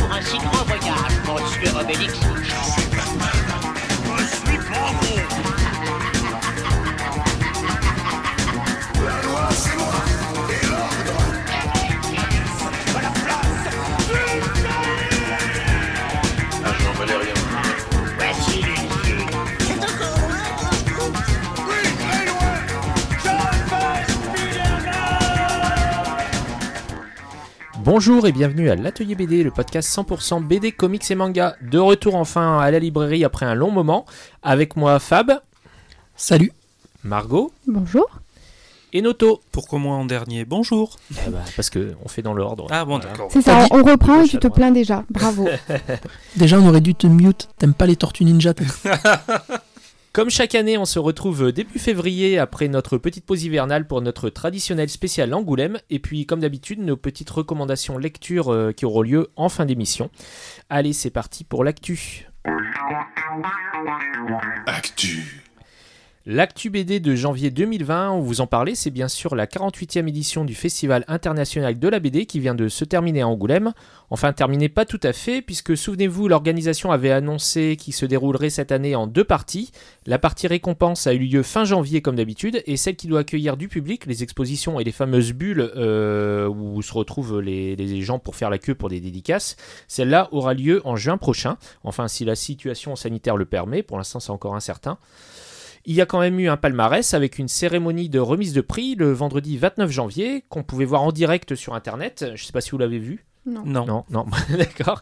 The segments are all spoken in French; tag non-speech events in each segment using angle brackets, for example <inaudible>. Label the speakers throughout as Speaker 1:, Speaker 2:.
Speaker 1: pour un si grand voyage, monsieur Obélix.
Speaker 2: Je suis
Speaker 3: Bonjour et bienvenue à l'Atelier BD, le podcast 100% BD, comics et manga. De retour enfin à la librairie après un long moment. Avec moi Fab,
Speaker 4: Salut.
Speaker 3: Margot
Speaker 5: Bonjour.
Speaker 3: et Noto.
Speaker 4: Pourquoi moi en dernier Bonjour.
Speaker 3: Eh ben, parce que on fait dans l'ordre.
Speaker 4: Ah bon,
Speaker 3: Voilà.
Speaker 4: d'accord.
Speaker 5: C'est ça, on reprend et tu te plains déjà. Bravo. <laughs>
Speaker 4: Déjà, on aurait dû te mute. T'aimes pas les tortues ninja <laughs>
Speaker 3: Comme chaque année, on se retrouve début février après notre petite pause hivernale pour notre traditionnel spécial Angoulême. Et puis, comme d'habitude, nos petites recommandations lecture euh, qui auront lieu en fin d'émission. Allez, c'est parti pour l'actu.
Speaker 2: Actu
Speaker 3: L'actu BD de janvier 2020, on vous en parlait, c'est bien sûr la 48e édition du Festival international de la BD qui vient de se terminer à Angoulême. Enfin, terminé pas tout à fait, puisque souvenez-vous, l'organisation avait annoncé qu'il se déroulerait cette année en deux parties. La partie récompense a eu lieu fin janvier comme d'habitude, et celle qui doit accueillir du public, les expositions et les fameuses bulles euh, où se retrouvent les, les gens pour faire la queue pour des dédicaces, celle-là aura lieu en juin prochain. Enfin, si la situation sanitaire le permet, pour l'instant c'est encore incertain. Il y a quand même eu un palmarès avec une cérémonie de remise de prix le vendredi 29 janvier qu'on pouvait voir en direct sur internet. Je ne sais pas si vous l'avez vu.
Speaker 5: Non.
Speaker 4: Non.
Speaker 3: Non, non, <laughs> d'accord.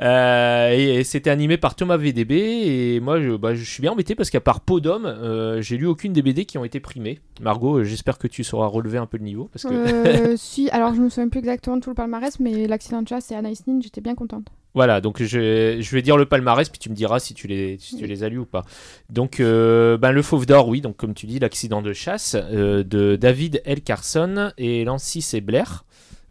Speaker 3: Euh, et, et c'était animé par Thomas VDB et moi je, bah, je suis bien embêté parce qu'à part Podom, euh, j'ai lu aucune des BD qui ont été primées. Margot, euh, j'espère que tu sauras relever un peu le niveau parce que
Speaker 5: Euh, <laughs> si, alors je me souviens plus exactement de tout le palmarès, mais l'accident de chasse et Anaïs Nin, j'étais bien contente.
Speaker 3: Voilà, donc je, je vais dire le palmarès, puis tu me diras si tu les, si tu les as lus ou pas. Donc, euh, ben, le Fauve d'Or, oui, donc comme tu dis, l'accident de chasse euh, de David L. Carson et Lancy Sebler.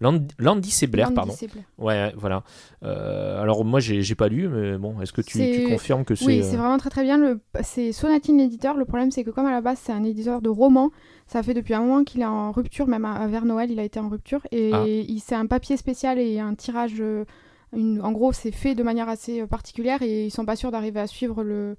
Speaker 3: Land- Landy Sebler,
Speaker 5: Landy
Speaker 3: pardon.
Speaker 5: Sebler.
Speaker 3: Ouais, voilà. Euh, alors, moi, j'ai pas lu, mais bon, est-ce que tu, confirmes que c'est.
Speaker 5: Oui, c'est vraiment très très bien. Le... C'est Sonatine l'éditeur. Le problème, c'est que comme à la base, c'est un éditeur de romans, ça fait depuis un moment qu'il est en rupture, même à- vers Noël, il a été en rupture. Et
Speaker 3: Ah.
Speaker 5: il c'est un papier spécial et un tirage. Une- En gros, c'est fait de manière assez euh, particulière et ils sont pas sûrs d'arriver à suivre le,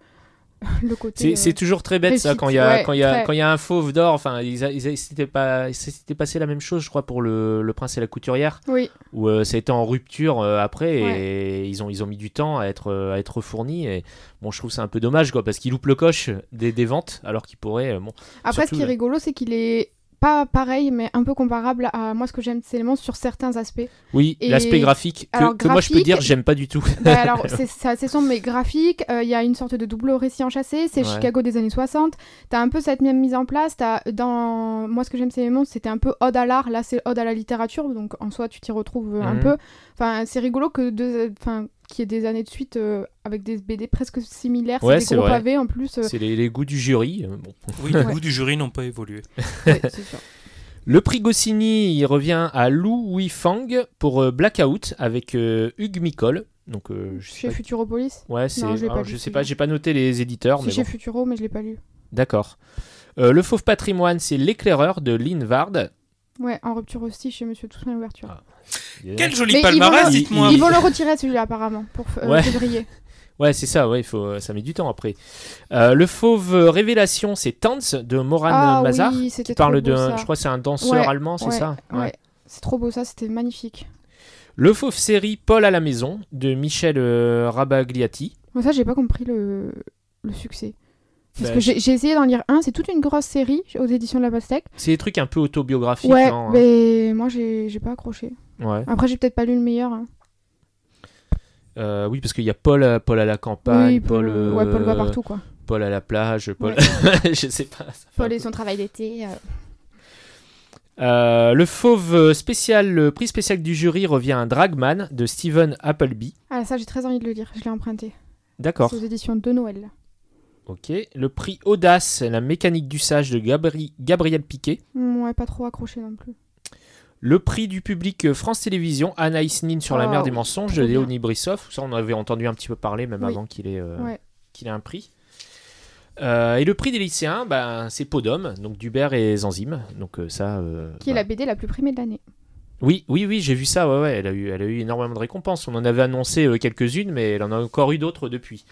Speaker 5: <laughs> le côté.
Speaker 3: C'est
Speaker 5: euh,
Speaker 3: c'est toujours très bête ça quand il y a
Speaker 5: ouais,
Speaker 3: quand il
Speaker 5: très.
Speaker 3: quand il y a un fauve d'or enfin ils, c'était pas c'était passé la même chose je crois pour le, le prince et la couturière
Speaker 5: Oui,
Speaker 3: où euh, ça a été en rupture euh, après et ils ont ils ont mis du temps à être à être fournis et bon je trouve c'est un peu dommage quoi parce qu'ils loupent le coche des, des ventes alors qu'ils pourraient bon
Speaker 5: Après,
Speaker 3: Surtout,
Speaker 5: ce qui est rigolo, c'est qu'il est pas pareil, mais un peu comparable à moi ce que j'aime de ces éléments sur certains aspects.
Speaker 3: oui
Speaker 5: Et-
Speaker 3: l'aspect graphique que,
Speaker 5: alors,
Speaker 3: que moi je peux dire j'aime pas du tout <laughs>
Speaker 5: Bah, alors, <laughs> c'est assez sombre, mais graphique. euh, Il y a une sorte de double récit enchâssé. C'est
Speaker 3: Ouais.
Speaker 5: Chicago des années 60. T'as un peu cette même mise en place. As, dans moi, ce que j'aime de ces éléments, c'était un peu ode à l'art. Là, c'est ode à la littérature. Donc, en soi, tu t'y retrouves un
Speaker 3: Mhm.
Speaker 5: peu. Enfin, c'est rigolo que deux, enfin, qu'il y ait des années de suite euh, avec des BD presque similaires.
Speaker 3: Ouais,
Speaker 5: c'est des gros
Speaker 3: vrai.
Speaker 5: pavés en plus. euh,
Speaker 3: c'est les, les goûts du jury euh, bon.
Speaker 4: Oui, <laughs> les
Speaker 5: Ouais.
Speaker 4: goûts du jury n'ont pas évolué. <laughs>
Speaker 5: ouais, c'est sûr.
Speaker 3: Le prix Goscinny, il revient à Lou Wifang pour euh, Blackout avec euh, Hugues Micol. Donc, euh, je sais
Speaker 5: Chez
Speaker 3: pas-
Speaker 5: Futuropolis?
Speaker 3: Ouais, c'est.
Speaker 5: Non, je
Speaker 3: alors, je sais pas, j'ai pas noté les éditeurs,
Speaker 5: C'est
Speaker 3: mais
Speaker 5: chez
Speaker 3: bon.
Speaker 5: Futuro, mais je l'ai pas lu.
Speaker 3: D'accord. Euh, le Fauve Patrimoine, c'est l'éclaireur de Lynn Vard.
Speaker 5: Ouais, en rupture aussi chez Monsieur Toussaint l'ouverture.
Speaker 3: Ah.
Speaker 4: Quel joli
Speaker 5: Mais ils
Speaker 4: palmarès,
Speaker 5: vont le-
Speaker 4: dites-moi.
Speaker 5: Ils vont le retirer celui-là apparemment pour euh,
Speaker 3: Ouais.
Speaker 5: février. <laughs>
Speaker 3: Ouais, c'est ça. Ouais, il faut. Ça met du temps après. Euh, le Fauve Révélation, c'est Tanz de Moran
Speaker 5: ah
Speaker 3: Mazar.
Speaker 5: oui,
Speaker 3: qui
Speaker 5: c'était
Speaker 3: parle
Speaker 5: trop beau,
Speaker 3: d'un.
Speaker 5: ça.
Speaker 3: Je crois que c'est un danseur
Speaker 5: Ouais,
Speaker 3: allemand, c'est
Speaker 5: ouais,
Speaker 3: ça.
Speaker 5: Ouais. C'est trop beau ça, c'était magnifique.
Speaker 3: Le Fauve série Paul à la maison de Michel euh, Rabagliati.
Speaker 5: Moi ça j'ai pas compris le, le succès. Parce
Speaker 3: Bah,
Speaker 5: que j'ai j'ai essayé d'en lire un, c'est toute une grosse série aux éditions de la Pastèque.
Speaker 3: C'est des trucs un peu autobiographiques.
Speaker 5: Ouais,
Speaker 3: non, hein.
Speaker 5: mais moi j'ai j'ai pas accroché.
Speaker 3: Ouais.
Speaker 5: Après j'ai peut-être pas lu le meilleur. hein.
Speaker 3: Euh, oui, parce qu'il y a Paul, à- Paul à la campagne,
Speaker 5: oui,
Speaker 3: Paul,
Speaker 5: Paul, ouais, Paul va
Speaker 3: euh,
Speaker 5: partout quoi.
Speaker 3: Paul à la plage, Paul. <laughs> je sais pas.
Speaker 5: Paul et son travail d'été. euh.
Speaker 3: Euh, le fauve spécial, le prix spécial du jury revient à Dragman de Stephen Appleby.
Speaker 5: Ah ça j'ai très envie de le lire, je l'ai emprunté.
Speaker 3: D'accord.
Speaker 5: C'est aux éditions de Noël.
Speaker 3: Ok. Le prix Audace, la mécanique du sage de Gabri- Gabriel Piquet.
Speaker 5: Mm, Ouais, pas trop accroché non plus.
Speaker 3: Le prix du public euh, France Télévisions, Anaïs Nin sur la mer des
Speaker 5: oui,
Speaker 3: mensonges. Léonie Brissov. Ça, on avait entendu un petit peu parler même
Speaker 5: Oui.
Speaker 3: avant qu'il ait, euh,
Speaker 5: Ouais.
Speaker 3: qu'il ait un prix. Euh, et le prix des lycéens, ben, c'est Podum, donc Dubert et Zanzime. Donc euh, ça.
Speaker 5: Qui est
Speaker 3: bah,
Speaker 5: la BD la plus primée de l'année.
Speaker 3: Oui, oui, oui, j'ai vu ça. Ouais, ouais, elle a eu, elle a eu énormément de récompenses. On en avait annoncé quelques-unes, mais elle en a encore eu d'autres depuis.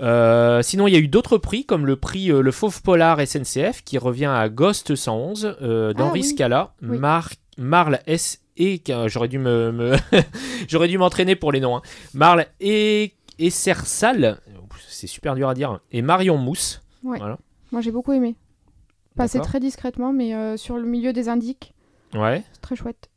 Speaker 3: Euh, sinon, il y a eu d'autres prix, comme le prix euh, Le Fauve Polar SNCF, qui revient à Ghost 111, euh, d'Henri
Speaker 5: Ah, oui.
Speaker 3: Scala,
Speaker 5: Oui.
Speaker 3: Mar- Marle S. Et j'aurais dû me, me- <laughs> j'aurais dû m'entraîner pour les noms. hein. Marle et Essersal, c'est super dur à dire, et Marion Mousse.
Speaker 5: Moi j'ai beaucoup aimé. Passer
Speaker 3: D'accord.
Speaker 5: très discrètement, mais euh, sur le milieu des indiques,
Speaker 3: Ouais.
Speaker 5: c'est très chouette.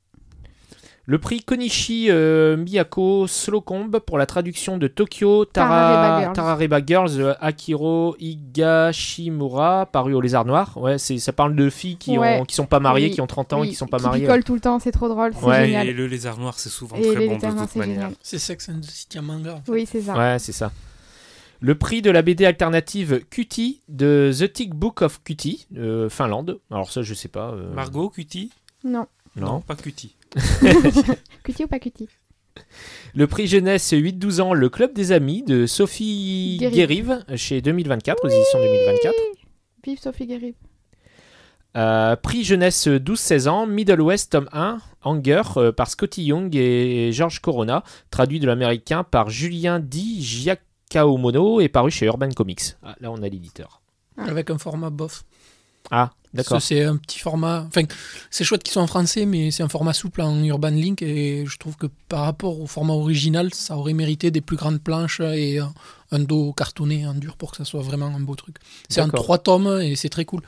Speaker 3: Le prix Konishi euh, Miyako Slocombe pour la traduction de Tokyo
Speaker 5: Tarareba
Speaker 3: Tara,
Speaker 5: Girls.
Speaker 3: Tarareba Girls euh, Akiro Higashimura paru au Lézard Noir. Ouais, c'est ça parle de filles qui
Speaker 5: Ouais.
Speaker 3: ont qui sont pas mariées,
Speaker 5: Oui.
Speaker 3: qui ont 30 ans et qui sont pas
Speaker 5: qui
Speaker 3: mariées.
Speaker 5: picolent tout le temps, c'est trop drôle, c'est
Speaker 3: Ouais,
Speaker 5: génial.
Speaker 6: Et le lézard noir, c'est souvent
Speaker 5: Et
Speaker 6: très bon de toute
Speaker 5: c'est
Speaker 6: manière.
Speaker 5: génial.
Speaker 4: C'est Sex and the City en manga. en fait.
Speaker 5: Oui, c'est ça.
Speaker 3: Ouais, c'est ça. Le prix de la BD alternative Cutie de The Tick Book of Cutie, euh, Finlande. Alors ça, je sais pas. euh,
Speaker 6: Margot, Cutie?
Speaker 5: Non.
Speaker 3: Non.
Speaker 6: pas Cutie. <laughs>
Speaker 5: Cutie ou pas cutie
Speaker 3: Le prix jeunesse 8-12 ans, le Club des Amis de Sophie
Speaker 5: Guérive.
Speaker 3: Chez 2024, aux éditions 2024.
Speaker 5: Vive Sophie Guérive.
Speaker 3: Euh, prix jeunesse 12-16 ans, Middle West tome 1, Anger, euh, par Scotty Young et George Corona, traduit de l'américain par Julien Di Giacomono et paru chez Urban Comics. Ah, là, on a l'éditeur.
Speaker 4: Avec un format bof.
Speaker 3: Ah, d'accord.
Speaker 4: C'est un petit format. Enfin, c'est chouette qu'ils soient en français, mais c'est un format souple en Urban Link. Et je trouve que par rapport au format original, ça aurait mérité des plus grandes planches et un, un dos cartonné en dur pour que ça soit vraiment un beau truc. C'est en trois tomes et c'est très cool.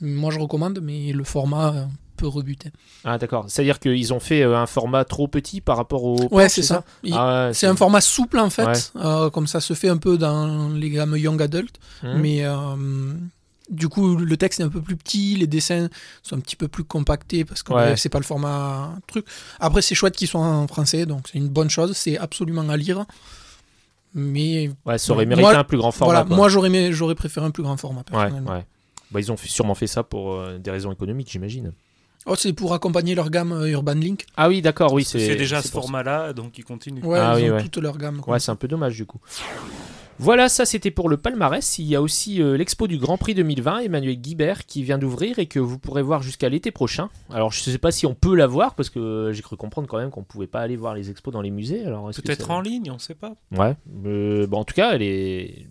Speaker 4: Moi, je recommande, mais le format euh, peut rebuter.
Speaker 3: Ah, d'accord. C'est-à-dire qu'ils ont fait euh, un format trop petit par rapport au.
Speaker 4: Ouais, c'est ça.
Speaker 3: Ah, ouais,
Speaker 4: C'est un format souple en fait,
Speaker 3: Ouais.
Speaker 4: euh, comme ça se fait un peu dans les gammes Young Adult.
Speaker 3: Hmm.
Speaker 4: Mais euh, du coup, le texte est un peu plus petit, les dessins sont un petit peu plus compactés parce que
Speaker 3: Ouais.
Speaker 4: ouais, c'est pas le format truc. Après, c'est chouette qu'ils soient en français, donc c'est une bonne chose. C'est absolument à lire. Mais
Speaker 3: Ouais, ça aurait
Speaker 4: Moi-
Speaker 3: mérité un plus grand format.
Speaker 4: voilà,
Speaker 3: quoi.
Speaker 4: moi j'aurais aimé- j'aurais préféré un plus grand format
Speaker 3: Ouais,
Speaker 4: personnellement.
Speaker 3: ouais. Bah, ils ont fait- sûrement fait ça pour euh, des raisons économiques, j'imagine.
Speaker 4: Oh, c'est pour accompagner leur gamme euh, Urban Link.
Speaker 3: Ah oui, d'accord, oui,
Speaker 6: C'est
Speaker 3: c'est.
Speaker 6: déjà
Speaker 3: c'est
Speaker 6: ce format-là, donc il continue.
Speaker 4: Ouais,
Speaker 3: Ah
Speaker 4: ils
Speaker 3: oui,
Speaker 4: ont
Speaker 3: ouais.
Speaker 4: toute leur gamme. quoi.
Speaker 3: Ouais, c'est un peu dommage du coup. Voilà, ça c'était pour le palmarès. Il y a aussi euh, l'expo du Grand Prix 2020, Emmanuel Guibert, qui vient d'ouvrir et que vous pourrez voir jusqu'à l'été prochain. Alors je sais pas si on peut la voir parce que euh, j'ai cru comprendre quand même qu'on pouvait pas aller voir les expos dans les musées.
Speaker 6: Peut-être
Speaker 3: ça-
Speaker 6: en ligne, on sait pas.
Speaker 3: Ouais. Euh, bon, en tout cas, elle est.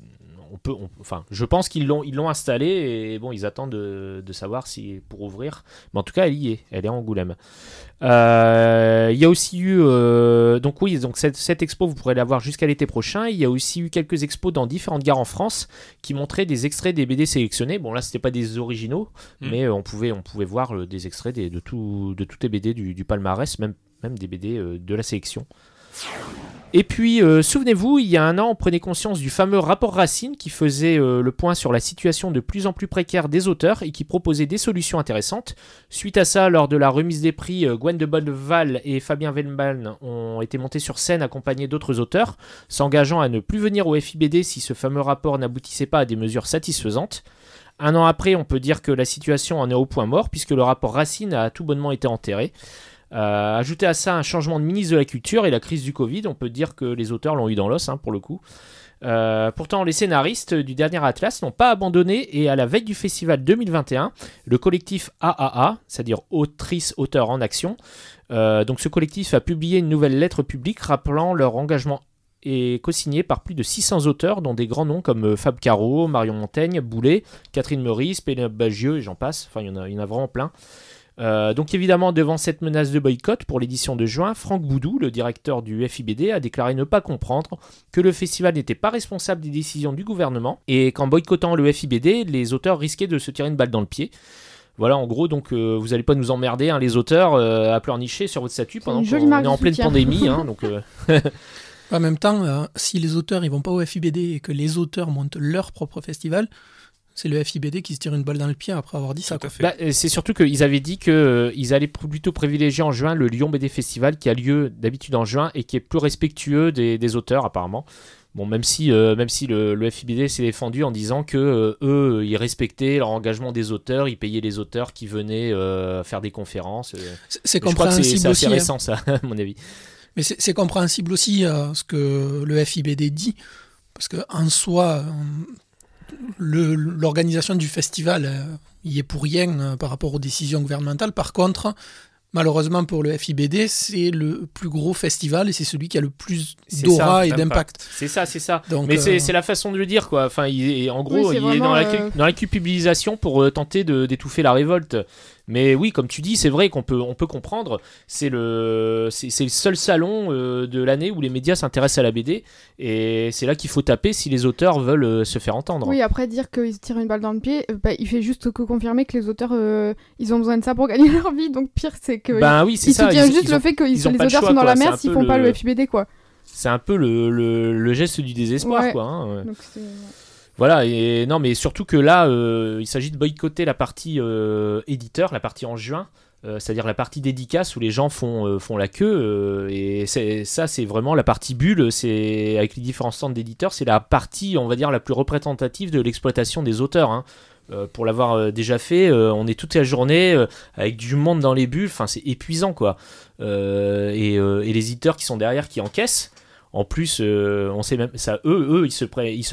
Speaker 3: On peut, on- enfin, je pense qu'ils l'ont, ils l'ont installée et bon, ils attendent de, de savoir si pour ouvrir. Mais en tout cas, elle y est. Elle est à Angoulême. Euh, il y a aussi eu, euh, donc oui, donc cette, cette expo, vous pourrez la voir jusqu'à l'été prochain. Il y a aussi eu quelques expos dans différentes gares en France qui montraient des extraits des BD sélectionnés. Bon, là, c'était pas des originaux,
Speaker 6: Mm.
Speaker 3: mais euh, on pouvait, on pouvait voir des extraits des- de tout, de toutes les BD du, du palmarès, même, même des BD de la sélection. Et puis, euh, souvenez-vous, il y a un an, on prenait conscience du fameux rapport Racine qui faisait euh, le point sur la situation de plus en plus précaire des auteurs et qui proposait des solutions intéressantes. Suite à ça, lors de la remise des prix, euh, Gwen de Bonneval et Fabien Vellman ont été montés sur scène accompagnés d'autres auteurs, s'engageant à ne plus venir au FIBD si ce fameux rapport n'aboutissait pas à des mesures satisfaisantes. Un an après, on peut dire que la situation en est au point mort puisque le rapport Racine a tout bonnement été enterré. Euh, ajouter à ça un changement de ministre de la Culture et la crise du Covid, on peut dire que les auteurs l'ont eu dans l'os, hein, pour le coup. Euh, pourtant, les scénaristes du dernier Atlas n'ont pas abandonné et à la veille du festival 2021, le collectif AAA, c'est-à-dire Autrice Auteur en Action, euh, donc ce collectif a publié une nouvelle lettre publique rappelant leur engagement et co-signé par plus de 600 auteurs, dont des grands noms comme euh, Fab Caro, Marion Montaigne, Boulet, Catherine Meurice, Pénélope Bagieux et j'en passe. Enfin, il y en il y en a vraiment plein. Euh, donc évidemment, devant cette menace de boycott pour l'édition de juin, Franck Boudou, le directeur du FIBD, a déclaré ne pas comprendre que le festival n'était pas responsable des décisions du gouvernement et qu'en boycottant le FIBD, les auteurs risquaient de se tirer une balle dans le pied. Voilà, en gros, donc euh, vous n'allez pas nous emmerder, hein, les auteurs, euh, à pleurnicher sur votre statut pendant
Speaker 5: une
Speaker 3: qu'on est en pleine pandémie. hein, <laughs> donc, euh,
Speaker 4: En même temps, euh, si les auteurs ils vont pas au FIBD et que les auteurs montent leur propre festival, c'est le FIBD qui se tire une balle dans le pied après avoir dit ça.
Speaker 3: Bah, euh, c'est surtout qu'ils avaient dit qu'ils allaient plutôt privilégier en juin le Lyon BD Festival qui a lieu d'habitude en juin et qui est plus respectueux des, des auteurs apparemment. Bon, même si, euh, même si le, le FIBD s'est défendu en disant que euh, eux, ils respectaient leur engagement des auteurs, ils payaient les auteurs qui venaient euh, faire des conférences. euh.
Speaker 4: C'est- C'est
Speaker 3: Mais je crois que c'est
Speaker 4: compréhensible
Speaker 3: c'est assez
Speaker 4: aussi. hein.
Speaker 3: récent ça, <laughs> à mon avis.
Speaker 4: Mais c'est c'est compréhensible aussi euh, ce que le FIBD dit, parce que en soi, euh, l'organisation du festival euh, y est pour rien euh, par rapport aux décisions gouvernementales. Par contre, malheureusement pour le FIBD, c'est le plus gros festival et c'est celui qui a le plus d'aura et
Speaker 6: d'impact.
Speaker 3: C'est ça, c'est ça.
Speaker 4: Donc,
Speaker 3: Mais c'est
Speaker 4: euh,
Speaker 3: c'est la façon de le dire, quoi. Enfin, il est- en gros,
Speaker 5: Oui,
Speaker 3: il est dans la, dans la culpabilisation pour euh, tenter de- d'étouffer la révolte. Mais oui, comme tu dis, c'est vrai qu'on peut, on peut comprendre. C'est le, c'est c'est le seul salon euh, de l'année où les médias s'intéressent à la BD, et c'est là qu'il faut taper si les auteurs veulent euh, se faire entendre.
Speaker 5: Oui, après dire qu'ils se tirent une balle dans le pied, euh, bah, il fait juste que confirmer que les auteurs, ils ont besoin de ça pour gagner <laughs> leur vie. Donc pire, c'est que
Speaker 3: Ben oui, c'est
Speaker 5: ils
Speaker 3: ça.
Speaker 5: soutiennent
Speaker 3: ils-
Speaker 5: juste
Speaker 3: ils
Speaker 5: le fait que
Speaker 3: ils
Speaker 5: les auteurs
Speaker 3: choix,
Speaker 5: sont dans
Speaker 3: quoi.
Speaker 5: la merde s'ils font pas
Speaker 3: le-
Speaker 5: le FIBD, quoi.
Speaker 3: C'est un peu le, le- le geste du désespoir,
Speaker 5: Ouais.
Speaker 3: quoi. hein, ouais.
Speaker 5: Donc c'est-
Speaker 3: Voilà, et non, mais surtout que là, euh, il s'agit de boycotter la partie euh, éditeur, la partie en juin, euh, c'est-à-dire la partie dédicace où les gens font, font la queue, et ça, c'est vraiment la partie bulle, c'est avec les différents stands d'éditeurs, c'est la partie, on va dire, la plus représentative de l'exploitation des auteurs. hein. Pour l'avoir déjà fait, on est toute la journée avec du monde dans les bulles, enfin c'est épuisant quoi. Et les éditeurs qui sont derrière qui encaissent, en plus, euh, on sait même ça. Eux, ils se,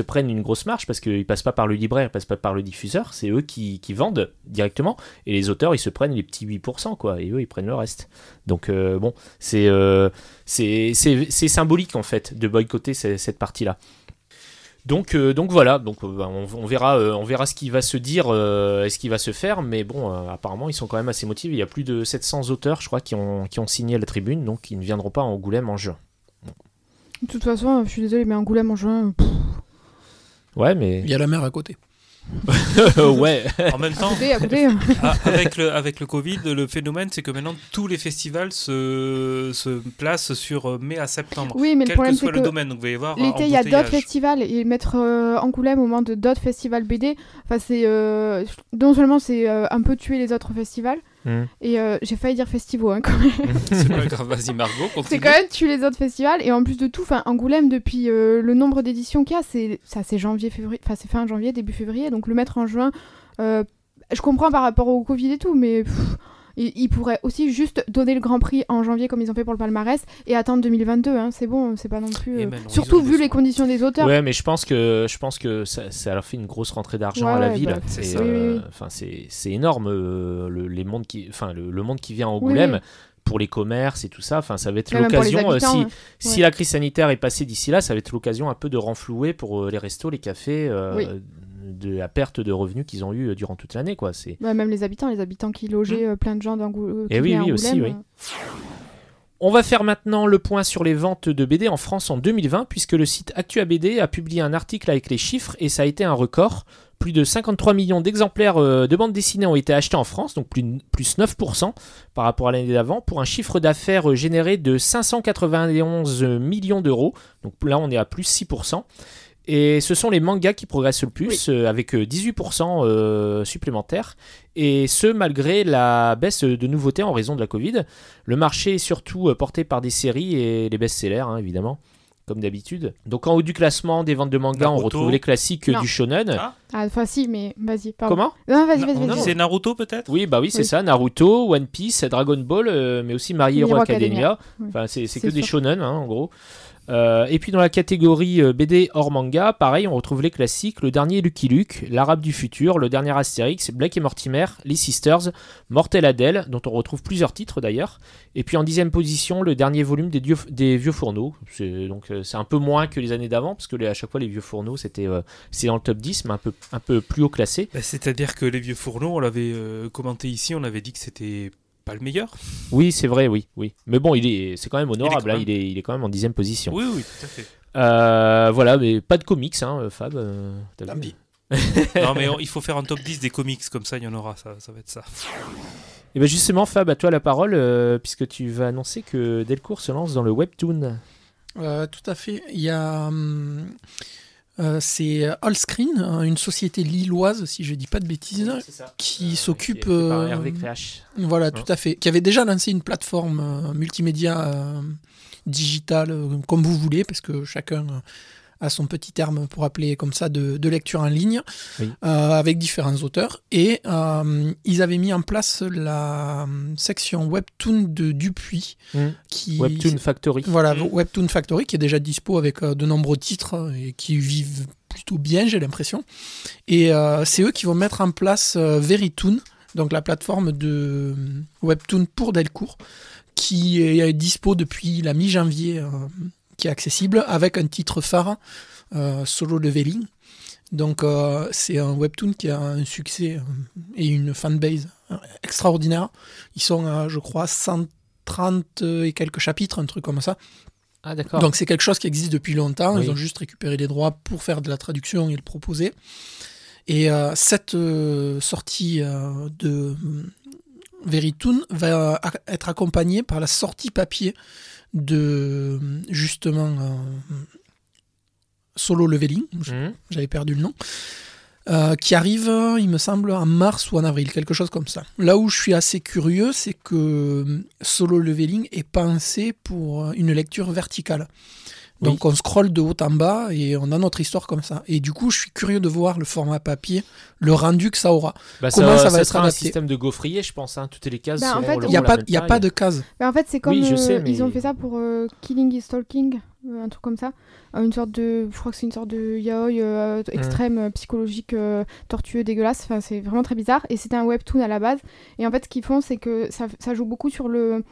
Speaker 3: prennent, une grosse marge parce qu'ils passent pas par le libraire, ils passent pas par le diffuseur. C'est eux qui, vendent directement. Et les auteurs, ils se prennent les petits 8%, quoi. Et eux, ils prennent le reste. Donc, euh, bon, c'est euh, c'est symbolique, en fait, de boycotter ce- cette partie-là. Donc, euh, donc voilà, bah, on, verra, ce qui va se dire et ce qui va se faire, mais bon, apparemment ils sont quand même assez motivés. Il y a plus de 700 auteurs, je crois, qui ont, qui ont signé la tribune, donc ils ne viendront pas à Angoulême en juin.
Speaker 5: De toute façon, je suis désolée, mais Angoulême en juin, pff,
Speaker 3: Ouais, mais.
Speaker 4: Il y a la mer à côté. <laughs>
Speaker 3: ouais.
Speaker 6: En même temps,
Speaker 5: à côté, à côté.
Speaker 6: ah, avec, le, avec le Covid, le phénomène, c'est que maintenant tous les festivals se, se placent sur euh, mai à septembre.
Speaker 5: Oui, mais le
Speaker 6: Quel
Speaker 5: problème,
Speaker 6: que
Speaker 5: c'est
Speaker 6: soit le
Speaker 5: que
Speaker 6: domaine, donc vous allez voir.
Speaker 5: l'été, il y a d'autres
Speaker 6: embouteillage.
Speaker 5: festivals et mettre euh, Angoulême au moment de d'autres festivals BD, enfin, c'est. euh, non seulement c'est euh, un peu tuer les autres festivals,
Speaker 3: Hmm.
Speaker 5: et euh, j'ai failli dire festivals, hein, quand même. <laughs>
Speaker 6: C'est pas <laughs> grave, vas-y Margot,
Speaker 5: C'est quand même tuer les autres festivals et en plus de tout, Angoulême depuis euh, le nombre d'éditions qu'il y a, c'est ça c'est janvier février, enfin c'est fin janvier début février, donc le mettre en juin, euh, je comprends par rapport au Covid et tout, mais pff, ils, ils pourraient aussi juste donner le Grand Prix en janvier comme ils ont fait pour le palmarès et attendre 2022, hein, c'est bon, c'est pas non plus.
Speaker 6: Et
Speaker 5: euh,
Speaker 6: ben non,
Speaker 5: surtout vu les conditions des auteurs.
Speaker 3: Ouais, mais je pense que je pense que ça, ça leur fait une grosse rentrée d'argent
Speaker 5: Ouais,
Speaker 3: à la
Speaker 5: ouais,
Speaker 3: ville.
Speaker 5: bah,
Speaker 6: c'est
Speaker 3: euh,
Speaker 5: Oui, oui.
Speaker 3: Enfin, c'est c'est énorme euh, le, les mondes qui, enfin le, le monde qui vient à Angoulême.
Speaker 5: oui.
Speaker 3: Pour les commerces et tout ça, enfin, ça va être l'occasion. euh, si
Speaker 5: hein.
Speaker 3: si la crise sanitaire est passée d'ici là, ça va être l'occasion un peu de renflouer pour euh, les restos, les cafés, euh,
Speaker 5: Oui.
Speaker 3: De la perte de revenus qu'ils ont eu euh, durant toute l'année, quoi. C'est
Speaker 5: même les habitants, les habitants qui logeaient euh, plein de gens d'Angoulême.
Speaker 3: Et oui, oui, aussi, oui. On va faire maintenant le point sur les ventes de BD en France en 2020, puisque le site ActuaBD a publié un article avec les chiffres et ça a été un record. Plus de 53 millions d'exemplaires euh, de bandes dessinées ont été achetés en France, donc plus, plus 9% par rapport à l'année d'avant, pour un chiffre d'affaires euh, généré de 591 millions d'euros. Donc là, on est à plus 6%. Et ce sont les mangas qui progressent le plus, euh, avec euh, 18% euh, supplémentaires. Et ce, malgré la baisse de nouveautés en raison de la Covid. Le marché est surtout euh, porté par des séries et les best-sellers, hein, évidemment, comme d'habitude. Donc en haut du classement des ventes de mangas, on
Speaker 6: Naruto.
Speaker 3: retrouve les classiques euh,
Speaker 5: Non.
Speaker 3: du shonen.
Speaker 6: Ah.
Speaker 5: Ah, enfin si, mais vas-y, pardon.
Speaker 3: Comment?
Speaker 5: Non, vas-y, vas-y, vas-y.
Speaker 6: disait Naruto peut-être?
Speaker 3: Oui, bah oui, c'est
Speaker 5: Oui.
Speaker 3: ça. Naruto, One Piece, Dragon Ball, euh, mais aussi My Hero Academia.
Speaker 5: Academia. Oui.
Speaker 3: Enfin, c'est c'est
Speaker 5: C'est
Speaker 3: que des shonen, hein, en gros. Euh, et puis dans la catégorie euh, BD hors manga, pareil, on retrouve les classiques, le dernier Lucky Luke, l'Arabe du futur, le dernier Astérix, Black et Mortimer, les Sisters, Mortel Adèle, dont on retrouve plusieurs titres d'ailleurs. Et puis en dixième position, le dernier volume des, des Vieux Fourneaux. C'est donc euh, c'est un peu moins que les années d'avant, parce que à chaque fois les Vieux Fourneaux c'était c'est dans le top 10, mais un peu, un peu plus haut classé.
Speaker 6: Bah, C'est-à-dire que les vieux fourneaux, on l'avait commenté ici, on avait dit que c'était pas le meilleur.
Speaker 3: Oui, c'est vrai, oui, oui. Mais bon, il est, c'est quand même honorable.
Speaker 6: quand
Speaker 3: là,
Speaker 6: même-
Speaker 3: Il, est, il est quand même en dixième position.
Speaker 6: Oui, oui, tout à fait.
Speaker 3: Euh, voilà, mais pas de comics, hein, Fab. euh, t'as vu
Speaker 4: pis.
Speaker 6: non, mais <laughs> on- il faut faire un top 10 des comics, comme ça, il y en aura, ça, ça va être ça.
Speaker 3: Et bien justement, Fab, à toi la parole, euh, puisque tu vas annoncer que Delcourt se lance dans le webtoon.
Speaker 4: Euh, tout à fait. Il y a. hum, euh, c'est Allscreen, hein, une société lilloise, si je dis pas de bêtises, qui s'occupe. Euh,
Speaker 3: Créache.
Speaker 4: Voilà,
Speaker 3: Hein.
Speaker 4: tout à fait. Qui avait déjà lancé une plateforme euh, multimédia euh, digitale, euh, comme vous voulez, parce que chacun a son petit terme pour appeler comme ça de, de lecture en ligne,
Speaker 3: Oui.
Speaker 4: euh, avec différents auteurs. Et euh, ils avaient mis en place la euh, section Webtoon de Dupuis,
Speaker 3: Mm.
Speaker 4: qui
Speaker 3: Webtoon Factory.
Speaker 4: voilà,
Speaker 6: Mm.
Speaker 4: Webtoon Factory, qui est déjà dispo avec euh, de nombreux titres et qui vivent plutôt bien, j'ai l'impression. Et euh, c'est eux qui vont mettre en place euh, Verytoon donc la plateforme de euh, Webtoon pour Delcourt, qui est dispo depuis la mi-janvier, euh, qui est accessible avec un titre phare, euh, Solo Leveling. Donc euh, c'est un webtoon qui a un succès euh, et une fanbase extraordinaire. Ils sont à, je crois, 130 et quelques chapitres, un truc comme ça.
Speaker 3: Ah, d'accord.
Speaker 4: Donc c'est quelque chose qui existe depuis longtemps.
Speaker 3: Oui.
Speaker 4: Ils ont juste récupéré les droits pour faire de la traduction et le proposer. Et euh, cette euh, sortie euh, de Veritoon va être accompagnée par la sortie papier de justement euh, Solo Leveling.
Speaker 3: Mhm.
Speaker 4: j'avais perdu le nom, euh, qui arrive, il me semble, en mars ou en avril, quelque chose comme ça. Là où je suis assez curieux, c'est que euh, Solo Leveling est pensé pour une lecture verticale. Donc on scrolle de haut en bas et on a notre histoire comme ça. Et du coup, je suis curieux de voir le format papier, le rendu que ça aura.
Speaker 3: Bah,
Speaker 4: comment ça va être
Speaker 3: sera un
Speaker 4: adapté
Speaker 3: système de gaufrier, je pense. hein. Toutes les cases
Speaker 5: Bah, en fait,
Speaker 4: Il n'y a, pas, y a de case.
Speaker 5: Bah, en fait, c'est comme
Speaker 3: Oui, je
Speaker 5: euh,
Speaker 3: sais, mais-
Speaker 5: ils ont fait ça pour euh, Killing is Talking, euh, un truc comme ça. Euh, une sorte de, je crois que c'est une sorte de yaoi euh, extrême, euh, psychologique, euh, tortueux, dégueulasse. Enfin, c'est vraiment très bizarre. Et c'était un webtoon à la base. Et en fait, ce qu'ils font, c'est que ça, ça joue beaucoup sur le,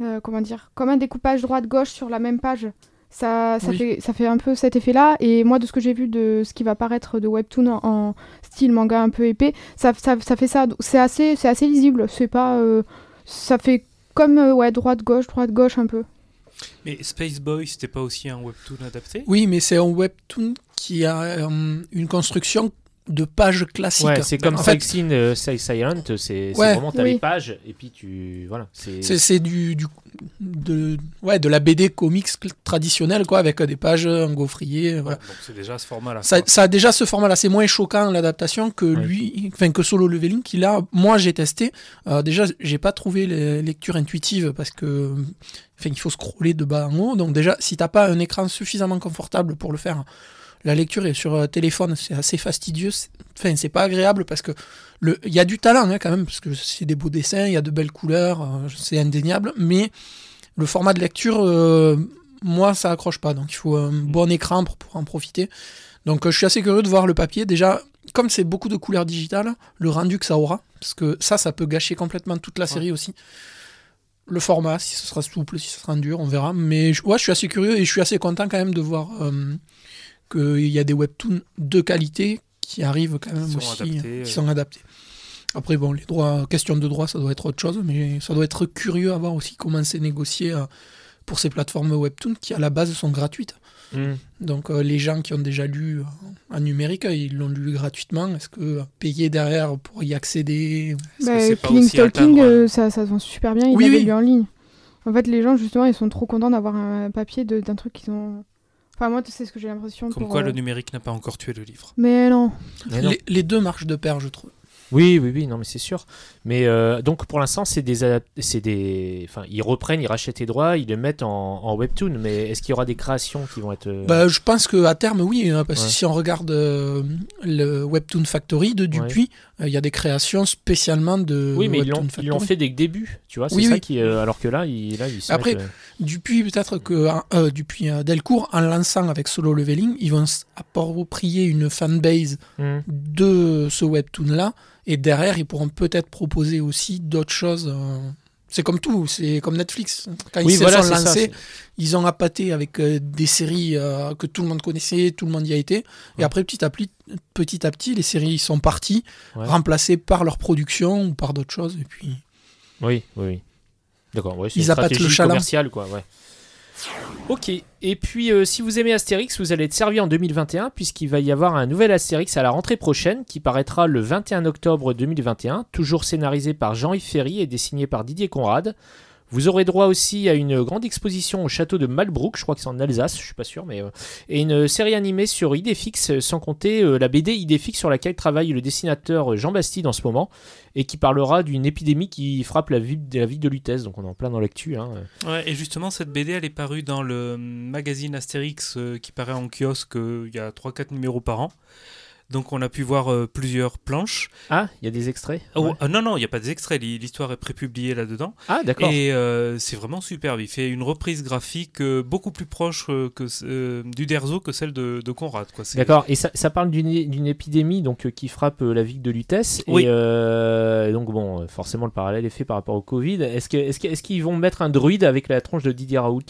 Speaker 5: euh, comment dire, comme un découpage droite-gauche sur la même page. Ça, ça,
Speaker 4: Oui.
Speaker 5: fait, ça fait un peu cet effet-là. Et moi, de ce que j'ai vu de ce qui va paraître de webtoon en, en style manga un peu épais, ça, ça, ça fait ça. C'est assez, c'est assez lisible. C'est pas, euh, ça fait comme euh, ouais, droite-gauche, droite-gauche un peu.
Speaker 6: Mais Space Boy, c'était pas aussi un webtoon adapté?
Speaker 4: Oui, mais c'est un webtoon qui a euh, une construction de page classique.
Speaker 3: Ouais, c'est comme Saxin, euh, Silent, c'est
Speaker 4: Ouais.
Speaker 3: vraiment t'as
Speaker 5: Oui.
Speaker 3: les pages et puis tu voilà, c'est
Speaker 4: du, du de ouais de la BD comics traditionnelle quoi avec euh, des pages en gaufrier voilà.
Speaker 6: Donc c'est déjà ce format-là.
Speaker 4: Ça,
Speaker 6: quoi.
Speaker 4: ça a déjà ce format là c'est moins choquant l'adaptation que
Speaker 3: Ouais.
Speaker 4: lui enfin que Solo Leveling qui là moi j'ai testé Euh, déjà j'ai pas trouvé les lectures intuitives parce que enfin il faut scroller de bas en haut donc déjà si t'as pas un écran suffisamment confortable pour le faire la lecture est sur euh, téléphone c'est assez fastidieux enfin c'est pas agréable parce que le il y a du talent hein, quand même parce que c'est des beaux dessins il y a de belles couleurs euh, c'est indéniable mais le format de lecture euh, moi ça accroche pas. Donc il faut un bon écran pour en profiter. Donc euh, je suis assez curieux de voir le papier. Déjà comme c'est beaucoup de couleurs digitales le rendu que ça aura parce que ça ça peut gâcher complètement toute la série aussi. Le format si ce sera souple si ce sera dur on verra. Mais ouais je suis assez curieux et je suis assez content quand même de voir euh, qu'il y a des webtoons de qualité qui arrivent quand même
Speaker 6: Qui
Speaker 4: aussi
Speaker 6: adaptés,
Speaker 4: euh,
Speaker 6: euh.
Speaker 4: qui sont adaptés après bon les droits question de droit ça doit être autre chose mais ça doit être curieux à voir aussi comment c'est négocié euh, pour ces plateformes webtoon qui à la base sont gratuites
Speaker 3: Hmm.
Speaker 4: donc euh, les gens qui ont déjà lu euh, en numérique, ils l'ont lu gratuitement. Est-ce que euh, payer derrière pour y accéder
Speaker 5: Bah, Stalking,
Speaker 6: atteindre,
Speaker 5: euh, ça, ça se vend super bien. Ils
Speaker 4: Oui,
Speaker 5: l'avaient
Speaker 4: oui.
Speaker 5: lu en ligne. En fait, les gens, justement, ils sont trop contents d'avoir un papier d'un truc qu'ils ont. Enfin, moi, c'est ce que j'ai l'impression.
Speaker 6: Comme
Speaker 5: pour,
Speaker 6: quoi
Speaker 5: euh,
Speaker 6: le numérique n'a pas encore tué le livre.
Speaker 5: Mais non.
Speaker 3: Mais non.
Speaker 4: les, les deux marchent de pair, je trouve.
Speaker 3: Oui, oui, oui, non, mais c'est sûr. Mais euh, donc pour l'instant, c'est des, c'est des, enfin, ils reprennent, ils rachètent les droits, ils les mettent en, en webtoon. Mais est-ce qu'il y aura des créations qui vont être euh,
Speaker 4: Bah, je pense qu'à terme, oui, hein, parce
Speaker 3: Ouais.
Speaker 4: que si on regarde euh, le Webtoon Factory de Dupuis, euh, il y a des créations spécialement de
Speaker 3: Oui, mais ils
Speaker 4: Webtoon
Speaker 3: l'ont, ils l'ont
Speaker 4: Factory.
Speaker 3: fait dès le début, tu vois. C'est
Speaker 4: Oui,
Speaker 3: ça
Speaker 4: oui.
Speaker 3: qui, alors que là, ils, là, ils
Speaker 4: Après,
Speaker 3: mettent,
Speaker 4: Dupuis, peut-être que euh, Dupuis euh, Delcourt, en lançant avec Solo Leveling, ils vont s'approprier une fanbase
Speaker 3: hmm.
Speaker 4: de ce webtoon-là, et derrière, ils pourront peut-être proposer aussi d'autres choses. euh, C'est comme tout, c'est comme Netflix. Quand
Speaker 3: Oui,
Speaker 4: ils
Speaker 3: voilà,
Speaker 4: se sont lancés, ils ont appâté avec euh, des séries euh, que tout le monde connaissait, tout le monde y a été. Et après, petit à petit, petit à petit, les séries sont parties,
Speaker 3: Ouais.
Speaker 4: remplacées par leur production ou par d'autres choses. Et puis,
Speaker 3: Oui, oui, oui. D'accord. Ouais, c'est
Speaker 4: Ils
Speaker 3: une
Speaker 4: appâtent le chaland.
Speaker 3: commerciale, quoi. Ouais. Ok. Et puis, euh, si vous aimez Astérix, vous allez être servi en 2021 puisqu'il va y avoir un nouvel Astérix à la rentrée prochaine qui paraîtra le 21 octobre 2021, toujours scénarisé par Jean-Yves Ferry et dessiné par Didier Conrad. Vous aurez droit aussi à une grande exposition au château de Malbrook, je crois que c'est en Alsace, je suis pas sûr, mais euh, et une série animée sur Idéfix, euh, sans compter euh, la BD Idéfix sur laquelle travaille le dessinateur Jean Bastide en ce moment et qui parlera d'une épidémie qui frappe la ville, de Lutèce. Donc on est en plein dans l'actu. Hein.
Speaker 6: Et justement, cette BD, elle est parue dans le magazine Astérix qui paraît en kiosque il y a 3-4 numéros par an. Donc on a pu voir euh, plusieurs planches.
Speaker 3: Ah, il y a des extraits?
Speaker 6: Oh,
Speaker 3: Ouais.
Speaker 6: euh, non, non, il n'y a pas d'extrait. L'histoire est prépubliée là-dedans.
Speaker 3: Ah, d'accord.
Speaker 6: Et euh, c'est vraiment superbe. Il fait une reprise graphique beaucoup plus proche que, du Derzo que celle de, de Conrad.
Speaker 3: D'accord, et ça, ça parle d'une épidémie donc, qui frappe la ville de Lutèce.
Speaker 6: Oui.
Speaker 3: Et donc, bon, forcément, le parallèle est fait par rapport au Covid. Que- est-ce qu'ils vont mettre un druide avec la tronche de Didier Raoult?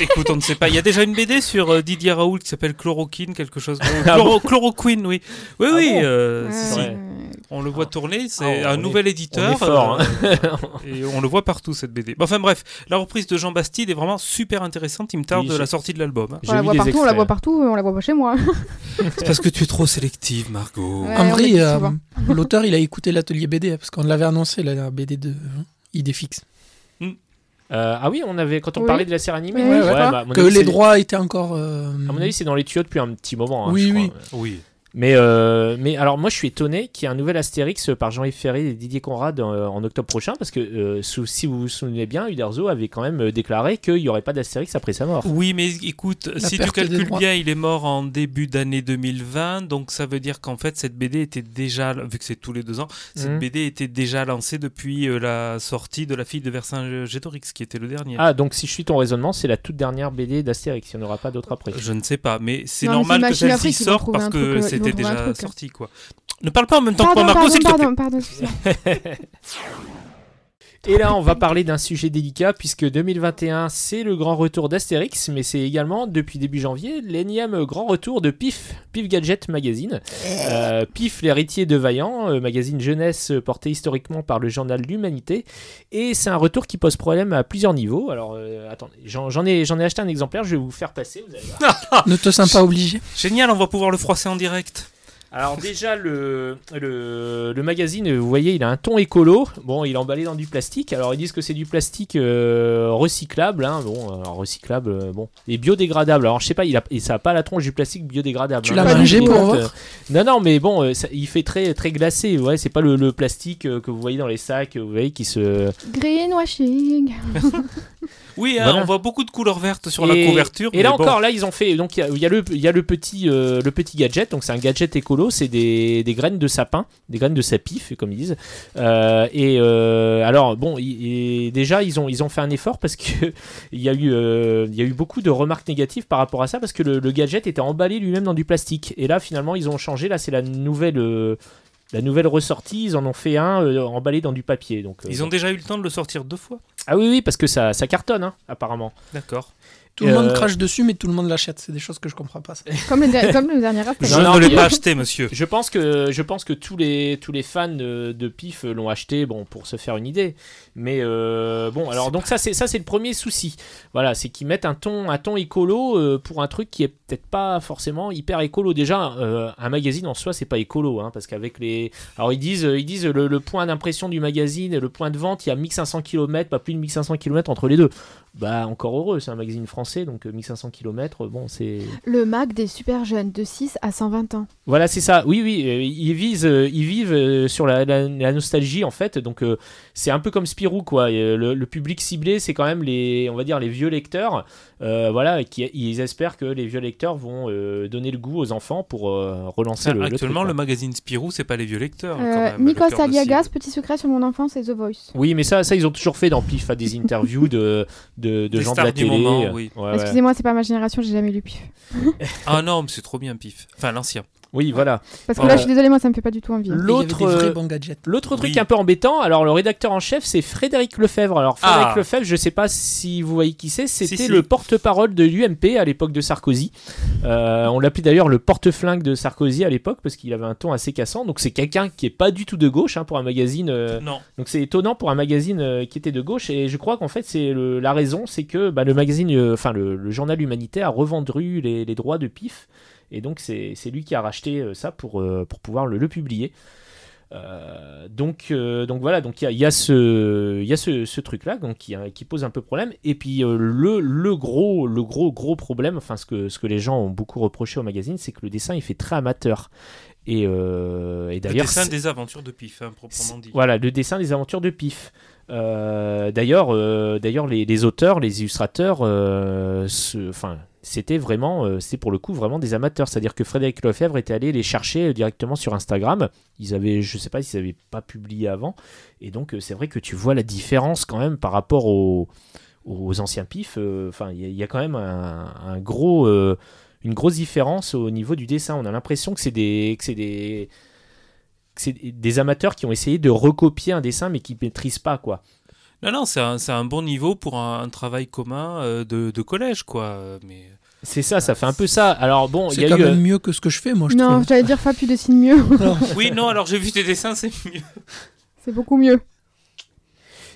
Speaker 6: Écoute, on ne sait pas. Il y a déjà une BD sur euh, Didier Raoult qui s'appelle Chloroquine, quelque chose. Euh,
Speaker 3: Ah
Speaker 6: Chloro- Chloroquine, oui. Oui,
Speaker 3: Ah
Speaker 6: oui.
Speaker 3: bon
Speaker 6: euh, si. On le voit tourner. C'est
Speaker 3: Ah, on
Speaker 6: un
Speaker 3: est-
Speaker 6: nouvel éditeur.
Speaker 3: on est fort, hein.
Speaker 6: euh, et on le voit partout, cette BD. Bon, enfin bref, la reprise de Jean Bastide est vraiment super intéressante. Il me tarde
Speaker 3: Oui,
Speaker 6: de
Speaker 3: j'ai-
Speaker 6: la sortie de l'album. hein.
Speaker 3: J'ai
Speaker 5: On la
Speaker 3: vu
Speaker 5: voit
Speaker 3: des
Speaker 5: partout, on la
Speaker 3: extraits.
Speaker 5: voit partout, on la voit pas chez moi. <laughs>
Speaker 6: C'est parce que tu es trop sélective, Margot.
Speaker 5: Ouais.
Speaker 4: en
Speaker 5: on le
Speaker 4: vrai,
Speaker 5: dit
Speaker 4: euh,
Speaker 5: souvent.
Speaker 4: l'auteur, il a écouté l'atelier BD, parce qu'on l'avait annoncé, la, BD de hein, Idéfix.
Speaker 3: Euh, Ah oui, on avait, quand on
Speaker 5: Oui.
Speaker 3: parlait de la série animée,
Speaker 5: Oui,
Speaker 3: ouais,
Speaker 5: je
Speaker 3: ouais,
Speaker 5: crois.
Speaker 3: bah,
Speaker 4: Que
Speaker 3: avis,
Speaker 4: les droits étaient encore... euh,
Speaker 3: À mon avis, c'est dans les tuyaux depuis un petit moment. hein,
Speaker 4: Oui,
Speaker 3: je crois.
Speaker 4: oui.
Speaker 3: Mais, euh, mais alors, moi, je suis étonné qu'il y ait un nouvel Astérix par Jean-Yves Ferry et Didier Conrad euh, en octobre prochain, parce que euh, sous- si vous vous souvenez bien, Uderzo avait quand même déclaré qu'il n'y aurait pas d'Astérix après sa mort.
Speaker 6: Oui, mais écoute,
Speaker 4: La
Speaker 6: si tu calcules bien, il est mort en début d'année 2020, donc ça veut dire qu'en fait, cette BD était déjà, vu que c'est tous les deux ans, cette
Speaker 3: Mhm.
Speaker 6: BD était déjà lancée depuis la sortie de La fille de Vercingétorix, qui était le dernier.
Speaker 3: Ah, donc si je suis ton raisonnement, c'est la toute dernière BD d'Astérix, il n'y en aura pas d'autres après.
Speaker 6: Je ne sais pas, mais c'est normal
Speaker 5: c'est
Speaker 6: que celle-ci sorte parce que
Speaker 5: vont
Speaker 6: c'était déjà sorti, quoi. Ne parle pas en même temps
Speaker 5: Pardon,
Speaker 6: que moi,
Speaker 5: pardon,
Speaker 6: s'il te plaît.
Speaker 5: pardon, pardon, excusez-moi. <laughs>
Speaker 3: Et là, on va parler d'un sujet délicat puisque 2021, c'est le grand retour d'Astérix, mais c'est également, depuis début janvier, l'énième grand retour de PIF, PIF Gadget Magazine. Euh, PIF, l'héritier de Vaillant, euh, magazine jeunesse porté historiquement par le journal L'Humanité. Et c'est un retour qui pose problème à plusieurs niveaux. Alors, euh, attendez, j'en ai, j'en ai acheté un exemplaire, je vais vous faire passer, vous allez voir. <laughs>
Speaker 4: Ne te sens pas obligé.
Speaker 6: Génial, on va pouvoir le froisser en direct.
Speaker 3: Alors déjà le, le, le magazine, vous voyez, il a un ton écolo. Bon, il est emballé dans du plastique. Alors ils disent que c'est du plastique euh, recyclable. hein. Bon, alors, recyclable, euh, bon, et biodégradable. Alors je sais pas, il a, et ça a pas la tronche du plastique biodégradable.
Speaker 4: Tu
Speaker 3: hein.
Speaker 4: l'as mangé pour voir
Speaker 3: euh, Non, non, mais bon, euh, ça- il fait très très glacé. Ouais, c'est pas le, le plastique euh, que vous voyez dans les sacs, euh, vous voyez, qui se.
Speaker 5: Greenwashing. <laughs>
Speaker 6: Oui, hein,
Speaker 3: Voilà.
Speaker 6: on voit beaucoup de couleurs vertes sur
Speaker 3: Et-
Speaker 6: la couverture.
Speaker 3: Et là
Speaker 6: bon.
Speaker 3: encore, là, ils ont fait. Donc, il y a, il y a le, il y a le petit, euh, le petit gadget. Donc, c'est un gadget écolo. C'est des, des graines de sapin, des graines de sapif, comme ils disent. Euh, et euh, alors, bon, et déjà, ils ont, ils ont fait un effort parce que <laughs> il y a eu, il y a eu beaucoup de remarques négatives par rapport à ça parce que le, le gadget était emballé lui-même dans du plastique. Et là, finalement, ils ont changé. Là, c'est la nouvelle. La nouvelle ressortie, ils en ont fait un euh, emballé dans du papier. Donc, euh,
Speaker 6: Ils ont déjà eu le temps de le sortir deux fois?
Speaker 3: Ah oui, oui, parce que ça, ça cartonne, hein, apparemment.
Speaker 6: D'accord.
Speaker 4: Tout le monde
Speaker 3: Euh,
Speaker 4: crache dessus, mais tout le monde l'achète. C'est des choses que je comprends pas. ça. <laughs>
Speaker 5: Comme le, comme le dernier rap.
Speaker 6: Je
Speaker 3: Non, non,
Speaker 6: ne l'ai pas acheté, monsieur.
Speaker 3: Je pense que je pense que tous les tous les fans de, de Pif l'ont acheté bon pour se faire une idée. Mais euh, bon alors donc ça c'est ça c'est le premier souci. Voilà c'est qu'ils mettent un ton un ton écolo euh, pour un truc qui est peut-être pas forcément hyper écolo. Déjà euh, un magazine en soi c'est pas écolo hein, parce qu'avec les alors ils disent ils disent le, le point d'impression du magazine et le point de vente il y a 1500 km pas plus de 1500 km entre les deux. Bah encore heureux c'est un magazine français donc euh, 1500 km bon c'est
Speaker 5: Le Mac des super jeunes de 6 à 120 ans.
Speaker 3: voilà, c'est ça. Oui, oui, euh, ils visent, euh, ils vivent euh, sur la, la- la nostalgie en fait. Donc euh, c'est un peu comme Spirou quoi. Euh, le, le public ciblé, c'est quand même les, on va dire les vieux lecteurs. Euh, voilà, qui ils espèrent que les vieux lecteurs vont euh, donner le goût aux enfants pour euh, relancer le, le
Speaker 6: Actuellement,
Speaker 3: truc,
Speaker 6: le, magazine Spirou, c'est pas les vieux lecteurs. quand
Speaker 5: Euh,
Speaker 6: même, le
Speaker 5: petit secret sur mon enfance et The Voice.
Speaker 3: Oui, mais ça, ça ils ont toujours fait dans Pif, à des interviews de, de, gens de la télé.
Speaker 6: oui.
Speaker 3: Ouais, ouais.
Speaker 5: Excusez-moi, c'est pas ma génération, j'ai jamais lu Pif.
Speaker 6: Ah non, mais c'est trop bien, Pif. Enfin, l'ancien.
Speaker 3: Oui, voilà.
Speaker 5: Parce que
Speaker 3: Euh,
Speaker 5: là, je suis désolée, moi, ça me fait pas du tout envie. hein.
Speaker 3: L'autre, euh. L'autre truc
Speaker 6: Oui.
Speaker 3: un peu embêtant, alors le rédacteur en chef c'est Frédéric Lefebvre. Alors Frédéric
Speaker 6: Ah.
Speaker 3: Lefebvre, je sais pas si vous voyez qui c'est, c'était
Speaker 6: si.
Speaker 3: le porte-parole de l'UMP à l'époque de Sarkozy. Euh, on l'appelait d'ailleurs le porte-flingue de Sarkozy à l'époque parce qu'il avait un ton assez cassant. Donc c'est quelqu'un qui est pas du tout de gauche hein, pour un magazine. euh,
Speaker 6: Non.
Speaker 3: donc c'est étonnant pour un magazine euh, qui était de gauche et je crois qu'en fait c'est la raison, c'est que bah, le magazine, euh, enfin le, le journal Humanité a revendu les, les droits de PIF et donc c'est lui qui a racheté euh, ça pour, euh, pour pouvoir le, le publier. Euh, donc, euh, donc voilà, donc il y a, y a ce, y a ce, ce truc-là donc qui, qui pose un peu problème. Et puis euh, le, le gros, le gros, gros problème, enfin ce que, ce que les gens ont beaucoup reproché au magazine, c'est que le dessin il fait très amateur. Et, et
Speaker 6: Le
Speaker 3: d'ailleurs,
Speaker 6: dessin des aventures de Pif, hein, proprement dit.
Speaker 3: Voilà, le dessin des aventures de Pif. D'ailleurs, d'ailleurs, les, les auteurs, les illustrateurs, enfin, c'était vraiment, euh, c'est pour le coup vraiment des amateurs. C'est-à-dire que Frédéric Lefebvre était allé les chercher euh, directement sur Instagram. Ils avaient, sais pas s'ils n'avaient pas publié avant. Et donc euh, c'est vrai que tu vois la différence quand même par rapport aux, aux anciens pifs. Enfin, il y, a- quand même un, gros, une grosse différence au niveau du dessin. On a l'impression que c'est des, des, des amateurs qui ont essayé de recopier un dessin mais qui maîtrisent pas quoi.
Speaker 6: Non, non, c'est un, c'est un bon niveau pour un, un travail commun euh, de, de collège, quoi. euh, Mais
Speaker 3: C'est ça, ça fait un peu ça. Alors bon, il y
Speaker 4: C'est
Speaker 3: a
Speaker 4: quand
Speaker 3: eu. euh,
Speaker 4: même mieux que ce que je fais, moi, je
Speaker 5: Non,
Speaker 4: trouve.
Speaker 5: j'allais dire Fab, tu dessines mieux. <laughs>
Speaker 6: oui, non, alors j'ai vu tes dessins, c'est mieux.
Speaker 5: c'est beaucoup mieux.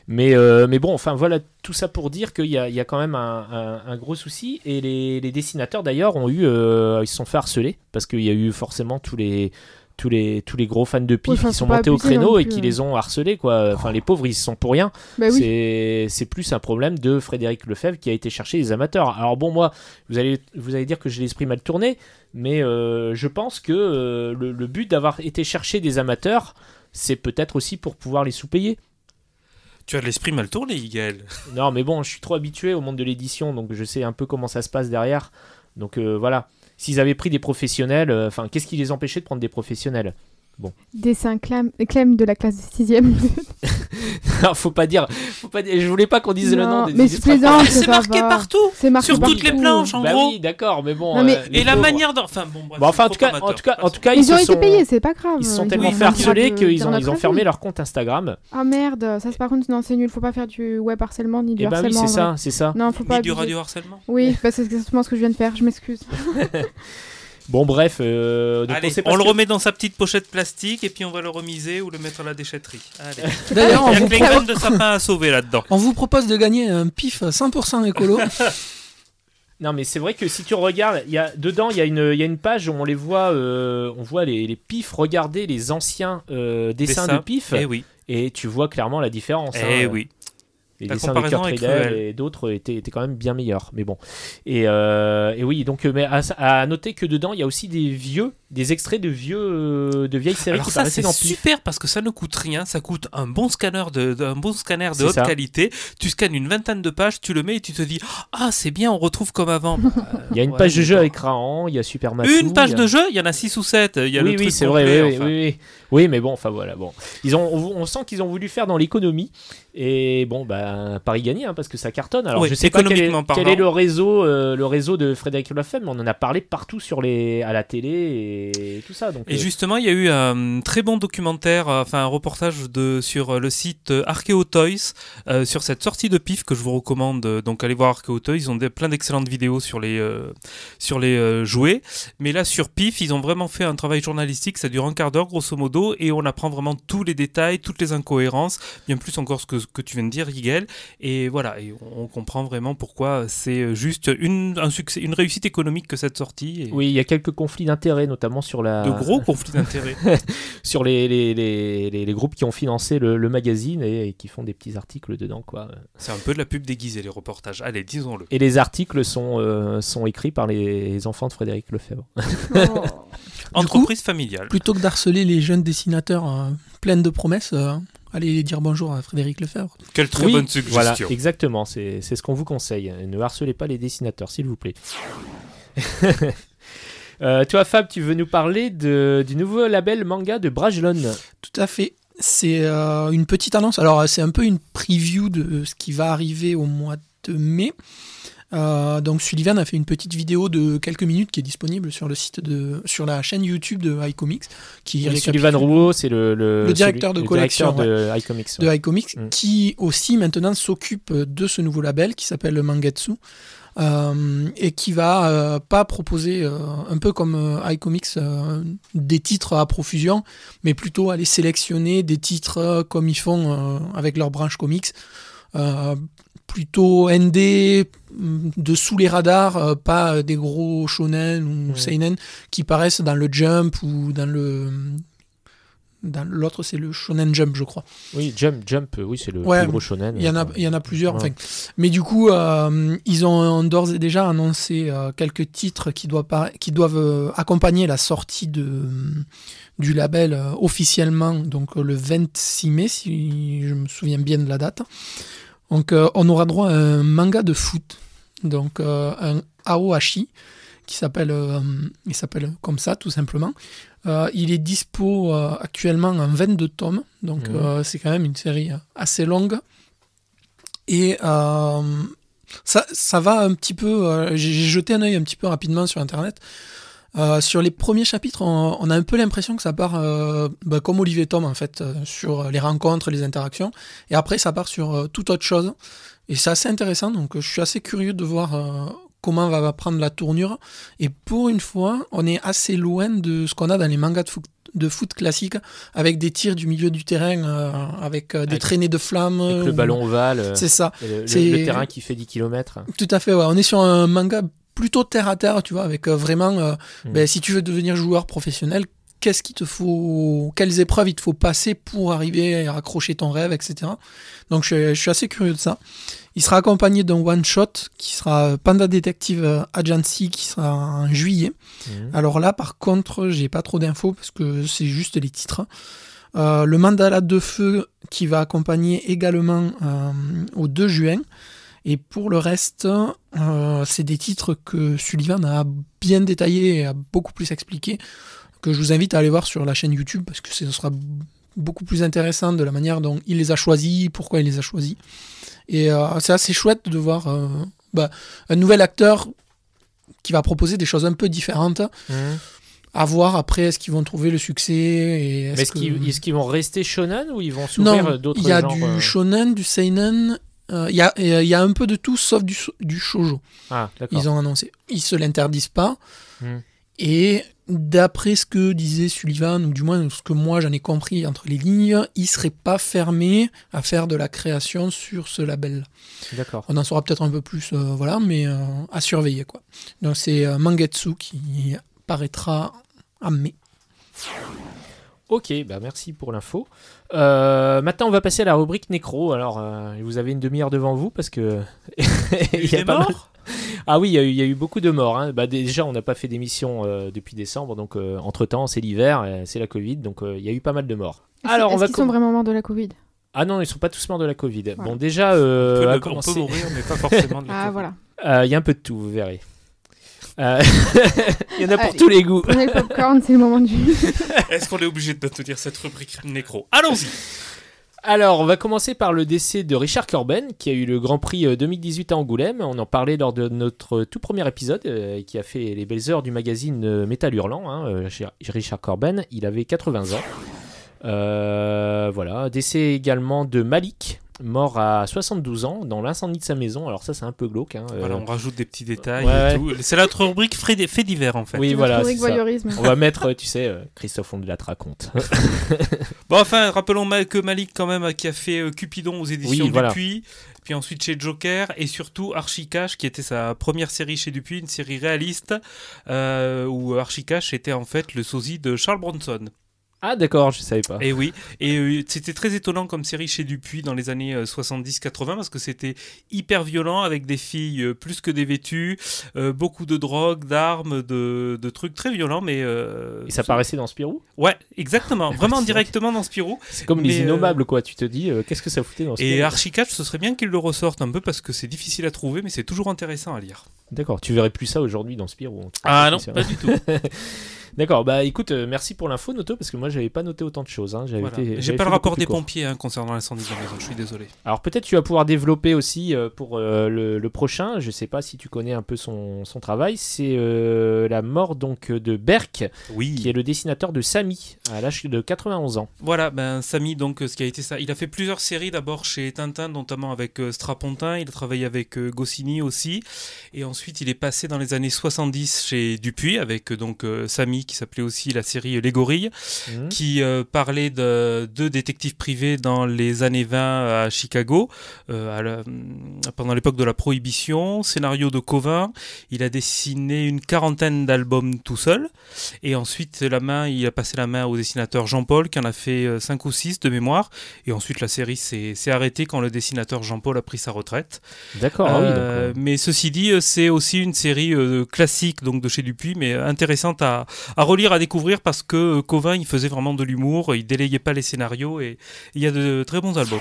Speaker 3: Mais, euh, mais bon, enfin voilà, tout ça pour dire qu'il y a, il y a quand même un, un- un gros souci. Et les, les dessinateurs d'ailleurs ont eu, euh, ils se sont fait harceler parce qu'il y a eu forcément tous les, tous les, tous les gros fans de pif qui sont montés au créneau et
Speaker 5: plus,
Speaker 3: qui
Speaker 5: hein.
Speaker 3: les ont harcelés quoi. Enfin les pauvres ils y sont pour rien.
Speaker 5: Bah oui.
Speaker 3: C'est, c'est plus un problème de Frédéric Lefebvre qui a été chercher les amateurs. Alors bon moi, vous allez, vous allez dire que j'ai l'esprit mal tourné, mais euh, je pense que euh, le, le but d'avoir été chercher des amateurs, c'est peut-être aussi pour pouvoir les sous-payer.
Speaker 6: Tu as de l'esprit mal tourné, Gaël.
Speaker 3: Non, mais bon, je suis trop habitué au monde de l'édition, donc je sais un peu comment ça se passe derrière. Donc euh, voilà. S'ils avaient pris des professionnels, euh, enfin, qu'est-ce qui les empêchait de prendre des professionnels?
Speaker 5: Dessin Clem, Clem de la classe de 6ème.
Speaker 3: Non, <laughs> faut pas dire, faut pas dire. Je voulais pas qu'on dise le nom des
Speaker 5: mais je plaisante,
Speaker 6: c'est
Speaker 5: ça
Speaker 6: marqué
Speaker 5: va.
Speaker 6: partout
Speaker 5: C'est marqué
Speaker 6: Sur toutes les planches, en
Speaker 3: Bah
Speaker 6: gros.
Speaker 3: oui, d'accord, mais bon.
Speaker 5: Non, mais-
Speaker 3: euh,
Speaker 6: Et la
Speaker 3: pauvres-
Speaker 6: manière d'en... Enfin, bon, bref,
Speaker 3: Bon, enfin, en
Speaker 6: c'est
Speaker 3: tout cas, en tout cas,
Speaker 6: amateur,
Speaker 3: en tout cas, ils,
Speaker 5: Ils
Speaker 3: se
Speaker 5: ont été
Speaker 3: sont,
Speaker 5: payés, c'est pas grave.
Speaker 3: ils se sont
Speaker 5: Ils
Speaker 3: tellement
Speaker 5: ont
Speaker 3: fait harceler qu'ils ont, ils fermé leur compte Instagram.
Speaker 5: Ah merde, ça c'est par contre non c'est nul, faut pas faire du web harcèlement ni du
Speaker 3: bah oui,
Speaker 5: harcèlement.
Speaker 3: c'est
Speaker 5: en vrai.
Speaker 3: ça, c'est ça.
Speaker 5: Non, faut pas.
Speaker 6: Ni du radio harcèlement
Speaker 5: Oui, bah, c'est exactement ce que je viens de faire, je m'excuse. <laughs>
Speaker 3: Bon, bref, euh, donc
Speaker 6: Allez,
Speaker 3: on
Speaker 6: le
Speaker 3: que-
Speaker 6: remet dans sa petite pochette plastique et puis on va le remiser ou le mettre à la déchetterie. <laughs>
Speaker 4: D'ailleurs, on
Speaker 6: Il y a
Speaker 4: vous,
Speaker 6: graines de sapin à sauver là-dedans.
Speaker 4: on vous propose de gagner un pif 100% écolo. <laughs>
Speaker 3: Non, mais c'est vrai que si tu regardes, il y a, dedans, il y, a une- il y a une page où on les voit, euh, on voit les, les pifs regarder les anciens euh, dessins
Speaker 6: Dessin.
Speaker 3: de pif,
Speaker 6: Eh oui,
Speaker 3: et tu vois clairement la différence.
Speaker 6: eh
Speaker 3: hein.
Speaker 6: oui.
Speaker 3: Les
Speaker 6: La
Speaker 3: dessins de Kurt Riedel et d'autres étaient, étaient quand même bien meilleurs. Mais bon. Et, euh, et oui, donc, euh, mais à, à noter que dedans, il y a aussi des vieux, des extraits de vieux, euh, de vieilles séries
Speaker 6: Alors
Speaker 3: qui
Speaker 6: ça c'est super parce que ça ne coûte rien, ça coûte un bon scanner de, de- un bon scanner de haute
Speaker 3: ça.
Speaker 6: qualité. Tu scannes une vingtaine de pages, tu le mets et tu te dis ah c'est bien, on retrouve comme avant. Bah, <laughs>
Speaker 3: Il y a une
Speaker 6: ouais,
Speaker 3: page de jeu avec Rahan, il y a Super Matou.
Speaker 6: Une page
Speaker 3: a-
Speaker 6: de jeu, il y en a 6 ou 7 Il y a
Speaker 3: oui, oui, c'est vrai. Oui, oui,
Speaker 6: enfin.
Speaker 3: oui, oui. Oui, mais bon, enfin voilà. Bon, ils ont, on, on sent qu'ils ont voulu faire dans l'économie et bon, bah Paris gagné hein, parce que ça cartonne. Alors je sais pas quel est, quel le réseau, euh, le réseau de Frédéric mais on en a parlé partout sur les, à la télé et tout ça. Donc
Speaker 6: Et
Speaker 3: euh,
Speaker 6: justement, il y a eu un très bon documentaire, euh, enfin un reportage de, sur euh, le site euh, Archeo Toys euh, sur cette sortie de PIF que je vous recommande. euh, Donc allez voir Archeo Toys, ils ont des, plein d'excellentes vidéos sur les, euh, sur les euh, jouets. Mais là sur PIF, ils ont vraiment fait un travail journalistique, ça dure un quart d'heure grosso modo, et on apprend vraiment tous les détails, toutes les incohérences, bien plus encore ce que, ce que tu viens de dire, Rigel. Et voilà, et on, on comprend vraiment pourquoi c'est juste une, un succès, une réussite économique que cette sortie. Et
Speaker 3: oui, il y a quelques conflits d'intérêts, notamment sur la,
Speaker 6: De gros conflits d'intérêts. <laughs>
Speaker 3: sur les, les, les, les- les groupes qui ont financé le, le magazine et, et qui font des petits articles dedans, quoi.
Speaker 6: C'est un peu de la pub déguisée, les reportages. Allez, disons-le.
Speaker 3: Et les articles sont, euh, sont écrits par les enfants de Frédéric Lefebvre.
Speaker 5: Oh. <laughs>
Speaker 6: Entreprise familiale.
Speaker 4: Plutôt que d'harceler les jeunes dessinateurs euh, pleins de promesses, euh, allez dire bonjour à Frédéric Lefebvre.
Speaker 6: Quelle très
Speaker 3: Oui,
Speaker 6: bonne
Speaker 3: Voilà,
Speaker 6: suggestion.
Speaker 3: exactement, c'est c'est ce qu'on vous conseille. Ne harcelez pas les dessinateurs, s'il vous plaît. <laughs> Euh, toi, Fab, tu veux nous parler de, du nouveau label manga de Brajlon.
Speaker 4: Tout à fait. C'est euh, une petite annonce. Alors, euh, c'est un peu une preview de ce qui va arriver au mois de mai. Euh, donc, Sullivan a fait une petite vidéo de quelques minutes qui est disponible sur le site de, sur la chaîne YouTube de iComics, qui
Speaker 3: Oui, Sullivan Rouault, c'est le, le,
Speaker 4: Le directeur de
Speaker 3: le
Speaker 4: collection,
Speaker 3: directeur de iComics.
Speaker 4: de iComics,
Speaker 3: Mm.
Speaker 4: qui aussi maintenant s'occupe de ce nouveau label qui s'appelle le Mangetsu. Euh, et qui va euh, pas proposer euh, un peu comme iComics des titres à profusion mais plutôt aller sélectionner des titres comme ils font avec leur branche comics. Plutôt ND mm, de sous les radars pas des gros shonen ou seinen qui paraissent dans le Jump ou dans le l'autre c'est le Shonen Jump je crois
Speaker 3: Oui, Jump, Jump, euh, oui, c'est le
Speaker 4: Ouais,
Speaker 3: plus gros shonen.
Speaker 4: il y en a,
Speaker 3: Enfin,
Speaker 4: il y en a plusieurs.
Speaker 3: Ouais.
Speaker 4: Mais du coup, euh, ils ont d'ores et déjà annoncé euh, quelques titres qui doivent, par- qui doivent euh, accompagner la sortie de, du label euh, officiellement, donc euh, le 26 mai, si je me souviens bien de la date. Donc, euh, on aura droit à un manga de foot donc euh, un Aohashi, qui euh, s'appelle comme ça tout simplement. Euh, il est dispo euh, actuellement en 22 tomes, donc
Speaker 3: Mhm.
Speaker 4: euh, c'est quand même une série assez longue. Et ça, ça va un petit peu. J'ai jeté un œil un petit peu rapidement sur internet. Sur les premiers chapitres, on, on a un peu l'impression que ça part bah, comme Olivier Tom en fait, sur les rencontres, les interactions. Et après, ça part sur toute autre chose. Et c'est assez intéressant, donc je suis assez curieux de voir comment va, va prendre la tournure. Et pour une fois, on est assez loin de ce qu'on a dans les mangas de foot, de foot classiques, avec des tirs du milieu du terrain, euh, avec euh, des
Speaker 3: Avec-
Speaker 4: traînées de flammes.
Speaker 3: Avec le ballon ovale, euh,
Speaker 4: C'est ça.
Speaker 3: le, le-
Speaker 4: c'est-
Speaker 3: le terrain qui fait 10 km.
Speaker 4: Tout à fait, ouais. On est sur un manga plutôt terre à terre, tu vois, avec vraiment, euh,
Speaker 3: Mm.
Speaker 4: ben, si tu veux devenir joueur professionnel, qu'est-ce qu'il te faut, quelles épreuves il te faut passer pour arriver à accrocher ton rêve, etc. Donc je, je suis assez curieux de ça. Il sera accompagné d'un one shot qui sera Panda Detective Agency qui sera en juillet.
Speaker 3: Mhm.
Speaker 4: Alors là, par contre, j'ai pas trop d'infos parce que c'est juste les titres. Euh, le Mandala de Feu qui va accompagner également euh, au 2 juin. Et pour le reste, euh, c'est des titres que Sullivan a bien détaillés et a beaucoup plus expliqué, que je vous invite à aller voir sur la chaîne YouTube parce que ce sera beaucoup plus intéressant de la manière dont il les a choisis, pourquoi il les a choisis. Et euh, c'est assez chouette de voir euh, bah, un nouvel acteur qui va proposer des choses un peu différentes.
Speaker 3: Mhm.
Speaker 4: À voir après, est-ce qu'ils vont trouver le succès et
Speaker 3: Mais
Speaker 4: est-ce que-
Speaker 3: qu'ils est-ce qu'ils vont rester shonen ou ils vont s'ouvrir d'autres
Speaker 4: il y a
Speaker 3: genres
Speaker 4: du
Speaker 3: euh,
Speaker 4: shonen, du seinen, euh, il y, a, il y a un peu de tout sauf du, du shoujo.
Speaker 3: Ah.
Speaker 4: Ils ont annoncé. Ils se l'interdisent pas.
Speaker 3: Hmm.
Speaker 4: Et d'après ce que disait Sullivan, ou du moins ce que moi j'en ai compris entre les lignes, il serait pas fermé à faire de la création sur ce label.
Speaker 3: D'accord.
Speaker 4: On en saura peut-être un peu plus, euh, voilà, mais euh, à surveiller quoi. Donc c'est euh, Mangetsu qui paraîtra en mai.
Speaker 3: Ok, bah merci pour l'info. Euh, maintenant, on va passer à la rubrique nécro. Alors, euh, vous avez une demi-heure devant vous parce que <laughs>
Speaker 6: Il
Speaker 3: y a
Speaker 6: est
Speaker 3: pas mal-
Speaker 6: mort? <laughs>
Speaker 3: Ah oui, il y, a eu- il y a eu beaucoup de morts. hein. Bah, déjà, on n'a pas fait d'émission euh, depuis décembre, donc entre temps, c'est l'hiver, euh, c'est la Covid, donc euh, il y a eu pas mal de morts.
Speaker 5: Est-ce-
Speaker 3: Alors, on
Speaker 5: est-ce
Speaker 3: va
Speaker 5: qu'ils
Speaker 3: com-
Speaker 5: sont vraiment morts de la Covid?
Speaker 3: Ah non, ils sont pas tous morts de la Covid.
Speaker 5: Voilà.
Speaker 3: Bon, déjà, euh,
Speaker 6: on, peut le- on
Speaker 3: commencer-
Speaker 6: peut mourir, mais pas forcément de la <laughs>
Speaker 5: Ah
Speaker 6: Covid.
Speaker 5: voilà.
Speaker 3: Euh, il y a un peu de tout, vous verrez. Euh, <laughs> Il y en a pour
Speaker 5: Allez.
Speaker 3: tous les goûts.
Speaker 5: Prenez le popcorn, c'est le moment du.
Speaker 6: Est-ce qu'on est obligé de maintenir cette rubrique nécro Allons-y
Speaker 3: Alors, on va commencer par le décès de Richard Corben, qui a eu le Grand Prix euh, 2018 à Angoulême. On en parlait lors de notre tout premier épisode, euh, qui a fait les belles heures du magazine euh, Métal Hurlant. hein, euh, Richard Corben, il avait 80 ans. Euh, voilà, décès également de Malik, mort à 72 ans dans l'incendie de sa maison. Alors ça, c'est un peu glauque. hein, euh,
Speaker 6: Voilà, on rajoute des petits détails
Speaker 3: ouais,
Speaker 6: et tout. C'est notre rubrique faits divers en fait.
Speaker 3: Oui, voilà.
Speaker 5: voyeurisme.
Speaker 3: On va mettre, euh, tu sais, euh, Christophe Ondelat raconte. <laughs>
Speaker 6: Bon, enfin, rappelons que Malik, quand même, qui a fait euh, Cupidon aux éditions
Speaker 3: Oui, voilà.
Speaker 6: Dupuis, puis ensuite chez Joker, et surtout Archicash, qui était sa première série chez Dupuis, une série réaliste, euh, où Archicash était en fait le sosie de Charles Bronson.
Speaker 3: Ah d'accord, je savais pas.
Speaker 6: Et oui, et euh, c'était très étonnant comme série chez Dupuis dans les années euh, 70-80 parce que c'était hyper violent avec des filles euh, plus que dévêtues, euh, beaucoup de drogue, d'armes, de, de trucs très violents, mais. euh,
Speaker 3: Et ça paraissait dans Spirou?
Speaker 6: Ouais, exactement, <laughs> vraiment directement dans Spirou.
Speaker 3: C'est comme
Speaker 6: Mais,
Speaker 3: les
Speaker 6: euh,
Speaker 3: innommables, quoi. Tu te dis, euh, qu'est-ce que ça foutait dans Spirou?
Speaker 6: Et Archicatch, ce serait bien qu'il le ressorte un peu parce que c'est difficile à trouver, mais c'est toujours intéressant à lire.
Speaker 3: D'accord, tu verrais plus ça aujourd'hui dans Spirou.
Speaker 6: Ah non, pas du tout. <laughs>
Speaker 3: D'accord, bah écoute, euh, merci pour l'info, Noto, parce que moi j'avais pas noté autant de choses. hein. J'avais
Speaker 6: Voilà.
Speaker 3: été-
Speaker 6: J'ai
Speaker 3: j'avais
Speaker 6: pas
Speaker 3: fait
Speaker 6: le rapport des
Speaker 3: court.
Speaker 6: pompiers hein, concernant l'incendie de la maison, je suis désolé.
Speaker 3: Alors peut-être tu vas pouvoir développer aussi euh, pour euh, le, le prochain, je sais pas si tu connais un peu son, son travail, c'est euh, la mort donc de Berk,
Speaker 6: Oui.
Speaker 3: qui est le dessinateur de Samy, à l'âge de 91 ans.
Speaker 6: Voilà, ben Samy, donc, euh, ce qui a été ça, il a fait plusieurs séries d'abord chez Tintin, notamment avec euh, Strapontin, il a travaillé avec euh, Goscinny aussi, et ensuite il est passé dans les années 70 chez Dupuis, avec euh, donc euh, Samy, qui s'appelait aussi la série Les Gorilles,
Speaker 3: Mhm.
Speaker 6: qui euh, parlait de deux détectives privés dans les années 20 à Chicago, euh, à la- pendant l'époque de la Prohibition, scénario de Covin, il a dessiné une quarantaine d'albums tout seul, et ensuite la main, il a passé la main au dessinateur Jean-Paul, qui en a fait 5 ou 6 de mémoire, et ensuite la série s'est arrêtée quand le dessinateur Jean-Paul a pris sa retraite.
Speaker 3: D'accord, ah oui,
Speaker 6: Euh,
Speaker 3: euh,
Speaker 6: Mais ceci dit, euh, c'est aussi une série euh, classique donc de chez Dupuis, mais euh, intéressante à, à relire, à découvrir parce que euh, Covin il faisait vraiment de l'humour, il délayait pas les scénarios et il y a de très bons albums.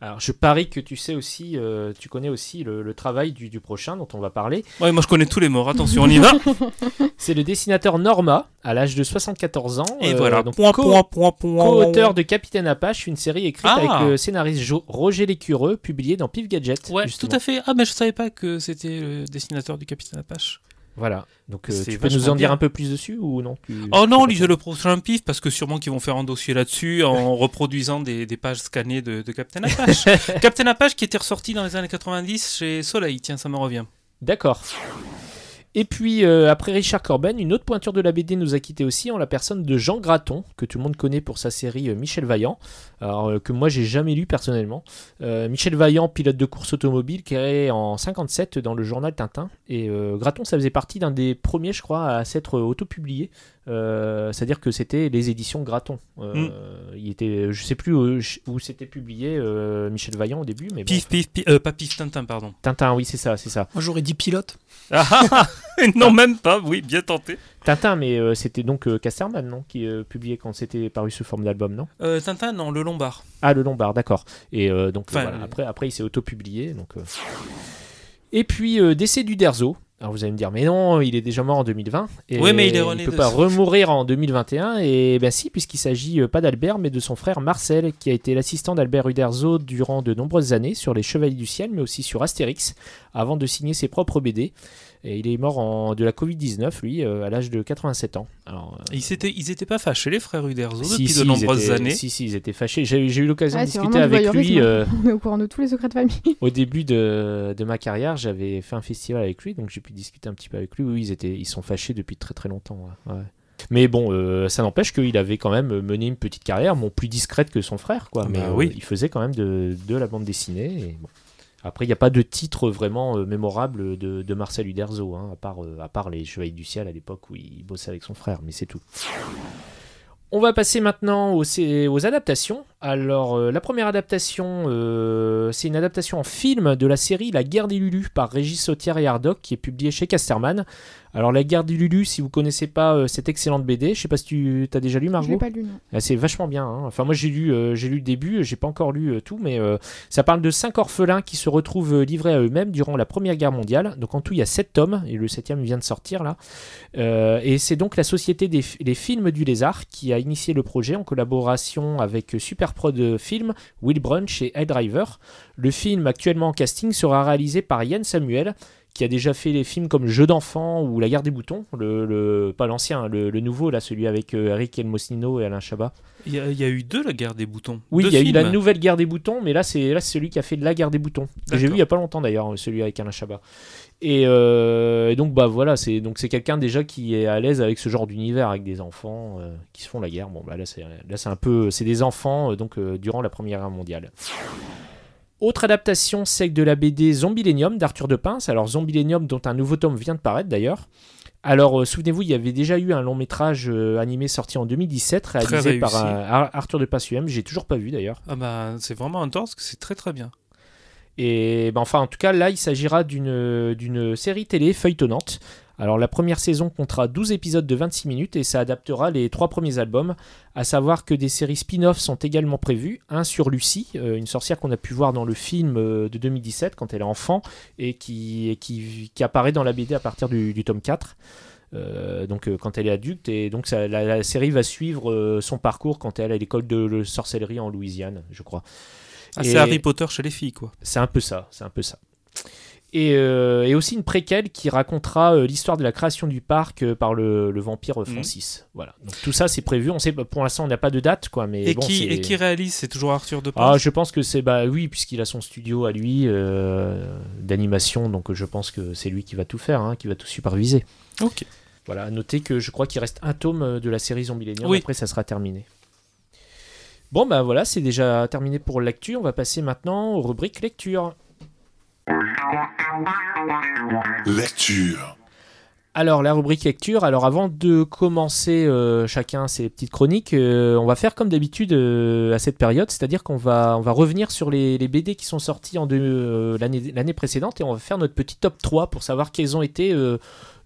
Speaker 3: Alors, je parie que tu sais aussi, euh, tu connais aussi le, le travail du, du prochain dont on va parler.
Speaker 6: Ouais, moi je connais tous les morts, attention, on y va. <laughs>
Speaker 3: C'est le dessinateur Norma, à l'âge de 74 ans.
Speaker 6: Et
Speaker 3: euh,
Speaker 6: voilà.
Speaker 3: donc
Speaker 6: point,
Speaker 3: co-
Speaker 6: point, point, point.
Speaker 3: co-auteur de Capitaine Apache, une série écrite
Speaker 6: Ah.
Speaker 3: avec le scénariste Jo- Roger Lécureux, publiée dans Pif Gadget.
Speaker 6: Ouais,
Speaker 3: justement.
Speaker 6: tout à fait. Ah, mais je savais pas que c'était le dessinateur du Capitaine Apache.
Speaker 3: Voilà. Donc, euh, tu peux nous en dire
Speaker 6: bien.
Speaker 3: un peu plus dessus ou non? Tu-
Speaker 6: Oh non, lisez le prochain pif parce que sûrement qu'ils vont faire un dossier là-dessus en <laughs> reproduisant des, des pages scannées de, de Captain Apache. <laughs> Captain Apache qui était ressorti dans les années 90 chez Soleil, tiens, ça me revient.
Speaker 3: D'accord. Et puis, euh, après Richard Corben, une autre pointure de la BD nous a quitté aussi en la personne de Jean Graton, que tout le monde connaît pour sa série euh, Michel Vaillant, euh, que moi j'ai jamais lu personnellement. Michel Vaillant, pilote de course automobile, créé en 57 dans le journal Tintin. Et Graton, ça faisait partie d'un des premiers, je crois, à s'être autopublié. Euh, C'est-à-dire que c'était les éditions Graton. Euh,
Speaker 6: Mm.
Speaker 3: Il était, je sais plus où, où c'était publié euh, Michel Vaillant au début, mais bon.
Speaker 6: Pif, pif, pif, euh, pas pif, Tintin, pardon.
Speaker 3: Tintin, oui, c'est ça, c'est ça.
Speaker 4: Moi, j'aurais dit pilote.
Speaker 6: Ah, ah, ah, <laughs> non, même pas, oui, bien tenté.
Speaker 3: Tintin, mais euh, c'était donc euh, Casterman, non Qui euh, publiait quand c'était paru sous forme d'album, non?
Speaker 6: Euh, Tintin, non, le Lombard.
Speaker 3: Ah, le Lombard, d'accord. Et euh, donc,
Speaker 6: Enfin,
Speaker 3: voilà,
Speaker 6: euh,
Speaker 3: après, après, il s'est auto-publié. Donc, euh. Et puis, euh, décès du Derzo. Alors, vous allez me dire, mais non, il est déjà mort en 2020. Et
Speaker 6: Oui, mais il rené
Speaker 3: peut
Speaker 6: de
Speaker 3: pas remourir en 2021. Et ben si, puisqu'il s'agit euh, pas d'Albert, mais de son frère Marcel, qui a été l'assistant d'Albert Uderzo durant de nombreuses années sur les Chevaliers du Ciel, mais aussi sur Astérix, avant de signer ses propres BD. Et il est mort en, de la Covid-19, lui, euh, à l'âge de 87 ans. Alors, euh,
Speaker 6: Ils étaient, ils étaient pas fâchés, les frères Uderzo,
Speaker 3: si,
Speaker 6: depuis
Speaker 3: si,
Speaker 6: de nombreuses
Speaker 3: étaient-
Speaker 6: années.
Speaker 3: Si, si, ils étaient fâchés. J'ai eu l'occasion
Speaker 5: Ouais,
Speaker 3: de discuter avec lui
Speaker 5: voyeurisme.
Speaker 3: euh, <laughs>
Speaker 5: On est au courant de tous les secrets de famille. <laughs>
Speaker 3: au début de, de ma carrière. J'avais fait un festival avec lui, donc j'ai pu discuter un petit peu avec lui. Oui, ils, étaient, ils sont fâchés depuis très très longtemps. ouais, ouais. Mais bon, euh, ça n'empêche qu'il avait quand même mené une petite carrière, bon, plus discrète que son frère, quoi. Mais
Speaker 6: bah
Speaker 3: euh,
Speaker 6: oui.
Speaker 3: il faisait quand même de, de la bande dessinée. et bon. Après, il n'y a pas de titre vraiment euh, mémorable de, Marcel Uderzo, hein, à, part, euh, à part les Chevaliers du Ciel à l'époque où il bossait avec son frère, mais c'est tout. On va passer maintenant aux adaptations. Alors, euh, la première adaptation, euh, c'est une adaptation en film de la série La guerre des Lulus par Régis Sautière et Hardock, qui est publiée chez Casterman. Alors, La guerre des Lulus, si vous connaissez pas euh, cette excellente BD, je sais pas si tu as déjà lu,
Speaker 5: Je l'ai
Speaker 3: Margot.
Speaker 5: pas lu, non.
Speaker 3: Ah, c'est vachement bien. hein. Enfin, moi, j'ai lu, j'ai lu le début, j'ai pas encore lu tout, mais ça parle de cinq orphelins qui se retrouvent livrés à eux-mêmes durant la Première Guerre mondiale. Donc, en tout, il y a sept tomes, et le septième vient de sortir là. Euh, et c'est donc la société des les films du lézard qui a initié le projet en collaboration avec Superprod Film, Will Brunch et Ed Driver. Le film actuellement en casting sera réalisé par Yann Samuel qui a déjà fait les films comme Jeu d'enfant ou La guerre des boutons, le, le- pas l'ancien, le, le nouveau là, celui avec euh, Eric Elmosino et Alain Chabat.
Speaker 6: Il y, a, il y a eu deux, la guerre des boutons.
Speaker 3: Oui, il y a eu la nouvelle guerre des boutons, mais là c'est celui qui a fait la guerre des boutons. J'ai vu il y a pas longtemps d'ailleurs, celui avec Alain Chabat. Et, euh, et donc bah voilà, c'est donc c'est quelqu'un déjà qui est à l'aise avec ce genre d'univers avec des enfants euh, qui se font la guerre. Bon bah là c'est là c'est un peu c'est des enfants euh, donc durant la Première Guerre mondiale. Autre adaptation, c'est de la BD Zombilenium d'Arthur de Pince. Alors Zombilenium dont un nouveau tome vient de paraître d'ailleurs. Alors euh, souvenez-vous, il y avait déjà eu un long métrage euh, animé sorti en 2017 réalisé par un- Ar- Arthur de Pince UM. J'ai toujours pas vu d'ailleurs.
Speaker 6: Ah bah, c'est vraiment un que c'est très très bien.
Speaker 3: Et ben, enfin, en tout cas, là, il s'agira d'une série télé feuilletonnante. Alors, la première saison comptera 12 épisodes de 26 minutes et ça adaptera les trois premiers albums. À savoir que des séries spin-off sont également prévues. Un sur Lucie, euh, une sorcière qu'on a pu voir dans le film euh, de 2017 quand elle est enfant et qui, et qui, qui apparaît dans la BD à partir du, du tome 4. Euh, donc euh, quand elle est adulte et donc ça- la, la série va suivre euh, son parcours quand elle est à l'école de, de sorcellerie en Louisiane, je crois.
Speaker 6: Ah, C'est Harry Potter chez les filles, quoi.
Speaker 3: c'est un peu ça, c'est un peu ça. Et, euh, et aussi une préquelle qui racontera euh, l'histoire de la création du parc euh, par le, le vampire
Speaker 6: Mhm.
Speaker 3: Francis. Voilà. Donc tout ça c'est prévu. On sait pour l'instant on n'a pas de date quoi, mais
Speaker 6: Et,
Speaker 3: bon,
Speaker 6: qui,
Speaker 3: c'est-
Speaker 6: et qui réalise? C'est toujours Arthur de
Speaker 3: Ah, je pense que c'est bah oui puisqu'il a son studio à lui d'animation, donc je pense que c'est lui qui va tout faire, hein, qui va tout superviser.
Speaker 6: Ok.
Speaker 3: Voilà. À noter que je crois qu'il reste un tome de la série Zombilenium.
Speaker 6: Oui.
Speaker 3: Après ça sera terminé. Bon bah voilà, c'est déjà terminé pour l'actu. On va passer maintenant aux rubriques lecture.
Speaker 2: Lecture.
Speaker 3: Alors, la rubrique lecture. Alors, avant de commencer euh, chacun ses petites chroniques, euh, on va faire comme d'habitude euh, à cette période, c'est-à-dire qu'on va, on va revenir sur les, les BD qui sont sortis en euh, l'année l'année précédente et on va faire notre petit top 3 pour savoir quelles ont été euh,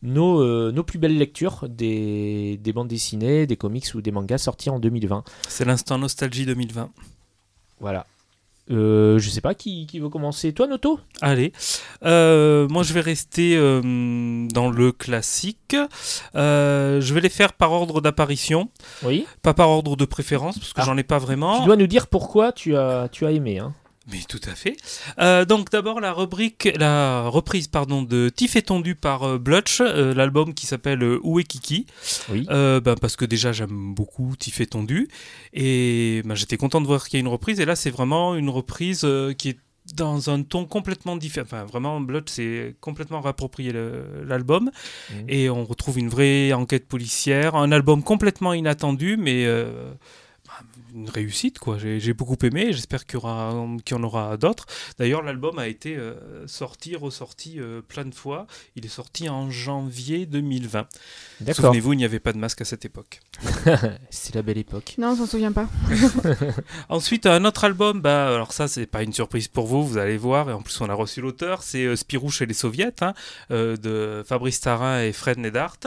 Speaker 3: nos, euh, nos plus belles lectures des, des bandes dessinées, des comics ou des mangas sortis en 2020.
Speaker 6: C'est l'instant nostalgie 2020.
Speaker 3: Voilà. Euh, je sais pas qui, qui veut commencer. Toi, Noto
Speaker 6: Allez, Euh, moi je vais rester euh, dans le classique. Euh, je vais les faire par ordre d'apparition,
Speaker 3: Oui.
Speaker 6: pas par ordre de préférence, parce que
Speaker 3: Ah.
Speaker 6: j'en ai pas vraiment.
Speaker 3: Tu dois nous dire pourquoi tu as, tu as aimé. Hein.
Speaker 6: Mais tout à fait. Euh, donc d'abord la rubrique, la reprise pardon de Tiff étendu par euh, Blutch, euh, l'album qui s'appelle euh, Où est Kiki?
Speaker 3: Oui.
Speaker 6: Ben, parce que déjà j'aime beaucoup Tiff et ben, j'étais content de voir qu'il y a une reprise et là c'est vraiment une reprise qui est dans un ton complètement différent. Enfin, vraiment, Blutch s'est complètement réapproprié l'album
Speaker 3: Mhm.
Speaker 6: et on retrouve une vraie enquête policière, un album complètement inattendu, mais euh, une réussite quoi. J'ai j'ai beaucoup aimé. J'espère qu'il y aura, qu'il y en aura d'autres. D'ailleurs, l'album a été euh, sorti, ressorti euh, plein de fois. Il est sorti en janvier 2020.
Speaker 3: D'accord.
Speaker 6: Souvenez-vous, il n'y avait pas de masque à cette époque. <laughs>
Speaker 3: C'est la belle époque.
Speaker 5: Non, on s'en souvient pas. <laughs>
Speaker 6: Ensuite, un autre album, bah, alors ça, c'est pas une surprise pour vous, vous allez voir, et en plus, on a reçu l'auteur, c'est euh, Spirou chez les Soviets, hein, euh, de Fabrice Tarin et Fred Nedart.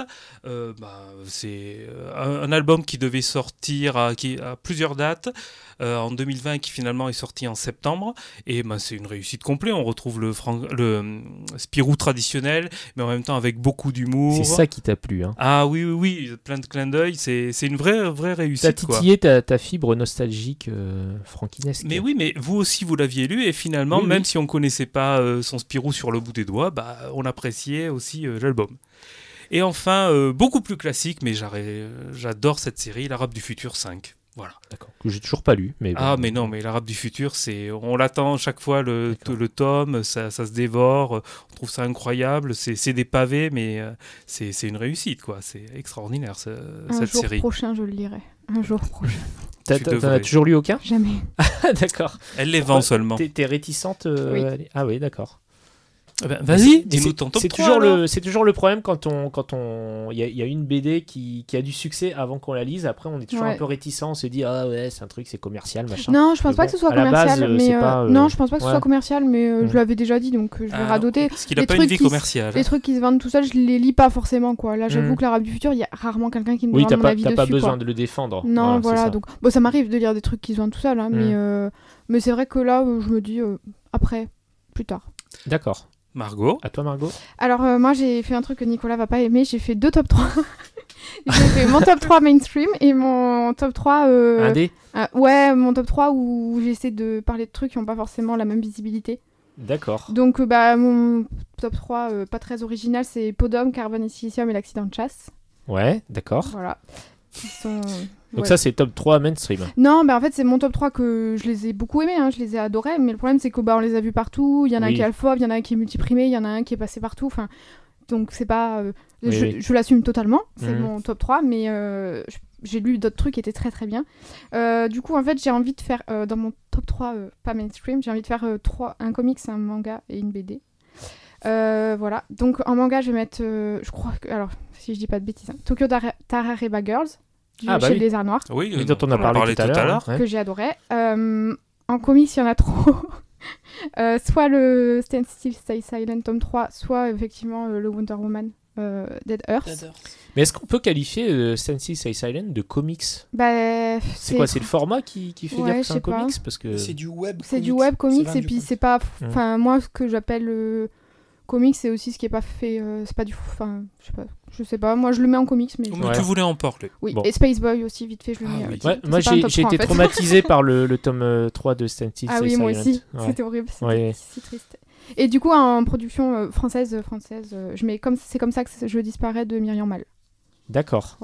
Speaker 6: Euh, bah, c'est euh, un, un album qui devait sortir à, qui, à plusieurs dates, euh, en 2020, et qui finalement est sorti en septembre, et bah, c'est une réussite complète. On retrouve le, euh, Spirou traditionnel, mais en même temps avec beaucoup d'humour.
Speaker 3: C'est ça qui t'a plu. Hein.
Speaker 6: Ah oui, oui, oui, plein de clins d'œil, c'est une vraie, vraie
Speaker 3: T'as
Speaker 6: réussite. quoi.
Speaker 3: titillé ta, ta fibre nostalgique euh, franquinesque.
Speaker 6: Mais oui, mais vous aussi, vous l'aviez lu, et finalement,
Speaker 3: Oui,
Speaker 6: même
Speaker 3: oui.
Speaker 6: si on connaissait pas euh, son Spirou sur le bout des doigts, bah, on appréciait aussi l'album. Et enfin, euh, beaucoup plus classique, mais j'adore cette série, L'Arabe du futur 5. Voilà.
Speaker 3: D'accord. Que j'ai toujours pas lu. Mais bon.
Speaker 6: Ah, mais non, mais l'Arabe du futur, c'est, on l'attend chaque fois le, le tome, ça, ça se dévore, on trouve ça incroyable, c'est c'est des pavés, mais euh, c'est c'est une réussite, quoi. C'est extraordinaire, ce-
Speaker 5: Un
Speaker 6: cette
Speaker 5: jour
Speaker 6: série.
Speaker 5: prochain, je le lirai. Un jour prochain.
Speaker 3: T'as- toujours lu aucun?
Speaker 5: Jamais.
Speaker 3: Ah, <laughs> D'accord.
Speaker 6: Elle les vend seulement.
Speaker 3: T'es réticente euh,
Speaker 5: Oui.
Speaker 3: Ah oui, d'accord.
Speaker 6: Ben,
Speaker 3: Mais
Speaker 6: Vas-y,
Speaker 3: c'est-
Speaker 6: dis-nous ton top
Speaker 3: C'est
Speaker 6: 3,
Speaker 3: toujours le, c'est toujours le problème quand on, quand on, il y, a- y a une BD qui, qui a du succès avant qu'on la lise. Après, on est toujours
Speaker 5: Ouais.
Speaker 3: un peu réticent. On se dit ah ouais, c'est un truc, c'est commercial, machin.
Speaker 5: Non, je pense
Speaker 3: Mais
Speaker 5: pas
Speaker 3: bon,
Speaker 5: que ce soit
Speaker 3: base,
Speaker 5: commercial.
Speaker 3: euh,
Speaker 5: mais euh,
Speaker 3: pas, euh,
Speaker 5: Non, je pense pas que ce
Speaker 3: ouais.
Speaker 5: soit commercial, mais euh,
Speaker 3: Mm.
Speaker 5: je l'avais déjà dit, donc je vais
Speaker 6: Ah,
Speaker 5: radoter.
Speaker 6: Parce qu'il a
Speaker 5: Les
Speaker 6: pas une
Speaker 5: trucs
Speaker 6: vie
Speaker 5: qui
Speaker 6: commerciale.
Speaker 5: Les trucs qui se vendent tout seul, je les lis pas forcément, quoi. Là, j'avoue
Speaker 3: Mm.
Speaker 5: que l'arabe du futur, il y a rarement quelqu'un qui me
Speaker 3: Oui,
Speaker 5: demande mon
Speaker 3: pas,
Speaker 5: avis
Speaker 3: t'as
Speaker 5: dessus.
Speaker 3: pas besoin de le défendre.
Speaker 5: Non, voilà. Donc, bon, ça m'arrive de lire des trucs qui se vendent tout seul, hein, mais,
Speaker 3: Mm.
Speaker 5: mais c'est vrai que là, je me dis après, plus tard.
Speaker 3: D'accord.
Speaker 6: Margot.
Speaker 3: À toi, Margot.
Speaker 5: Alors, euh, moi, j'ai fait un truc que Nicolas va pas aimer. J'ai fait deux top 3. <laughs> j'ai fait mon top 3 mainstream et mon top 3. euh,
Speaker 3: Un dé.
Speaker 5: ah, ouais, mon top 3 où j'essaie de parler de trucs qui n'ont pas forcément la même visibilité.
Speaker 3: D'accord.
Speaker 5: Donc, euh, bah, mon top 3, euh, pas très original, c'est Podum, Carbone et Silicium et l'accident de chasse.
Speaker 3: Ouais, d'accord.
Speaker 5: Voilà. Sont.
Speaker 3: Donc
Speaker 5: ouais.
Speaker 3: ça, c'est top 3 mainstream.
Speaker 5: Non, bah en fait, c'est mon top 3 que je les ai beaucoup aimés, hein, je les ai adorés, mais le problème, c'est que bah, on les a vus partout. Il y en a
Speaker 3: Oui.
Speaker 5: un qui est alpha, il y en a un qui est multiprimé, il y en a un qui est passé partout. Enfin, donc, c'est pas. euh,
Speaker 3: Oui,
Speaker 5: je
Speaker 3: oui.
Speaker 5: je l'assume totalement, c'est
Speaker 3: Mhm.
Speaker 5: mon top 3, mais euh, j'ai lu d'autres trucs qui étaient très très bien. Euh, du coup, en fait, j'ai envie de faire, dans mon top 3, euh, pas mainstream, j'ai envie de faire euh, trois, un comics, un manga et une BD. Euh, voilà, donc en manga, je vais mettre, euh, je crois que, alors, si je dis pas de bêtises, hein, Tokyo Tara- Tarareba Girls, du
Speaker 3: Ah, bah
Speaker 5: chez
Speaker 3: oui.
Speaker 5: le Lézard Noir
Speaker 6: Oui,
Speaker 3: Oui,
Speaker 6: euh,
Speaker 3: dont on a
Speaker 6: en
Speaker 3: parlé tout à l'heure.
Speaker 5: que j'ai adoré. Euh, en comics, il y en a trop. <laughs> Euh, soit le Stand Still, Stay Silent tome 3, soit effectivement euh, le Wonder Woman euh, Dead Earth.
Speaker 3: Mais est-ce qu'on peut qualifier euh, Stancy Say Silent de comics?
Speaker 5: Bah,
Speaker 3: C'est quoi C'est le format qui, qui fait
Speaker 5: Ouais,
Speaker 3: dire que c'est un
Speaker 5: pas.
Speaker 3: comics? Parce que...
Speaker 4: C'est du web.
Speaker 5: C'est du
Speaker 4: comics.
Speaker 5: web comics et puis c'est pas.
Speaker 3: Mm.
Speaker 5: Enfin, moi, ce que j'appelle euh, comics, c'est aussi ce qui est pas fait. euh, c'est pas du. Enfin, je sais pas. Je sais pas. Moi, je le mets en comics, mais. je-
Speaker 6: Mais
Speaker 3: Ouais.
Speaker 6: tu voulais en parler.
Speaker 5: Oui,
Speaker 3: Bon.
Speaker 5: et Space Boy aussi, vite fait, je le
Speaker 6: Ah
Speaker 5: mets.
Speaker 6: oui.
Speaker 5: avec.
Speaker 3: Ouais,
Speaker 5: C'est
Speaker 3: moi j'ai
Speaker 5: top
Speaker 3: j'ai
Speaker 5: 3, en
Speaker 3: été
Speaker 5: fait.
Speaker 3: traumatisé par le, le tome euh, 3 de Stancy
Speaker 5: Ah oui, moi aussi.
Speaker 3: Ouais.
Speaker 5: C'était horrible. C'était
Speaker 3: Ouais.
Speaker 5: si triste. Et du coup, en production euh, française, française, euh, je mets comme c'est comme ça que je disparais de Myriam Mal.
Speaker 3: D'accord.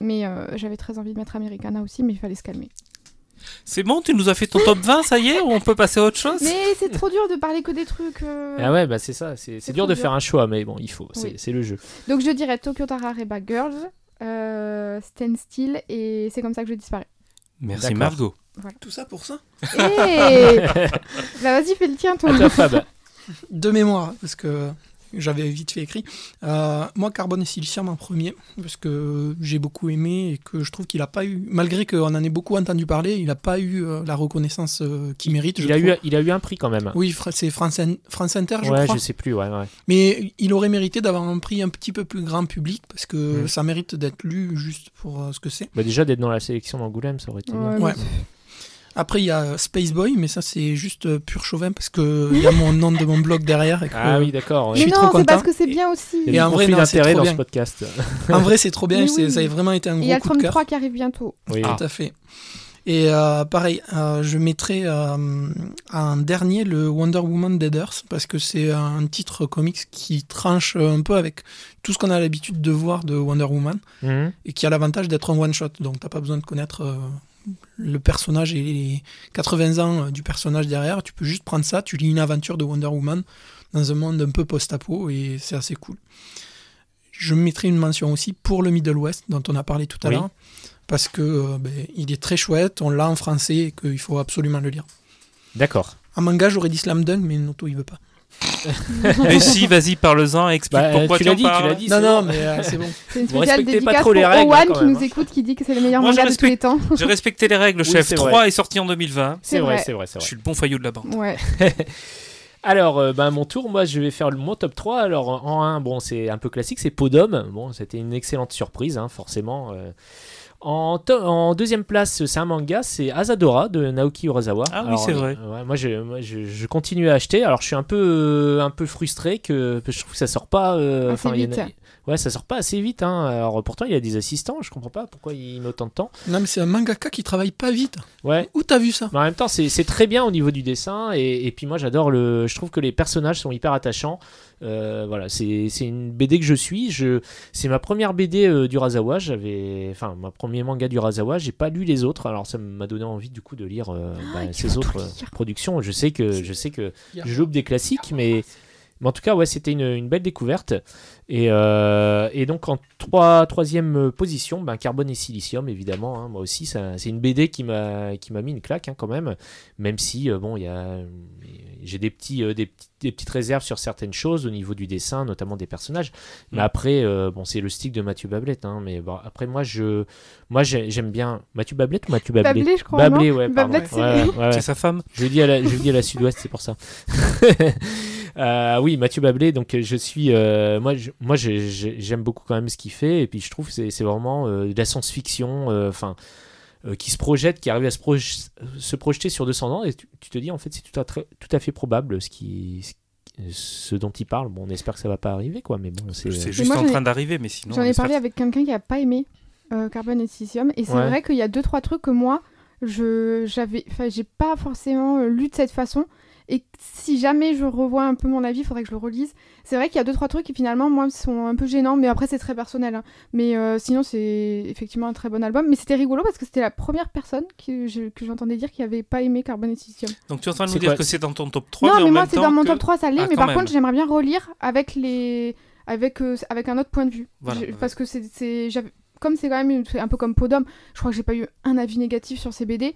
Speaker 5: Mais euh, j'avais très envie de mettre Americana aussi, mais il fallait se calmer.
Speaker 6: C'est bon, tu nous as fait ton top 20, ça y est, ou on peut passer à autre chose?
Speaker 5: Mais c'est trop dur de parler que des trucs. euh,
Speaker 3: Ah ouais, bah c'est ça. C'est dur de
Speaker 5: dur.
Speaker 3: faire un choix, mais bon, il faut. C'est
Speaker 5: Oui.
Speaker 3: c'est le jeu.
Speaker 5: Donc je dirais Tokyo Tarareba Girls, euh, Stand Still, et c'est comme ça que je disparais.
Speaker 6: Merci. Margot.
Speaker 4: Tout ça pour ça?
Speaker 5: Hey <laughs> Bah vas-y, fais le tien, toi.
Speaker 4: De mémoire, parce que j'avais vite fait écrit. Euh, moi, Carbone et Silicium en premier, parce que j'ai beaucoup aimé et que je trouve qu'il n'a pas eu, malgré qu'on en ait beaucoup entendu parler, il n'a pas eu euh, la reconnaissance euh, qu'il mérite. je
Speaker 3: Il a, eu, il a eu un prix quand même.
Speaker 4: Oui, c'est France, In- France Inter, je
Speaker 3: ouais,
Speaker 4: crois.
Speaker 3: je sais plus. Ouais, ouais.
Speaker 4: Mais il aurait mérité d'avoir un prix un petit peu plus grand public, parce que
Speaker 3: Mm.
Speaker 4: ça mérite d'être lu juste pour ce que c'est.
Speaker 3: Bah déjà d'être dans la sélection d'Angoulême, ça aurait été bien.
Speaker 5: Ouais,
Speaker 4: Après, il y a Space Boy, mais ça, c'est juste euh, pur chauvin parce qu'il y a mon nom de mon blog derrière. Et que,
Speaker 3: Ah oui, d'accord.
Speaker 4: Je
Speaker 5: Mais non, c'est parce que c'est bien aussi.
Speaker 3: Il
Speaker 4: Et
Speaker 3: y a
Speaker 4: en
Speaker 3: du
Speaker 4: vrai, trop
Speaker 3: dans
Speaker 4: bien.
Speaker 3: ce podcast.
Speaker 4: En vrai, c'est trop bien.
Speaker 5: Oui.
Speaker 4: Ça a vraiment été un
Speaker 5: Et il y a
Speaker 4: gros
Speaker 5: le
Speaker 4: coup de cœur.
Speaker 5: 33 qui arrive bientôt.
Speaker 3: Oui.
Speaker 4: Tout à fait. Et euh, pareil, euh, je mettrai euh, en dernier le Wonder Woman Dead Earth parce que c'est un titre comics qui tranche un peu avec tout ce qu'on a l'habitude de voir de Wonder Woman
Speaker 3: Mhm.
Speaker 4: et qui a l'avantage d'être un one shot. Donc t'as pas besoin de connaître euh, le personnage et les 80 ans euh, du personnage derrière. Tu peux juste prendre ça, tu lis une aventure de Wonder Woman dans un monde un peu post-apo et c'est assez cool. Je mettrai une mention aussi pour le Middle West dont on a parlé tout à
Speaker 3: Oui.
Speaker 4: l'heure parce que euh, ben, il est très chouette, on l'a en français et qu'il faut absolument le lire.
Speaker 3: D'accord.
Speaker 4: En manga, j'aurais dit Slam Dunk, mais Noto il veut pas.
Speaker 6: Mais si, vas-y, parle-en, explique
Speaker 3: Bah,
Speaker 6: pourquoi
Speaker 3: tu l'as dit, tu l'as dit.
Speaker 4: Non, non, mais euh, c'est bon.
Speaker 5: C'est une spéciale
Speaker 3: respectez pas
Speaker 5: dédicace
Speaker 3: trop les
Speaker 5: pour
Speaker 3: règles,
Speaker 5: Owen
Speaker 3: quand
Speaker 5: qui
Speaker 3: même,
Speaker 5: nous
Speaker 3: hein.
Speaker 5: écoute, qui dit que c'est le meilleur
Speaker 6: Moi, je
Speaker 5: manga de tous les temps.
Speaker 6: J'ai respecté les règles,
Speaker 3: Oui,
Speaker 6: chef.
Speaker 3: c'est
Speaker 6: 3
Speaker 3: vrai.
Speaker 6: est sorti en 2020.
Speaker 3: C'est
Speaker 5: C'est
Speaker 3: vrai, c'est vrai, c'est
Speaker 6: Je
Speaker 3: vrai.
Speaker 6: suis le bon faillot de la bande.
Speaker 5: Ouais. <laughs>
Speaker 3: Alors, euh, ben, mon tour, moi, je vais faire le- mon top 3. Alors, en 1, bon, c'est un peu classique, c'est Podom. Bon, c'était une excellente surprise, hein, forcément. euh. En, deuxième place, c'est un manga, c'est Asadora de Naoki Urasawa.
Speaker 6: Ah oui, c'est vrai.
Speaker 3: euh, ouais, moi, je, moi je, je continue à acheter. Alors, je suis un peu, euh, un peu frustré que, que je trouve que ça sort pas. euh, enfin, il y en a-
Speaker 5: vite.
Speaker 3: Ouais, ça sort pas assez vite. Hein. Alors, pourtant, il y a des assistants. Je comprends pas pourquoi il met autant de temps.
Speaker 4: Non, mais c'est un mangaka qui travaille pas vite.
Speaker 3: Ouais.
Speaker 4: Où t'as vu ça?
Speaker 3: Mais en même temps, c'est très bien au niveau du dessin. Et, et puis moi, j'adore le. Je trouve que les personnages sont hyper attachants. Euh, voilà, c'est une BD que je suis. Je, c'est ma première BD euh, du Razawa. J'avais, enfin, ma premier manga du Razawa. J'ai pas lu les autres. Alors ça m'a donné envie du coup de lire euh, bah, ces
Speaker 5: faut
Speaker 3: autres euh,
Speaker 5: lire.
Speaker 3: productions. Je sais que, je sais que je loupe des classiques, mais, mais en tout cas, ouais, c'était une, belle découverte. Et, euh, donc en trois, troisième position, ben, Carbone et Silicium, évidemment. hein, moi aussi, c'est une BD qui m'a qui m'a mis une claque hein, quand même. Même si euh, bon, il y a j'ai des petits euh, des, petits- des petites réserves sur certaines choses au niveau du dessin, notamment des personnages. Mais
Speaker 6: Mm.
Speaker 3: après, euh, bon, c'est le style de Mathieu Bablette. hein, mais bon, après, moi, je moi j'ai- j'aime bien Mathieu Bablette ou Mathieu Bablé.
Speaker 5: Bablé, je crois.
Speaker 3: Bablé, ouais, pardon.
Speaker 5: Bablette, c'est
Speaker 3: Ouais,
Speaker 5: lui.
Speaker 3: ouais,
Speaker 6: sa femme.
Speaker 3: Je dis à la, je le dis à la sud-ouest, c'est pour ça. <laughs> Euh, oui, Mathieu Bablé, donc je suis. euh, moi, je- moi je- je- j'aime beaucoup quand même ce qu'il fait, et puis je trouve que c'est c'est vraiment euh, de la science-fiction, euh, enfin. Euh, qui se projette, qui arrive à se, proj- se projeter sur 200 ans, et tu, tu te dis en fait c'est tout à, tout à fait probable ce, qui, ce, ce dont il parle. Bon, on espère que ça va pas arriver, quoi, mais bon, c'est.
Speaker 6: C'est
Speaker 3: euh,
Speaker 6: juste
Speaker 5: moi,
Speaker 6: en train d'arriver, mais sinon.
Speaker 5: J'en ai parlé avec quelqu'un qui a pas aimé euh, Carbone et Silicium. Et c'est
Speaker 3: Ouais.
Speaker 5: vrai qu'il y a deux, trois trucs que moi, je j'avais, enfin, j'ai pas forcément euh, lu de cette façon. Et si jamais je revois un peu mon avis, il faudrait que je le relise. C'est vrai qu'il y a deux, trois trucs qui finalement, moi, sont un peu gênants. Mais après, c'est très personnel. hein. Mais euh, sinon, c'est effectivement un très bon album. Mais c'était rigolo parce que c'était la première personne que je- que j'entendais dire qui avait pas aimé Carbone et Silicium.
Speaker 6: Donc tu es en train de nous dire que c'est dans ton top 3
Speaker 5: non,
Speaker 6: mais
Speaker 5: mais
Speaker 6: en
Speaker 5: moi, c'est dans mon
Speaker 6: que-
Speaker 5: top 3, ça l'est.
Speaker 6: Ah,
Speaker 5: mais par
Speaker 6: même.
Speaker 5: contre, j'aimerais bien relire avec les. Avec, euh, avec un autre point de vue.
Speaker 6: Voilà,
Speaker 5: Je-
Speaker 6: ouais.
Speaker 5: Parce que c'est- c'est. j'avais- Comme c'est quand même une- un peu comme Podom, je crois que j'ai pas eu un avis négatif sur ces BD.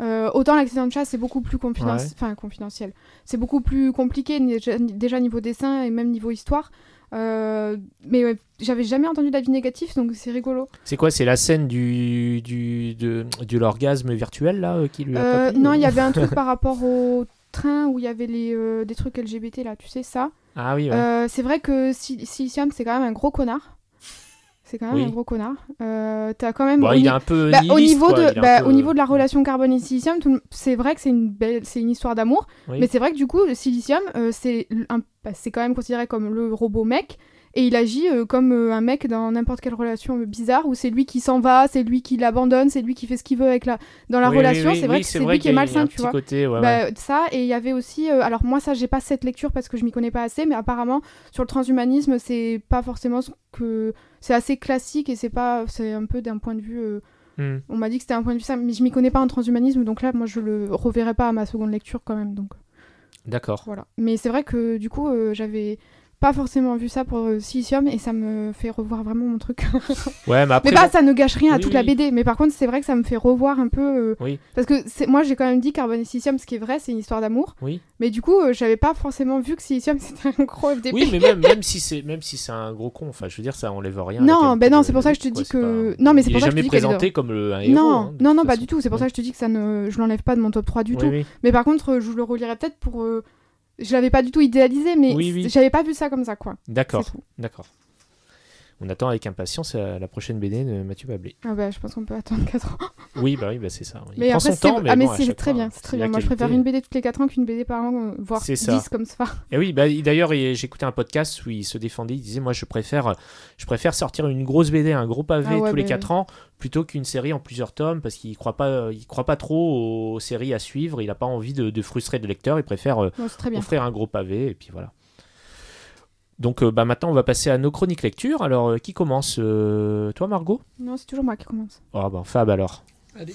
Speaker 5: Euh, autant l'accident de chasse, c'est beaucoup plus confidence-
Speaker 3: Ouais.
Speaker 5: confidentiel. C'est beaucoup plus compliqué, déjà, déjà niveau dessin et même niveau histoire. Euh, mais ouais, j'avais jamais entendu d'avis négatif, donc c'est rigolo.
Speaker 3: C'est quoi C'est la scène du, du, de, de l'orgasme virtuel là euh, qui lui a
Speaker 5: Euh, non,
Speaker 3: ou-
Speaker 5: il y avait un truc <laughs> par rapport au train où il y avait les, des trucs LGBT là, tu sais ça.
Speaker 3: Ah oui, ouais.
Speaker 5: C'est vrai que Silicium, c'est quand même un gros connard. C'est quand même
Speaker 3: Oui.
Speaker 5: un gros connard. Euh, quand même.
Speaker 3: Bon,
Speaker 5: au
Speaker 3: il
Speaker 5: ni-
Speaker 3: est un peu
Speaker 5: bah, au,
Speaker 3: nihiliste,
Speaker 5: niveau
Speaker 3: quoi,
Speaker 5: de, bah,
Speaker 3: peu-
Speaker 5: au niveau de la relation carbone et silicium, tout c'est vrai que c'est une, belle, c'est une histoire d'amour.
Speaker 3: Oui.
Speaker 5: Mais c'est vrai que du coup, le silicium, euh, c'est l- un- bah, c'est quand même considéré comme le robot mec. Et il agit euh, comme euh, un mec dans n'importe quelle relation euh, bizarre où c'est lui qui s'en va, c'est lui qui l'abandonne, c'est lui qui fait ce qu'il veut avec la... dans la
Speaker 3: Oui, oui,
Speaker 5: relation.
Speaker 3: oui,
Speaker 5: c'est vrai
Speaker 3: oui,
Speaker 5: que c'est lui qui
Speaker 3: qu'il
Speaker 5: est malsain, tu vois.
Speaker 3: côté, ouais, ouais.
Speaker 5: Bah, ça, et il y avait aussi. euh, alors, moi, ça, j'ai pas cette lecture parce que je m'y connais pas assez, mais apparemment, sur le transhumanisme, c'est pas forcément ce que. C'est assez classique et c'est pas. C'est un peu d'un point de vue. euh,
Speaker 3: Hmm.
Speaker 5: On m'a dit que c'était un point de vue ça, mais je m'y connais pas en transhumanisme, donc là, moi, je le reverrai pas à ma seconde lecture quand même. Donc
Speaker 3: D'accord.
Speaker 5: voilà. Mais c'est vrai que du coup, euh, j'avais pas forcément vu ça pour euh, Silicium et ça me fait revoir vraiment mon truc. <laughs>
Speaker 3: Ouais, mais après.
Speaker 5: mais pas, ça ne gâche rien à
Speaker 3: Oui,
Speaker 5: toute la. BD. Mais par contre, c'est vrai que ça me fait revoir un peu. euh,
Speaker 3: Oui.
Speaker 5: Parce que moi, j'ai quand même dit Carbone et Silicium, ce qui est vrai, c'est une histoire d'amour.
Speaker 3: Oui.
Speaker 5: Mais du coup, euh, j'avais pas forcément vu que Silicium <laughs> c'était un gros FDP.
Speaker 3: Oui, mais même, même si c'est même si c'est un gros con, enfin, je veux dire, ça enlève rien.
Speaker 5: Non, ben non, c'est pour ça que je te dis que-
Speaker 3: pas-
Speaker 5: non, mais c'est pour ça que je te dis
Speaker 3: présenté comme le un héros.
Speaker 5: non,
Speaker 3: hein,
Speaker 5: non, non, pas du tout. C'est pour ça que je te dis que ça ne, je l'enlève pas de mon top 3 du tout.
Speaker 3: oui.
Speaker 5: Mais par contre, je le relirai peut-être pour. Je l'avais pas du tout idéalisé, mais
Speaker 3: Oui, oui.
Speaker 5: j'avais pas vu ça comme ça, quoi.
Speaker 3: D'accord, d'accord. On attend avec impatience la prochaine BD de Mathieu Bablé.
Speaker 5: Ah bah, je pense qu'on peut attendre 4 ans. <laughs>
Speaker 3: Oui, bah oui, bah c'est ça. Il
Speaker 5: Mais
Speaker 3: prend
Speaker 5: après,
Speaker 3: son temps, mais
Speaker 5: ah, mais
Speaker 3: bon, à
Speaker 5: c'est très bien, c'est très bien. Moi, je préfère une BD toutes les 4 ans qu'une BD par an, euh, voire
Speaker 3: C'est
Speaker 5: 10
Speaker 3: ça.
Speaker 5: comme ça.
Speaker 3: Et oui, bah, il- d'ailleurs, il- j'écoutais un podcast où il se défendait. Il disait Moi, je préfère, je préfère sortir une grosse BD, un gros pavé
Speaker 5: Ah ouais,
Speaker 3: tous les
Speaker 5: bah
Speaker 3: 4 ans, plutôt qu'une série en plusieurs tomes, parce qu'il croit pas, il croit pas trop aux séries à suivre. Il a pas envie de, de frustrer le lecteur. Il préfère euh,
Speaker 5: bien.
Speaker 3: offrir un gros pavé, et puis voilà. Donc, euh, bah, maintenant, on va passer à nos chroniques lecture. Alors, euh, qui commence Euh, Toi, Margot?
Speaker 5: Non, c'est toujours moi qui commence.
Speaker 3: Oh, bah, Fab, alors.
Speaker 4: Allez.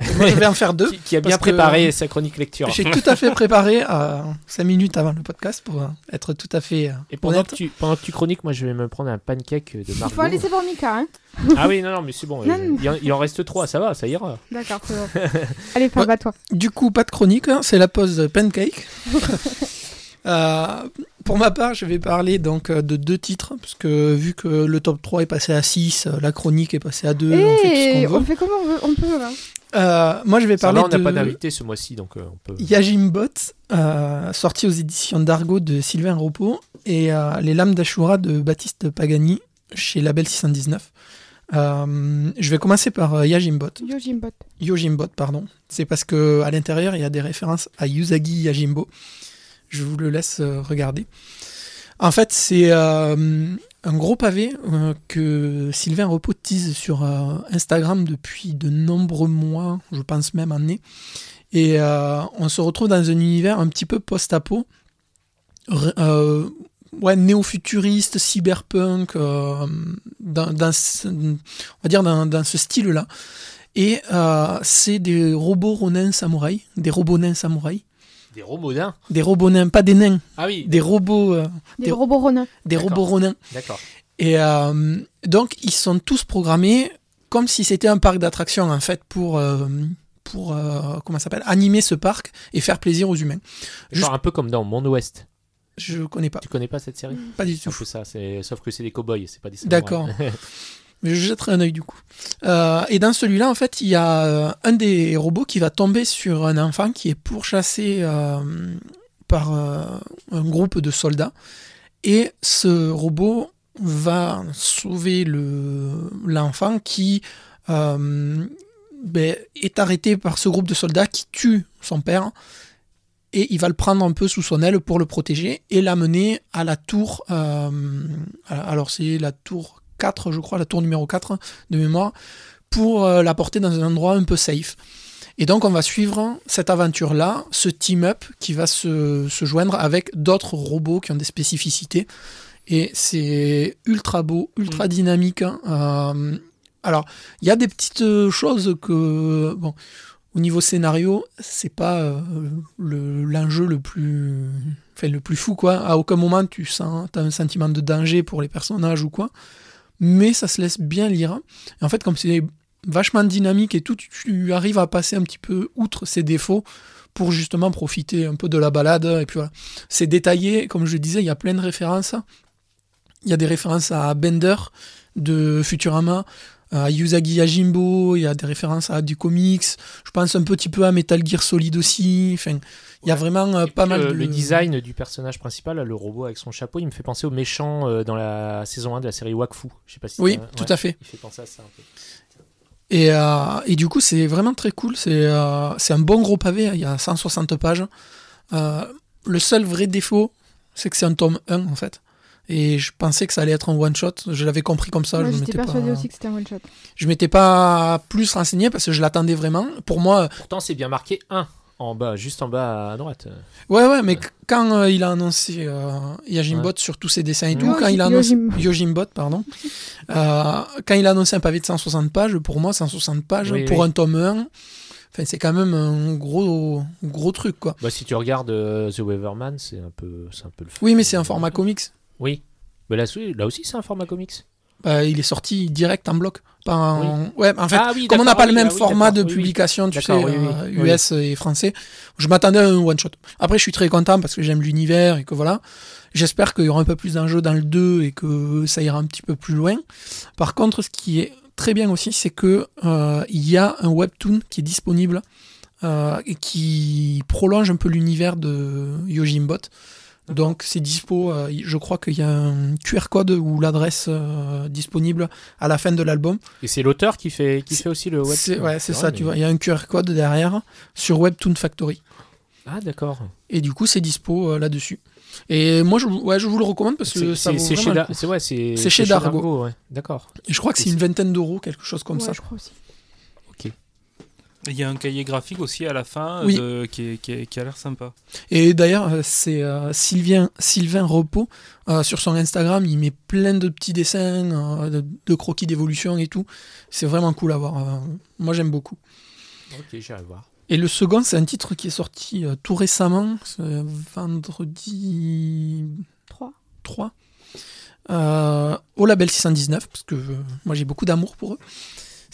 Speaker 4: <laughs> Moi, je vais en faire deux.
Speaker 3: Qui, qui a bien
Speaker 4: que-
Speaker 3: préparé sa chronique lecture
Speaker 4: J'ai tout à fait préparé à 5 minutes avant le podcast pour euh, être tout à fait euh,
Speaker 3: Et pendant que, tu, pendant que tu chroniques, moi, je vais me prendre un pancake de
Speaker 5: Il
Speaker 3: Margot.
Speaker 5: faut aller c'est pour Mika, hein <laughs>
Speaker 3: Ah oui, non, non, mais c'est bon. Euh, il, en, il en reste trois, ça va, ça ira.
Speaker 5: D'accord, c'est bon. <laughs> Allez, Fab, à toi.
Speaker 4: Du coup, pas de chronique, hein, c'est la pause pancake. Euh, pour ma part, je vais parler donc euh, de deux titres, parce que vu que le top 3 est passé à 6, euh, la chronique est passée à 2, on fait tout ce
Speaker 5: Et
Speaker 4: qu'on
Speaker 5: on
Speaker 4: veut.
Speaker 5: fait comme on, veut, on peut, hein.
Speaker 4: Euh, moi, je vais
Speaker 3: Ça
Speaker 4: parler
Speaker 3: va, on n'a pas d'invité ce mois-ci, donc euh, on peut.
Speaker 4: Yajimbot, euh, sorti aux éditions d'Argo de Sylvain Repos, et euh, Les Lames d'Ashura de Baptiste Pagani chez Label 619. Euh, je vais commencer par euh, Yajimbot.
Speaker 5: Yo Jimbot.
Speaker 4: Yojimbot, pardon. C'est parce que à l'intérieur, il y a des références à Yusagi Yajimbo. Je vous le laisse euh, regarder. En fait, c'est euh, un gros pavé euh, que Sylvain Repos tease sur Instagram depuis de nombreux mois, je pense même années. Et on se retrouve dans un univers un petit peu post-apo, ouais, néo-futuriste, cyberpunk, on va dire dans, ce style-là. Et c'est des robots ronins samouraïs, des robots nains samouraïs.
Speaker 3: Des romodins
Speaker 4: Des robots nains, pas des nains,
Speaker 3: Ah oui,
Speaker 4: des robots, euh,
Speaker 5: Des
Speaker 4: Des-
Speaker 5: robots ronins.
Speaker 4: des
Speaker 3: D'accord.
Speaker 4: robots ronins.
Speaker 3: d'accord.
Speaker 4: Et euh, donc, ils sont tous programmés comme si c'était un parc d'attractions, en fait, pour, euh, pour euh, comment ça s'appelle, animer ce parc et faire plaisir aux humains. Juste-
Speaker 3: Genre un peu comme dans Monde Ouest.
Speaker 4: Je connais pas,
Speaker 3: Tu connais pas cette série?
Speaker 4: Pas du tout.
Speaker 3: peu ça, c'est... sauf que c'est des cow-boys, c'est pas des.
Speaker 4: D'accord. <laughs> Mais je jetterai un œil du coup. Euh, et dans celui-là, en fait, il y a euh, un des robots qui va tomber sur un enfant qui est pourchassé euh, par un groupe de soldats. Et ce robot va sauver le, l'enfant qui ben, est arrêté par ce groupe de soldats qui tue son père. Et il va le prendre un peu sous son aile pour le protéger et l'amener à la tour. alors, c'est la tour 4, je crois, la tour numéro 4 de mémoire, pour euh, la porter dans un endroit un peu safe. Et donc on va suivre cette aventure-là, ce team-up qui va se, se joindre avec d'autres robots qui ont des spécificités. Et c'est ultra beau, ultra dynamique. hein. Euh, alors, il y a des petites choses que, bon, au niveau scénario, c'est pas euh, le- l'enjeu le plus, enfin, le plus fou, quoi. À aucun moment tu sens, as un sentiment de danger pour les personnages ou quoi. Mais ça se laisse bien lire. Et en fait, comme c'est vachement dynamique et tout, tu, arrives à passer un petit peu outre ces défauts pour justement profiter un peu de la balade. Et puis voilà. C'est détaillé, comme je disais, il y a plein de références. Il y a des références à Bender de Futurama, à Yusagi Yajimbo, il y a des références à du comics. Je pense un petit peu à Metal Gear Solid aussi. Enfin, il y a vraiment euh, pas mal
Speaker 3: euh,
Speaker 4: de...
Speaker 3: Le design du personnage principal, le robot avec son chapeau, il me fait penser au méchant euh, dans la saison 1 de la série Wakfu. Je sais pas si
Speaker 4: Oui, tout
Speaker 3: ouais,
Speaker 4: à fait.
Speaker 3: Il fait penser à ça un peu.
Speaker 4: Et, euh, et du coup, c'est vraiment très cool. C'est euh, un bon gros pavé. hein. Il y a 160 pages. Euh, le seul vrai défaut, c'est que c'est un tome 1 en fait. Et je pensais que ça allait être un one shot. Je l'avais compris comme ça.
Speaker 5: Moi,
Speaker 4: je m'étais
Speaker 5: persuadée
Speaker 4: pas,
Speaker 5: aussi que c'était un one shot.
Speaker 4: je m'étais pas plus renseigné parce que je l'attendais vraiment. Pour moi,
Speaker 3: Pourtant, c'est bien marqué 1 en bas, juste en bas à droite.
Speaker 4: ouais, ouais, mais quand euh, il a annoncé euh, Yajimbot sur tous ses dessins et tout, quand il a annoncé
Speaker 5: Yojim.
Speaker 4: Yojimbot, pardon, <laughs> euh, quand il a annoncé un pavé de 160 pages, pour moi, 160 pages
Speaker 3: Oui,
Speaker 4: pour
Speaker 3: oui.
Speaker 4: un tome 1, enfin, c'est quand même un gros, gros truc quoi.
Speaker 3: Bah, si tu regardes euh, The Weatherman, c'est un peu, c'est un peu le.
Speaker 4: Oui, mais c'est un format comics.
Speaker 3: Oui. Mais là, là aussi, c'est un format comics.
Speaker 4: Euh, il est sorti direct en bloc. Pas en... Ouais, en fait,
Speaker 3: Ah oui,
Speaker 4: comme on n'a pas le même
Speaker 3: ah
Speaker 4: format de publication, tu sais,
Speaker 3: oui,
Speaker 4: euh, US et français, je m'attendais à un one-shot. Après, je suis très content parce que j'aime l'univers et que voilà. J'espère qu'il y aura un peu plus d'enjeux dans le 2 et que ça ira un petit peu plus loin. Par contre, ce qui est très bien aussi, c'est que euh, il y a un webtoon qui est disponible euh, et qui prolonge un peu l'univers de Yojimbot. Donc c'est dispo, euh, je crois qu'il y a un QR code ou l'adresse euh, disponible à la fin de l'album.
Speaker 3: Et c'est l'auteur qui fait, qui fait aussi le web.
Speaker 4: C'est ouais, c'est
Speaker 3: vrai,
Speaker 4: ça,
Speaker 3: mais-
Speaker 4: tu vois. Il y a un QR code derrière sur Webtoon Factory.
Speaker 3: Ah, d'accord.
Speaker 4: Et du coup, c'est dispo euh, là-dessus. Et moi, je, vous- ouais, je vous le recommande parce que
Speaker 3: C'est
Speaker 4: ça
Speaker 3: c'est-
Speaker 4: vaut
Speaker 3: c'est
Speaker 4: vraiment
Speaker 3: chez,
Speaker 4: le
Speaker 3: Da-
Speaker 4: coup.
Speaker 3: c'est- ouais, c'est-
Speaker 4: C'est chez
Speaker 3: c'est
Speaker 4: Dargo.
Speaker 3: ouais. D'accord.
Speaker 4: Et je crois que c'est une vingtaine d'euros, quelque chose comme
Speaker 5: Ouais,
Speaker 4: ça.
Speaker 5: je crois aussi.
Speaker 6: Il y a un cahier graphique aussi à la fin
Speaker 4: Oui.
Speaker 6: de- qui, est- qui est- qui a l'air sympa.
Speaker 4: Et d'ailleurs, euh, c'est euh, Sylvain, Sylvain Repos, euh, sur son Instagram, il met plein de petits dessins, euh, de, de croquis d'évolution et tout. C'est vraiment cool à voir. euh, moi, j'aime beaucoup.
Speaker 3: Ok, j'irai voir.
Speaker 4: Et le second, c'est un titre qui est sorti euh, tout récemment, vendredi
Speaker 5: 3.
Speaker 4: 3, euh, au label 619, parce que euh, moi j'ai beaucoup d'amour pour eux.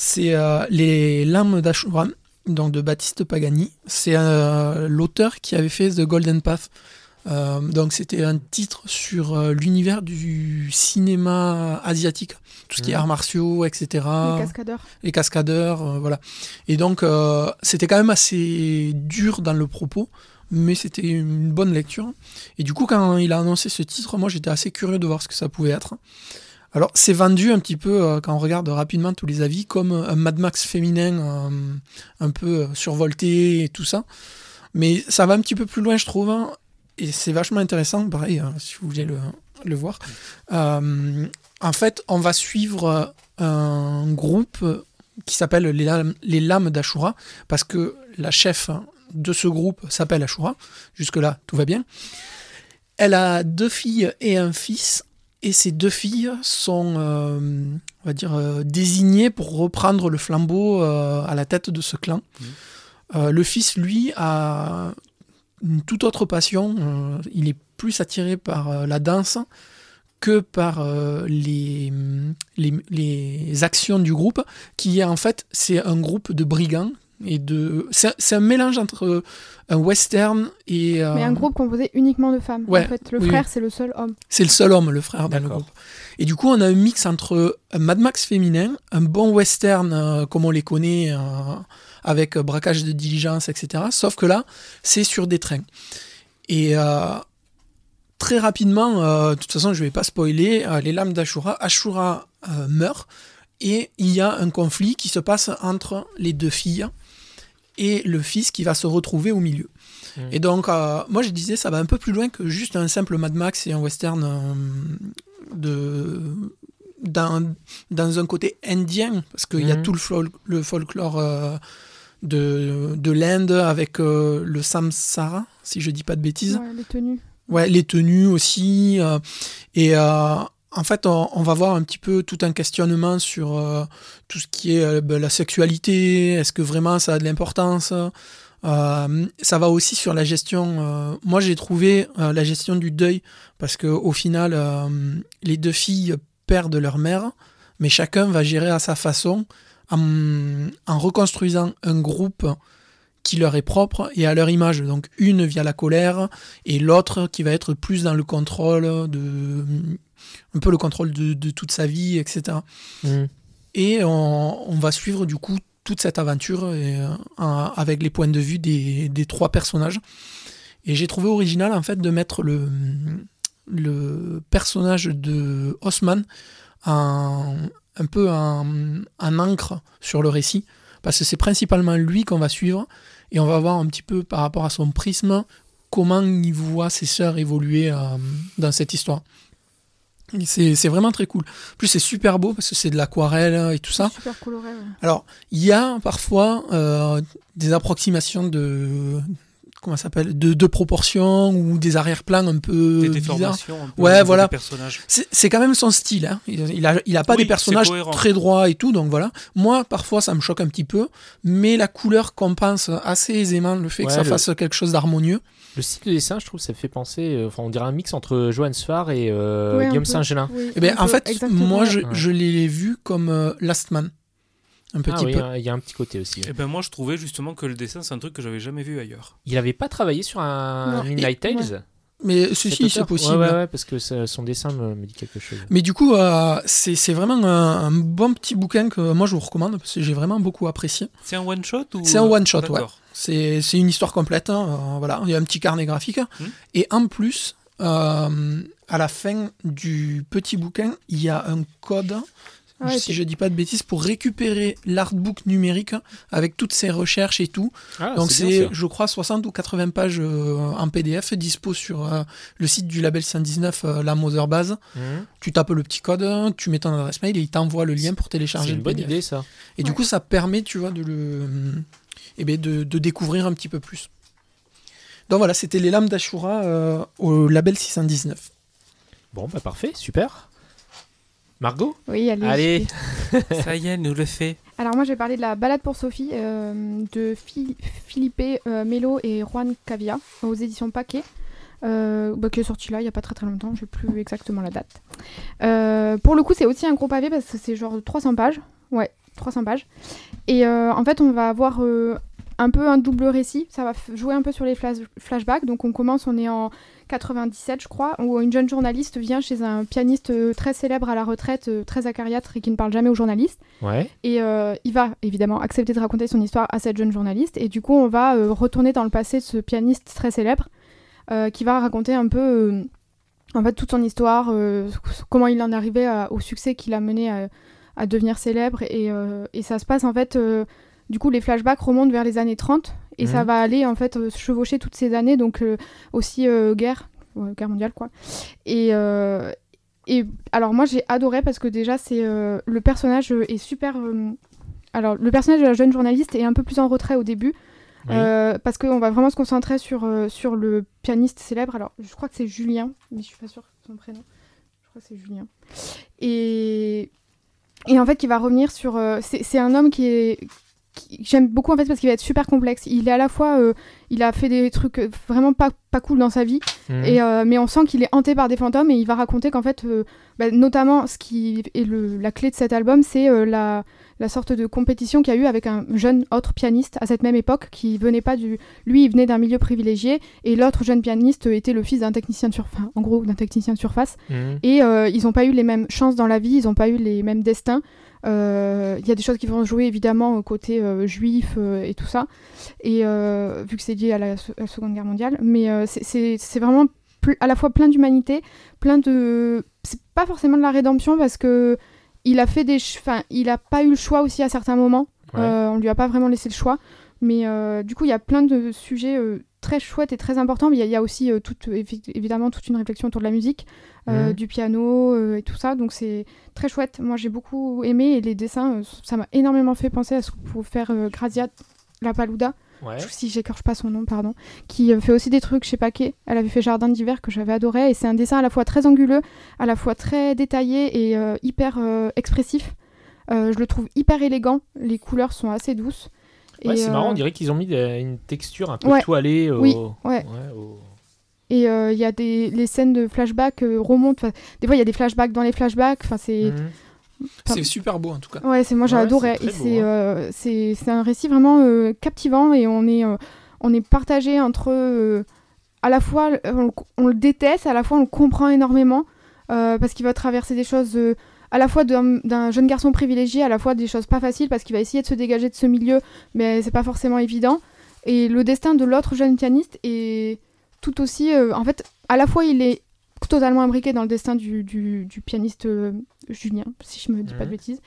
Speaker 4: C'est euh, Les Lames d'Ashura, donc de Baptiste Pagani. C'est euh, l'auteur qui avait fait The Golden Path. Euh, donc c'était un titre sur euh, l'univers du cinéma asiatique, tout ce qui est
Speaker 3: Mhm.
Speaker 4: arts martiaux, etc.
Speaker 5: Les cascadeurs.
Speaker 4: les cascadeurs, euh, voilà. Et donc, euh, c'était quand même assez dur dans le propos, mais c'était une bonne lecture. Et du coup, quand il a annoncé ce titre, moi, j'étais assez curieux de voir ce que ça pouvait être. Alors, c'est vendu un petit peu, euh, quand on regarde rapidement tous les avis, comme un Mad Max féminin euh, un peu euh, survolté et tout ça. Mais ça va un petit peu plus loin, je trouve. hein. Et c'est vachement intéressant, pareil, hein, si vous voulez le, le voir. En fait, on va suivre un groupe qui s'appelle les Lames, les Lames d'Ashura, parce que la chef de ce groupe s'appelle Ashura. Jusque-là, tout va bien. Elle a deux filles et un fils, et ces deux filles sont, euh, on va dire, euh, désignées pour reprendre le flambeau euh, à la tête de ce clan. Euh, le fils, lui, a une toute autre passion. il est plus attiré par la danse que par les, les, les actions du groupe, qui est en fait, c'est un groupe de brigands. Et de, c'est, un mélange entre un western et. euh,
Speaker 5: Mais un groupe composé uniquement de femmes.
Speaker 4: Ouais,
Speaker 5: En fait, le
Speaker 4: oui,
Speaker 5: frère,
Speaker 4: oui.
Speaker 5: c'est le seul homme.
Speaker 4: C'est le seul homme, le frère, dans le groupe. Et du coup, on a un mix entre un Mad Max féminin, un bon western euh, comme on les connaît, euh, avec euh, braquage de diligence, etc. Sauf que là, c'est sur des trains. Et euh, très rapidement, euh, de toute façon, je vais pas spoiler, euh, les lames d'Ashura, Ashura euh, meurt et il y a un conflit qui se passe entre les deux filles et le fils qui va se retrouver au milieu.
Speaker 3: Mhm.
Speaker 4: Et donc, euh, moi je disais, ça va un peu plus loin que juste un simple Mad Max et un western euh, de, dans, dans un côté indien, parce qu'il y a
Speaker 3: Mhm.
Speaker 4: tout le, fol- le folklore euh, de, de l'Inde avec euh, le samsara, si je dis pas de bêtises.
Speaker 5: Ouais, les tenues.
Speaker 4: Ouais, les tenues aussi. euh, et euh, en fait, on, va voir un petit peu tout un questionnement sur euh, tout ce qui est euh, ben, la sexualité. Est-ce que vraiment ça a de l'importance Euh, Ça va aussi sur la gestion. moi, j'ai trouvé la gestion du deuil parce que au final, les deux filles perdent leur mère, mais chacun va gérer à sa façon en reconstruisant un groupe qui leur est propre et à leur image. Donc une via la colère et l'autre qui va être plus dans le contrôle de un peu le contrôle de, de toute sa vie, etc.
Speaker 3: Mhm.
Speaker 4: Et on, on va suivre du coup toute cette aventure et, euh, avec les points de vue des, des trois personnages. Et j'ai trouvé original en fait de mettre le, le personnage de en, un peu en, en encre sur le récit, parce que c'est principalement lui qu'on va suivre, et on va voir un petit peu par rapport à son prisme comment il voit ses sœurs évoluer euh, dans cette histoire. C'est vraiment très cool. En plus, c'est super beau parce que c'est de l'aquarelle et tout ça.
Speaker 5: Super coloré. ouais.
Speaker 4: Alors, il y a parfois euh, des approximations de comment s'appelle de, de proportions ou des arrière-plans un peu
Speaker 6: Des déformations un peu
Speaker 4: Ouais, voilà.
Speaker 6: des personnages.
Speaker 4: C'est quand même son style. Hein. Il, il a, il a pas
Speaker 6: Oui,
Speaker 4: des personnages très droits et tout, donc voilà. Moi, parfois, ça me choque un petit peu, mais la couleur compense assez aisément le fait que ça
Speaker 3: le-
Speaker 4: fasse quelque chose d'harmonieux.
Speaker 3: Le style de dessin, je trouve, ça fait penser. euh, Enfin, on dirait un mix entre Johan Sfar et euh,
Speaker 5: Ouais,
Speaker 3: Guillaume. Saint-Gelin.
Speaker 5: Oui,
Speaker 4: Eh ben, en fait,
Speaker 5: exactement.
Speaker 4: moi, je, l'ai vu comme euh, Last Man. Un petit
Speaker 3: Ah oui,
Speaker 4: peu.
Speaker 3: il y a un petit côté aussi.
Speaker 6: Et ben moi je trouvais justement que le dessin c'est un truc que j'avais jamais vu ailleurs.
Speaker 3: Il avait pas travaillé sur un
Speaker 5: Non.
Speaker 3: Midnight
Speaker 5: Et-
Speaker 3: Tales
Speaker 4: Mais ceci, c'est possible.
Speaker 3: Ouais, ouais, ouais, parce que ça- son dessin me, me dit quelque chose.
Speaker 4: Mais du coup, euh, c'est c'est vraiment un, un bon petit bouquin que moi je vous recommande parce que j'ai vraiment beaucoup apprécié.
Speaker 6: C'est un one shot ou
Speaker 4: C'est un one shot, ouais.
Speaker 6: D'accord.
Speaker 4: C'est c'est une histoire complète. hein, euh, voilà, il y a un petit carnet graphique.
Speaker 6: Hmm.
Speaker 4: Et en plus, euh, à la fin du petit bouquin, il y a un code,
Speaker 5: Ah ouais,
Speaker 4: si je dis pas de bêtises, pour récupérer l'artbook numérique avec toutes ses recherches et tout.
Speaker 3: Ah,
Speaker 4: Donc
Speaker 3: bien,
Speaker 4: c'est, je crois, 60 ou 80 pages euh, en PDF dispo sur euh, le site du label 119, euh, la Mother Base.
Speaker 3: Mhm.
Speaker 4: Tu tapes le petit code, tu mets ton adresse mail et il t'envoie le lien pour
Speaker 3: C'est
Speaker 4: télécharger
Speaker 3: une
Speaker 4: le
Speaker 3: bonne idée ça.
Speaker 4: Et du coup, ça permet, tu vois, de le, eh de, de découvrir un petit peu plus. Donc voilà, c'était les lames d'Ashura euh, au label 619.
Speaker 3: Bon, bah parfait, super. Margot
Speaker 5: Oui, allez.
Speaker 3: Allez. <laughs>
Speaker 6: Ça y est, elle nous le fait.
Speaker 5: Alors moi, je vais parler de la balade pour Sophie euh, de Phil- Philippe euh, Melo et Juan Cavia aux éditions Paquet. Euh, bah, qui est sorti là il n'y a pas très très longtemps, je sais plus exactement la date. Euh, pour le coup, c'est aussi un gros pavé parce que c'est genre 300 pages. Ouais, 300 pages. Et euh, en fait, on va avoir euh, un peu un double récit. Ça va jouer un peu sur les flash- flashbacks. Donc on commence, on est en 97, je crois, où une jeune journaliste vient chez un pianiste euh, très célèbre à la retraite, euh, très acariâtre et qui ne parle jamais aux journalistes.
Speaker 3: Ouais.
Speaker 5: Et euh, il va évidemment accepter de raconter son histoire à cette jeune journaliste. Et du coup, on va euh, retourner dans le passé de ce pianiste très célèbre euh, qui va raconter un peu en fait, toute son histoire, comment il en est arrivé à- au succès qui l'a mené à, à devenir célèbre. Et, et ça se passe en fait. du coup, les flashbacks remontent vers les années 30 et ça
Speaker 3: Mhm.
Speaker 5: va aller en fait euh, se chevaucher toutes ces années, donc euh, aussi euh, guerre, guerre mondiale quoi. Et, et alors moi j'ai adoré parce que déjà c'est le personnage est super. alors le personnage de la jeune journaliste est un peu plus en retrait au début
Speaker 3: Oui.
Speaker 5: euh, parce qu'on va vraiment se concentrer sur, euh, sur le pianiste célèbre. Alors je crois que c'est Julien, mais je suis pas sûre de son prénom. Je crois que c'est Julien. Et, et en fait qui va revenir sur. euh, c'est un homme qui est j'aime beaucoup en fait parce qu'il va être super complexe. Il est à la fois, euh, il a fait des trucs euh, vraiment pas, pas cool dans sa vie,
Speaker 3: Mhm.
Speaker 5: et, euh, mais on sent qu'il est hanté par des fantômes et il va raconter qu'en fait, euh, bah, notamment ce qui est le, la clé de cet album, c'est la, la sorte de compétition qu'il y a eu avec un jeune autre pianiste à cette même époque qui venait pas du. Lui, il venait d'un milieu privilégié et l'autre jeune pianiste était le fils d'un technicien de surface, en gros, d'un technicien de surface.
Speaker 3: Mhm.
Speaker 5: Et ils n'ont pas eu les mêmes chances dans la vie, ils n'ont pas eu les mêmes destins. Euh, Il y a des choses qui vont jouer évidemment côté euh, juif euh, et tout ça, et euh, vu que c'est lié à la, se- à la Seconde Guerre mondiale, mais euh, c'est- vraiment à la fois plein d'humanité, plein de. C'est pas forcément de la rédemption parce que il a fait des. Enfin, il a pas eu le choix aussi à certains moments.
Speaker 3: Ouais.
Speaker 5: Euh, on lui a pas vraiment laissé le choix. Mais euh, du coup, il y a plein de sujets euh, très chouettes et très importants. Mais il y a- il y, a aussi euh, toute, évi- évidemment toute une réflexion autour de la musique, euh, du piano euh, et tout ça. Donc c'est très chouette. Moi, j'ai beaucoup aimé et les dessins, euh, ça m'a énormément fait penser à ce que pouvait faire euh, Grazia La Paluda,
Speaker 3: Ouais.
Speaker 5: si j'écorche pas son nom, pardon, qui euh, fait aussi des trucs chez Paquet. Elle avait fait Jardin d'hiver que j'avais adoré et c'est un dessin à la fois très anguleux, à la fois très détaillé et euh, hyper euh, expressif. Euh, je le trouve hyper élégant. Les couleurs sont assez douces.
Speaker 3: Ouais, c'est
Speaker 5: euh,
Speaker 3: marrant, on dirait qu'ils ont mis une texture un peu
Speaker 5: Ouais.
Speaker 3: toilée au...
Speaker 5: Oui, ouais.
Speaker 3: au-
Speaker 5: Et euh, il y a des les scènes de flashback euh, remontent. Des fois, il y a des flashbacks dans les flashbacks. Enfin, c'est
Speaker 3: Mhm.
Speaker 4: C'est super beau en tout cas.
Speaker 5: ouais, c'est moi j'ai
Speaker 3: Ouais,
Speaker 5: adoré.
Speaker 3: c'est hein.
Speaker 5: euh, c'est c'est un récit vraiment euh, captivant et on est euh, on est partagé entre euh, à la fois euh, on, le- on le déteste, à la fois on le comprend énormément euh, parce qu'il va traverser des choses euh, à la fois d'un jeune garçon privilégié, à la fois des choses pas faciles parce qu'il va essayer de se dégager de ce milieu, mais c'est pas forcément évident. Et le destin de l'autre jeune pianiste est tout aussi. euh, en fait, à la fois il est totalement imbriqué dans le destin du, du- du pianiste euh, Julien, si je me dis pas de
Speaker 3: Mhm.
Speaker 5: bêtises.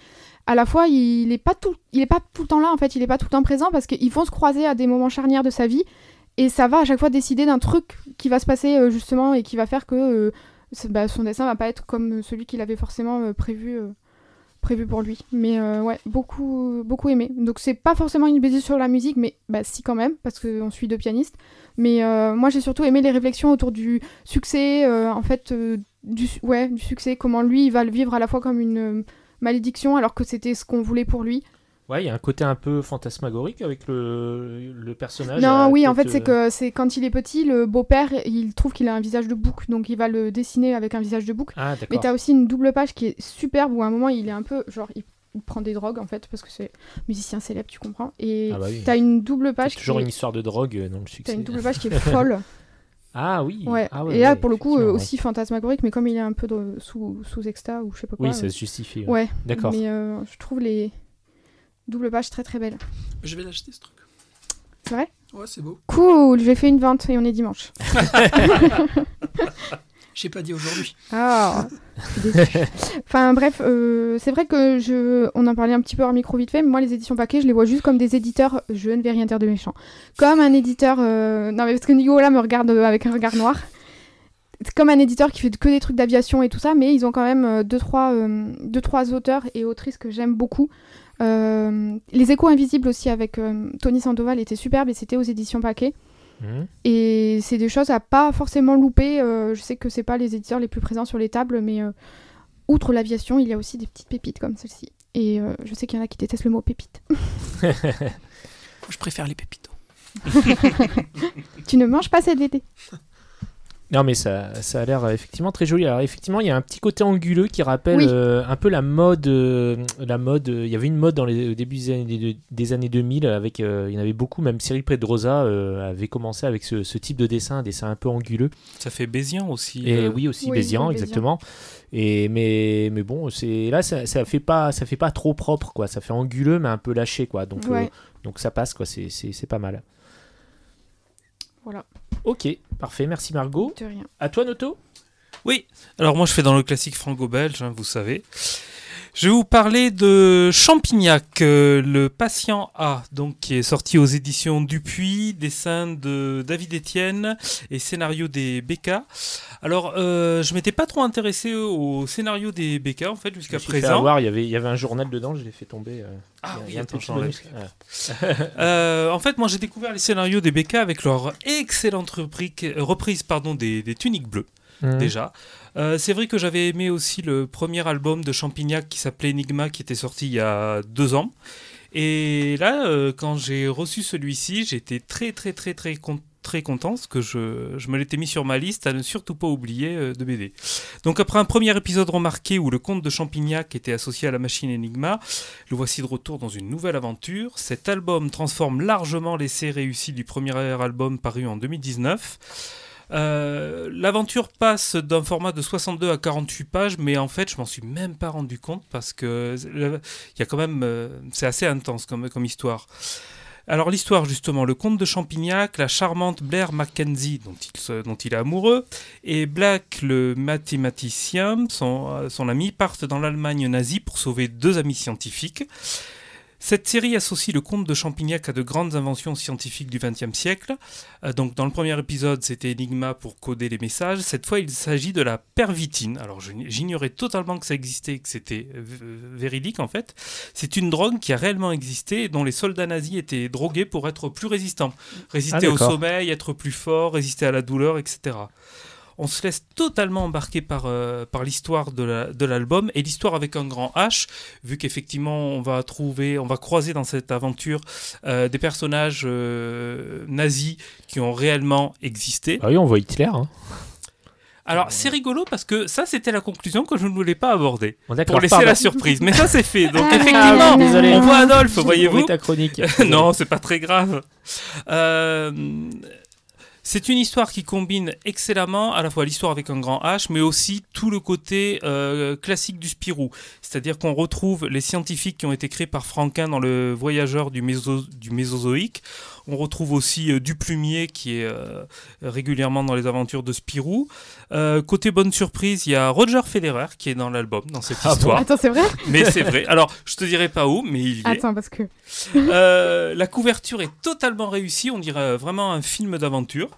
Speaker 5: À la fois, il est pas tout, il est pas tout le temps là en fait, il est pas tout le temps présent parce qu'ils vont se croiser à des moments charnières de sa vie et ça va à chaque fois décider d'un truc qui va se passer euh, justement et qui va faire que bah, son dessin va pas être comme celui qu'il avait forcément euh, prévu. euh, prévu pour lui. Mais euh, ouais beaucoup beaucoup aimé. Donc c'est pas forcément une BD sur la musique mais bah si quand même parce qu'on suit deux pianistes. Mais euh, moi j'ai surtout aimé les réflexions autour du succès en fait du ouais du succès. Comment lui il va le vivre à la fois comme une malédiction alors que c'était ce qu'on voulait pour lui
Speaker 3: Ouais, il y a un côté un peu fantasmagorique avec le, le personnage.
Speaker 5: non
Speaker 3: à
Speaker 5: oui en fait c'est
Speaker 3: euh,
Speaker 5: que c'est quand il est petit le beau-père il trouve qu'il a un visage de bouc donc il va le dessiner avec un visage de bouc
Speaker 3: Ah,
Speaker 5: mais t'as aussi une double page qui est superbe où à un moment il est un peu genre il, il prend des drogues en fait parce que c'est musicien célèbre tu comprends et
Speaker 3: Ah bah oui.
Speaker 5: t'as une double
Speaker 3: T'as
Speaker 5: page
Speaker 3: toujours une histoire de drogue euh, dans le
Speaker 5: t'as
Speaker 3: succès.
Speaker 5: une double page qui est <laughs> folle
Speaker 3: Ah oui.
Speaker 5: Ouais.
Speaker 3: Ah ouais,
Speaker 5: et là,
Speaker 3: ouais,
Speaker 5: pour le coup, euh, aussi fantasmagorique, mais comme il est un peu de- sous, sous exta ou je sais pas quoi.
Speaker 3: Oui, ça
Speaker 5: euh,
Speaker 3: se justifie. ouais.
Speaker 5: Ouais,
Speaker 3: D'accord.
Speaker 5: mais euh, je trouve les doubles pages très très belles.
Speaker 4: Je vais l'acheter ce truc.
Speaker 5: C'est vrai?
Speaker 4: Ouais, c'est beau.
Speaker 5: Cool, j'ai fait une vente et on est dimanche. <laughs>
Speaker 4: J'ai pas dit aujourd'hui.
Speaker 5: Ah. Enfin bref, euh, c'est vrai que je, on en parlait un petit peu hors micro vite fait, mais moi les éditions paquets, je les vois juste comme des éditeurs, je ne vais rien dire de méchant. Comme un éditeur, euh, non mais parce que Nicolas me regarde euh, avec un regard noir. Comme un éditeur qui fait que des trucs d'aviation et tout ça, mais ils ont quand même deux trois, euh, deux, trois auteurs et autrices que j'aime beaucoup. Euh, les échos invisibles aussi avec euh, Tony Sandoval étaient superbes et c'était aux éditions paquets.
Speaker 3: Mhm.
Speaker 5: Et c'est des choses à pas forcément louper. euh, je sais que c'est pas les éditeurs les plus présents sur les tables, mais euh, outre l'aviation, il y a aussi des petites pépites comme celle-ci. Et euh, je sais qu'il y en a qui détestent le mot pépite. <laughs>
Speaker 4: Moi, je préfère les pépitos.
Speaker 5: tu ne manges pas cette VT. <laughs>
Speaker 3: Non, mais ça, ça a l'air euh, effectivement très joli. Alors, effectivement, il y a un petit côté anguleux qui rappelle
Speaker 5: Oui.
Speaker 3: euh, un peu la mode. euh, la mode euh, il y avait une mode dans les au début des années, des années 2000 avec. euh, il y en avait beaucoup, même Cyril Pedrosa euh, avait commencé avec ce, ce type de dessin, un dessin un peu anguleux.
Speaker 6: Ça fait Bézian aussi.
Speaker 3: Et
Speaker 6: euh,
Speaker 3: oui, aussi
Speaker 5: Oui,
Speaker 3: Bézian, exactement. Et mais, mais bon, c'est là, ça, ça fait pas, ça fait pas trop propre, quoi. Ça fait anguleux, mais un peu lâché, quoi. Donc, euh,
Speaker 5: Ouais.
Speaker 3: donc ça passe, quoi. C'est- C'est c'est pas mal.
Speaker 5: Voilà.
Speaker 3: Ok, parfait. Merci Margot.
Speaker 5: De rien.
Speaker 3: À toi, Noto.
Speaker 6: Oui, alors moi je fais dans le classique franco-belge, hein, vous savez. Je vais vous parler de Champignac, euh, le patient A, donc qui est sorti aux éditions Dupuis, dessin de David Etienne et scénario des BK. Alors, euh, je m'étais pas trop intéressé au scénario des BK en fait jusqu'à présent.
Speaker 3: avoir, il y avait, il y avait un journal dedans, je l'ai fait tomber. euh,
Speaker 6: Ah
Speaker 3: il y a-
Speaker 6: oui,
Speaker 3: il y a un
Speaker 6: attends. Euh, en fait, moi j'ai découvert les scénarios des BK avec leur excellente reprise pardon, des, des tuniques bleues.
Speaker 3: Mhm.
Speaker 6: déjà. Euh, c'est vrai que j'avais aimé aussi le premier album de Champignac qui s'appelait Enigma, qui était sorti il y a deux ans. Et là, euh, quand j'ai reçu celui-ci, j'étais très très très très con- très content parce que je, me l'étais mis sur ma liste à ne surtout pas oublier euh, de BD. Donc après un premier épisode remarqué où le conte de Champignac était associé à la machine Enigma, le voici de retour dans une nouvelle aventure. Cet album transforme largement l'essai réussi du premier album paru en 2019. Euh, L'aventure passe d'un format de 62 à 48 pages, mais en fait, je m'en suis même pas rendu compte parce que il quand même, euh, c'est assez intense comme, histoire. Alors l'histoire justement, le comte de Champignac, la charmante Blair Mackenzie dont il, se- dont il est amoureux, et Black le mathématicien, son, euh, son ami, partent dans l'Allemagne nazie pour sauver deux amis scientifiques. Cette série associe le comte de Champignac à de grandes inventions scientifiques du XXe siècle. Euh, donc dans le premier épisode, c'était Enigma pour coder les messages. Cette fois, il s'agit de la pervitine. Alors j'ignorais totalement que ça existait, que c'était véridique en fait. C'est une drogue qui a réellement existé et dont les soldats nazis étaient drogués pour être plus résistants. Résister
Speaker 3: Ah,
Speaker 6: au sommeil, être plus fort, résister à la douleur, etc. On se laisse totalement embarquer par, euh, par l'histoire de la- de l'album et l'histoire avec un grand H, vu qu'effectivement on va trouver, on va croiser dans cette aventure euh, des personnages euh, nazis qui ont réellement existé.
Speaker 3: Ah oui, on voit Hitler. Hein.
Speaker 6: Alors c'est rigolo parce que ça c'était la conclusion que je ne voulais pas aborder
Speaker 3: d'accord,
Speaker 6: pour laisser
Speaker 3: pardon.
Speaker 6: la surprise. Mais ça c'est fait. Donc
Speaker 5: Ah,
Speaker 6: effectivement, on voit Adolphe, voyez-vous.
Speaker 3: ta chronique. <laughs>
Speaker 6: non, c'est pas très grave. Euh, c'est une histoire qui combine excellemment à la fois l'histoire avec un grand H, mais aussi tout le côté euh, classique du Spirou. C'est-à-dire qu'on retrouve les scientifiques qui ont été créés par Franquin dans le Voyageur du, Méso- du Mésozoïque. On retrouve aussi euh, Duplumier qui est euh, régulièrement dans les aventures de Spirou. Euh, côté bonne surprise, il y a Roger Federer qui est dans l'album, dans cette
Speaker 3: Ah bon
Speaker 6: histoire.
Speaker 5: Attends, c'est vrai
Speaker 6: mais c'est vrai. Alors, je te dirai pas où, mais il y est.
Speaker 5: Attends, parce que.
Speaker 6: Euh, la couverture est totalement réussie, on dirait vraiment un film d'aventure.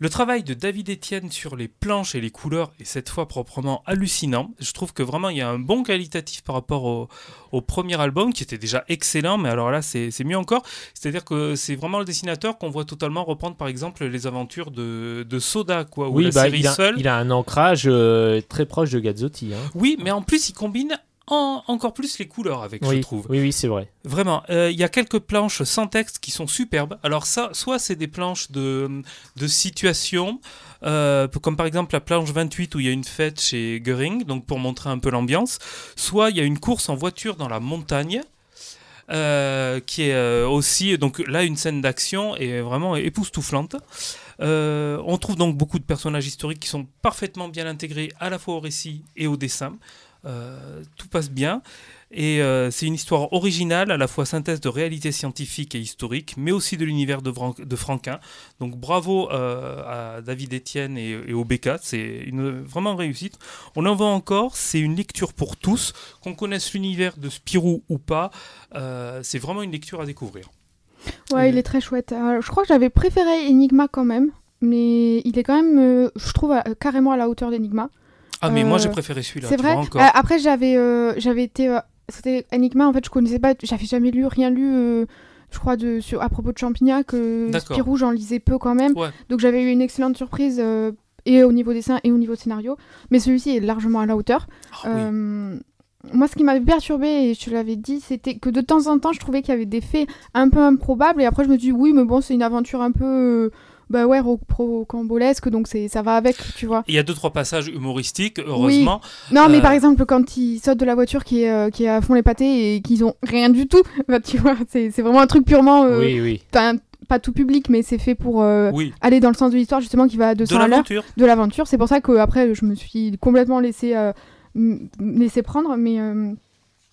Speaker 6: Le travail de David Etienne sur les planches et les couleurs est cette fois proprement hallucinant. Je trouve que vraiment il y a un bon qualitatif par rapport au, au premier album qui était déjà excellent, mais alors là c'est mieux encore. C'est-à-dire que c'est vraiment le dessinateur qu'on voit totalement reprendre par exemple les aventures de, de Soda, quoi, ou
Speaker 3: Oui,
Speaker 6: la
Speaker 3: bah,
Speaker 6: série
Speaker 3: il, a,
Speaker 6: seule.
Speaker 3: il a un ancrage euh, très proche de Gazzotti. Hein.
Speaker 6: Oui, mais en plus il combine en- encore plus les couleurs avec, je
Speaker 3: Oui,
Speaker 6: trouve.
Speaker 3: oui, oui, c'est vrai.
Speaker 6: Vraiment, euh, il y a quelques planches sans texte qui sont superbes. Alors ça, soit c'est des planches de, de situation, euh, comme par exemple la planche 28 où il y a une fête chez Goering, donc pour montrer un peu l'ambiance. Soit il y a une course en voiture dans la montagne. euh, qui est aussi donc là une scène d'action et vraiment époustouflante. Euh, on trouve donc beaucoup de personnages historiques qui sont parfaitement bien intégrés à la fois au récit et au dessin. Euh, tout passe bien. Et euh, c'est une histoire originale, à la fois synthèse de réalité scientifique et historique, mais aussi de l'univers de, Franquin. Donc bravo à David Etienne et, au BK, c'est une vraiment réussite. On en voit encore, c'est une lecture pour tous, qu'on connaisse l'univers de Spirou ou pas, c'est vraiment une lecture à découvrir.
Speaker 5: Ouais, il est très chouette. Alors, je crois que j'avais préféré Enigma quand même, mais il est quand même, euh, je trouve, à- carrément à la hauteur d'Enigma.
Speaker 6: Ah mais moi
Speaker 5: Euh,
Speaker 6: j'ai préféré celui-là,
Speaker 5: C'est vrai.
Speaker 6: vois.
Speaker 5: Euh, après, j'avais, euh, j'avais été, euh, c'était Enigma. En fait, je connaissais pas, j'avais jamais lu, rien lu. euh, je crois de sur à propos de Champignac, euh. Spirou, j'en lisais peu quand même.
Speaker 6: Ouais.
Speaker 5: Donc j'avais eu une excellente surprise euh, et au niveau dessin et au niveau scénario. Mais celui-ci est largement à la hauteur.
Speaker 6: Ah oui.
Speaker 5: Moi, ce qui m'avait perturbé, et je te l'avais dit, c'était que de temps en temps, je trouvais qu'il y avait des faits un peu improbables. Et après, je me dis, oui, mais bon, c'est une aventure un peu, euh, bah ouais, rocambolesque, donc c'est, ça va avec, tu vois.
Speaker 6: Il y a deux trois passages humoristiques, heureusement.
Speaker 5: Non, mais
Speaker 6: Euh,
Speaker 5: par exemple, quand ils sautent de la voiture qui est, euh, qui est à fond les pâtés et qu'ils ont rien du tout, <laughs> bah, tu vois, c'est, c'est vraiment un truc purement. euh,
Speaker 3: Oui, oui.
Speaker 5: pas tout public, mais c'est fait pour euh,
Speaker 6: Oui,
Speaker 5: aller dans le sens de l'histoire, justement, qui va à 200
Speaker 6: de
Speaker 5: l'heure
Speaker 6: l'aventure.
Speaker 5: de l'aventure. C'est pour ça que après je me suis complètement laissé, laissé prendre. Mais euh,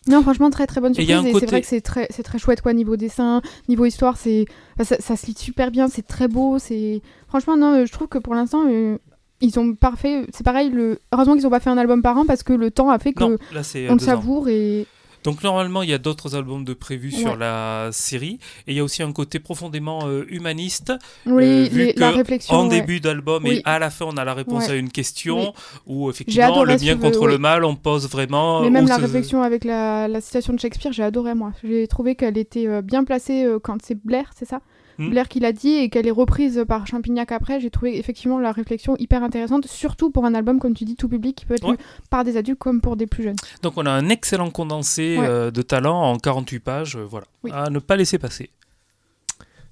Speaker 5: non, franchement, très très bonne surprise. Et,
Speaker 6: côté-
Speaker 5: c'est vrai que c'est très, c'est très chouette, quoi, niveau dessin, niveau histoire. C'est, enfin, ça, ça se lit super bien, c'est très beau. C'est Franchement, non, euh, je trouve que pour l'instant. euh, ils ont parfait, c'est pareil. Le... Heureusement qu'ils ont pas fait un album par an parce que le temps a fait que
Speaker 6: Non, là c'est
Speaker 5: on le
Speaker 6: ans.
Speaker 5: savoure et
Speaker 6: Donc normalement, il y a d'autres albums de prévus sur la série, et il y a aussi un côté profondément euh, humaniste.
Speaker 5: oui,
Speaker 6: Euh, vu
Speaker 5: les- la
Speaker 6: que
Speaker 5: réflexion.
Speaker 6: en
Speaker 5: ouais.
Speaker 6: début d'album
Speaker 5: Oui.
Speaker 6: et à la fin, on a la réponse
Speaker 5: Ouais.
Speaker 6: à une question
Speaker 5: Oui.
Speaker 6: où effectivement le bien contre
Speaker 5: oui.
Speaker 6: le mal, on pose vraiment.
Speaker 5: Mais même la
Speaker 6: se-
Speaker 5: réflexion avec la, la citation de Shakespeare, j'ai adoré moi. J'ai trouvé qu'elle était euh, bien placée quand c'est Blair, c'est ça?
Speaker 6: Hmm.
Speaker 5: Blair qui l'a dit et qu'elle est reprise par Champignac après. J'ai trouvé effectivement la réflexion hyper intéressante, surtout pour un album, comme tu dis, tout public, qui peut être
Speaker 6: Ouais.
Speaker 5: lu par des adultes comme pour des plus jeunes.
Speaker 6: Donc on a un excellent condensé
Speaker 5: Ouais.
Speaker 6: euh, de talent en 48 pages, euh, voilà,
Speaker 5: Oui.
Speaker 6: à ne pas laisser passer.